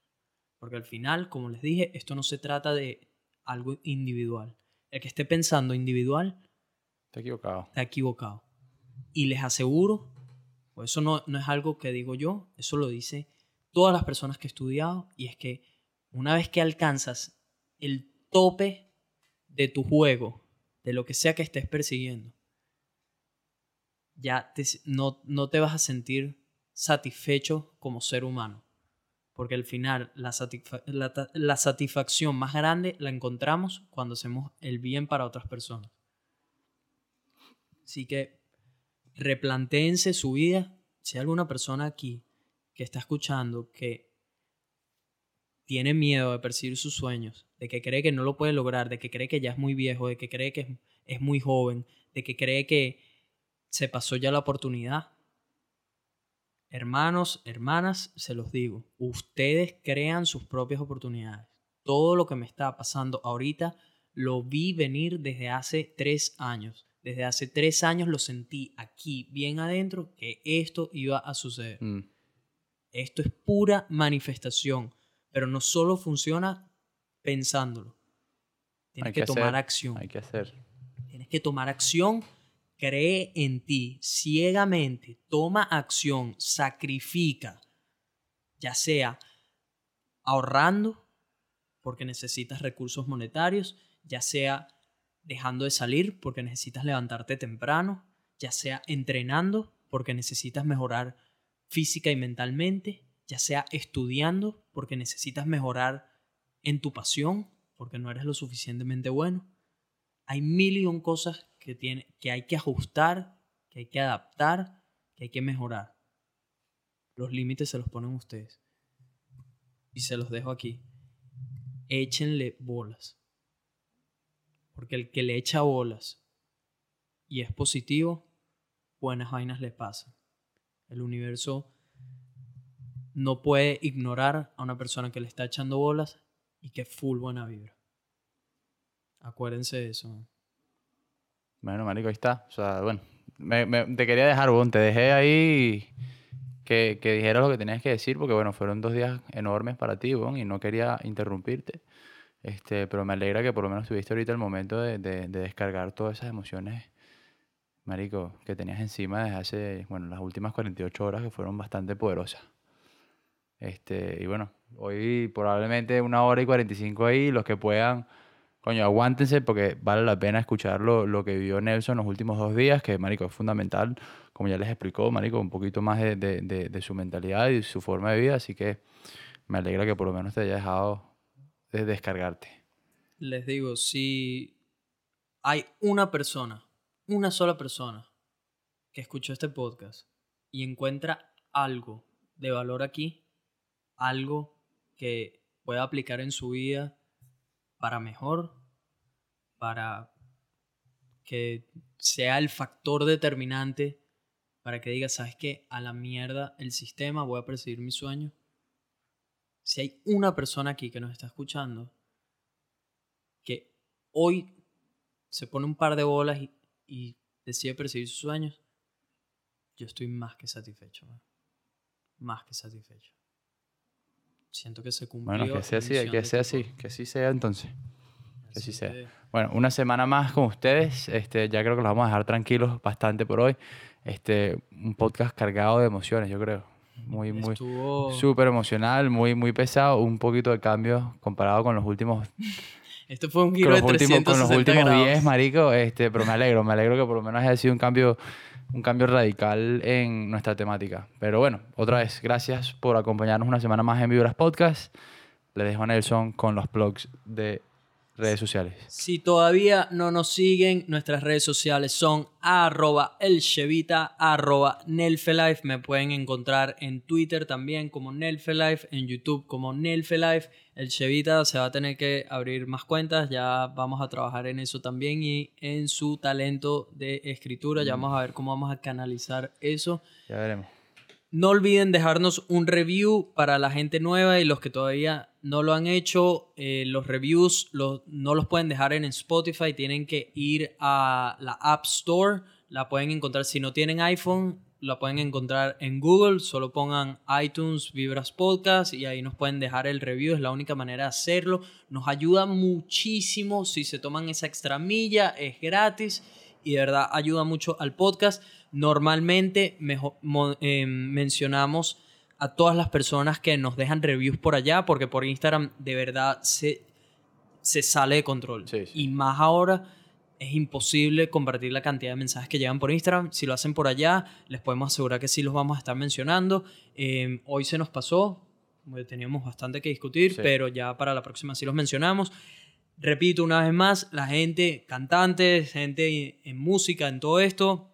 Porque al final, como les dije, esto no se trata de algo individual. El que esté pensando individual... Está equivocado. Está equivocado. Y les aseguro, pues eso no, no es algo que digo yo, eso lo dice todas las personas que he estudiado, y es que una vez que alcanzas el tope de tu juego, de lo que sea que estés persiguiendo, ya no, no te vas a sentir satisfecho como ser humano. Porque al final la, la, satisfacción más grande la encontramos cuando hacemos el bien para otras personas. Así que replantéense su vida. Si hay alguna persona aquí que está escuchando que tiene miedo de perseguir sus sueños, de que cree que no lo puede lograr, de que cree que ya es muy viejo, de que cree que es muy joven, de que cree que se pasó ya la oportunidad, Hermanos, hermanas, se los digo, ustedes crean sus propias oportunidades. Todo lo que me está pasando ahorita lo vi venir desde hace tres años. Desde hace tres años lo sentí aquí, bien adentro, que esto iba a suceder. Mm. Esto es pura manifestación, pero no solo funciona pensándolo. Tienes que, tomar acción. Hay que hacer. Tienes que tomar acción cree en ti ciegamente, toma acción, sacrifica, ya sea ahorrando porque necesitas recursos monetarios, ya sea dejando de salir porque necesitas levantarte temprano, ya sea entrenando porque necesitas mejorar física y mentalmente, ya sea estudiando porque necesitas mejorar en tu pasión porque no eres lo suficientemente bueno. Hay mil y un cosas que, tiene, que hay que ajustar, que hay que adaptar, que hay que mejorar. Los límites se los ponen ustedes. Y se los dejo aquí. Échenle bolas. Porque el que le echa bolas y es positivo, buenas vainas le pasan. El universo no puede ignorar a una persona que le está echando bolas y que es full buena vibra. Acuérdense de eso. Bueno, marico, ahí está. O sea, bueno, te quería dejar, bon, te dejé ahí que, que dijeras lo que tenías que decir, porque bueno, fueron dos días enormes para ti, bon, y no quería interrumpirte. Este, pero me alegra que por lo menos tuviste ahorita el momento de, de, descargar todas esas emociones, marico, que tenías encima desde hace, bueno, las últimas 48 horas que fueron bastante poderosas. Este, y bueno, hoy probablemente una hora y 45 ahí, los que puedan coño, aguántense porque vale la pena escuchar lo, que vivió Nelson los últimos dos días, que, marico, es fundamental, como ya les explicó, marico, un poquito más de, su mentalidad y su forma de vida, así que me alegra que por lo menos te haya dejado de descargarte. Les digo, si hay una persona, una sola persona que escuchó este podcast y encuentra algo de valor aquí, algo que pueda aplicar en su vida, para mejor, para que sea el factor determinante para que diga, ¿sabes qué? A la mierda el sistema, voy a perseguir mi sueño. Si hay una persona aquí que nos está escuchando que hoy se pone un par de bolas y, decide perseguir sus sueños, yo estoy más que satisfecho. Más que satisfecho siento que se cumplió. Bueno, que sea así, que sea así, que así sea entonces. Que así sea. Bueno, una semana más con ustedes. Este, ya creo que los vamos a dejar tranquilos bastante por hoy. Este, un podcast cargado de emociones, yo creo. Muy, muy. Súper emocional, muy, muy pesado. Un poquito de cambio comparado con los últimos. Esto fue un giro de 360 Con los últimos 10, marico. Este, pero me alegro, me alegro que por lo menos haya sido un cambio, un cambio radical en nuestra temática. Pero bueno, otra vez, gracias por acompañarnos una semana más en Vibras Podcast. Le dejo a Nelson con los blogs de redes sociales. Si todavía no nos siguen, nuestras redes sociales son arroba elchevita, arroba nelfelife. Me pueden encontrar en Twitter también como nelfelife, en YouTube como nelfelife. El Chevita se va a tener que abrir más cuentas, ya vamos a trabajar en eso también y en su talento de escritura. Ya mm. vamos a ver cómo vamos a canalizar eso. Ya veremos. No olviden dejarnos un review para la gente nueva y los que todavía no lo han hecho. Eh, los reviews no los pueden dejar en Spotify, tienen que ir a la App Store. La pueden encontrar si no tienen iPhone, la pueden encontrar en Google. Solo pongan iTunes Vibras Podcast y ahí nos pueden dejar el review. Es la única manera de hacerlo. Nos ayuda muchísimo si se toman esa extra milla, es gratis y de verdad ayuda mucho al podcast. Normalmente eh, mencionamos a todas las personas que nos dejan reviews por allá, porque por Instagram de verdad se, se sale de control. Y más ahora es imposible compartir la cantidad de mensajes que llegan por Instagram. Si lo hacen por allá, les podemos asegurar que sí los vamos a estar mencionando. Em, hoy se nos pasó, teníamos bastante que discutir, pero ya para la próxima sí los mencionamos. Repito una vez más, la gente, cantantes, gente en música, en todo esto,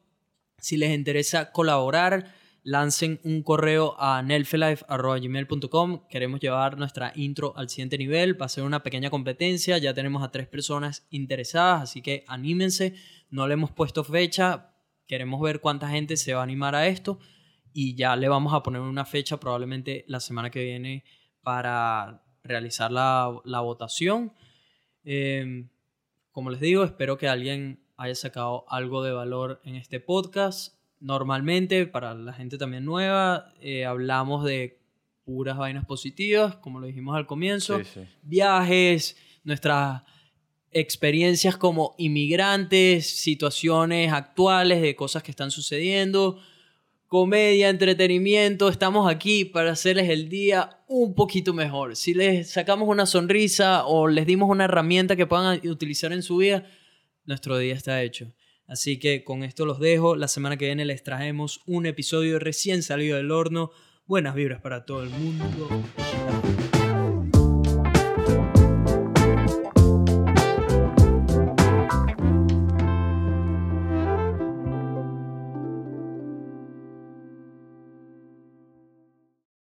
si les interesa colaborar, lancen un correo a nelfelife.gmail.com. Queremos llevar nuestra intro al siguiente nivel. Va a ser una pequeña competencia. Ya tenemos a tres personas interesadas, así que anímense. No le hemos puesto fecha. Queremos ver cuánta gente se va a animar a esto. Y ya le vamos a poner una fecha probablemente la semana que viene para realizar la, votación. Em, como les digo, espero que alguien haya sacado algo de valor en este podcast. Normalmente, para la gente también nueva, eh, hablamos de puras vainas positivas, como lo dijimos al comienzo. Viajes, nuestras experiencias como inmigrantes, situaciones actuales de cosas que están sucediendo, comedia, entretenimiento. Estamos aquí para hacerles el día un poquito mejor. Si les sacamos una sonrisa o les dimos una herramienta que puedan utilizar en su vida, nuestro día está hecho. Así que con esto los dejo. La semana que viene les traemos un episodio recién salido del horno. Buenas vibras para todo el mundo.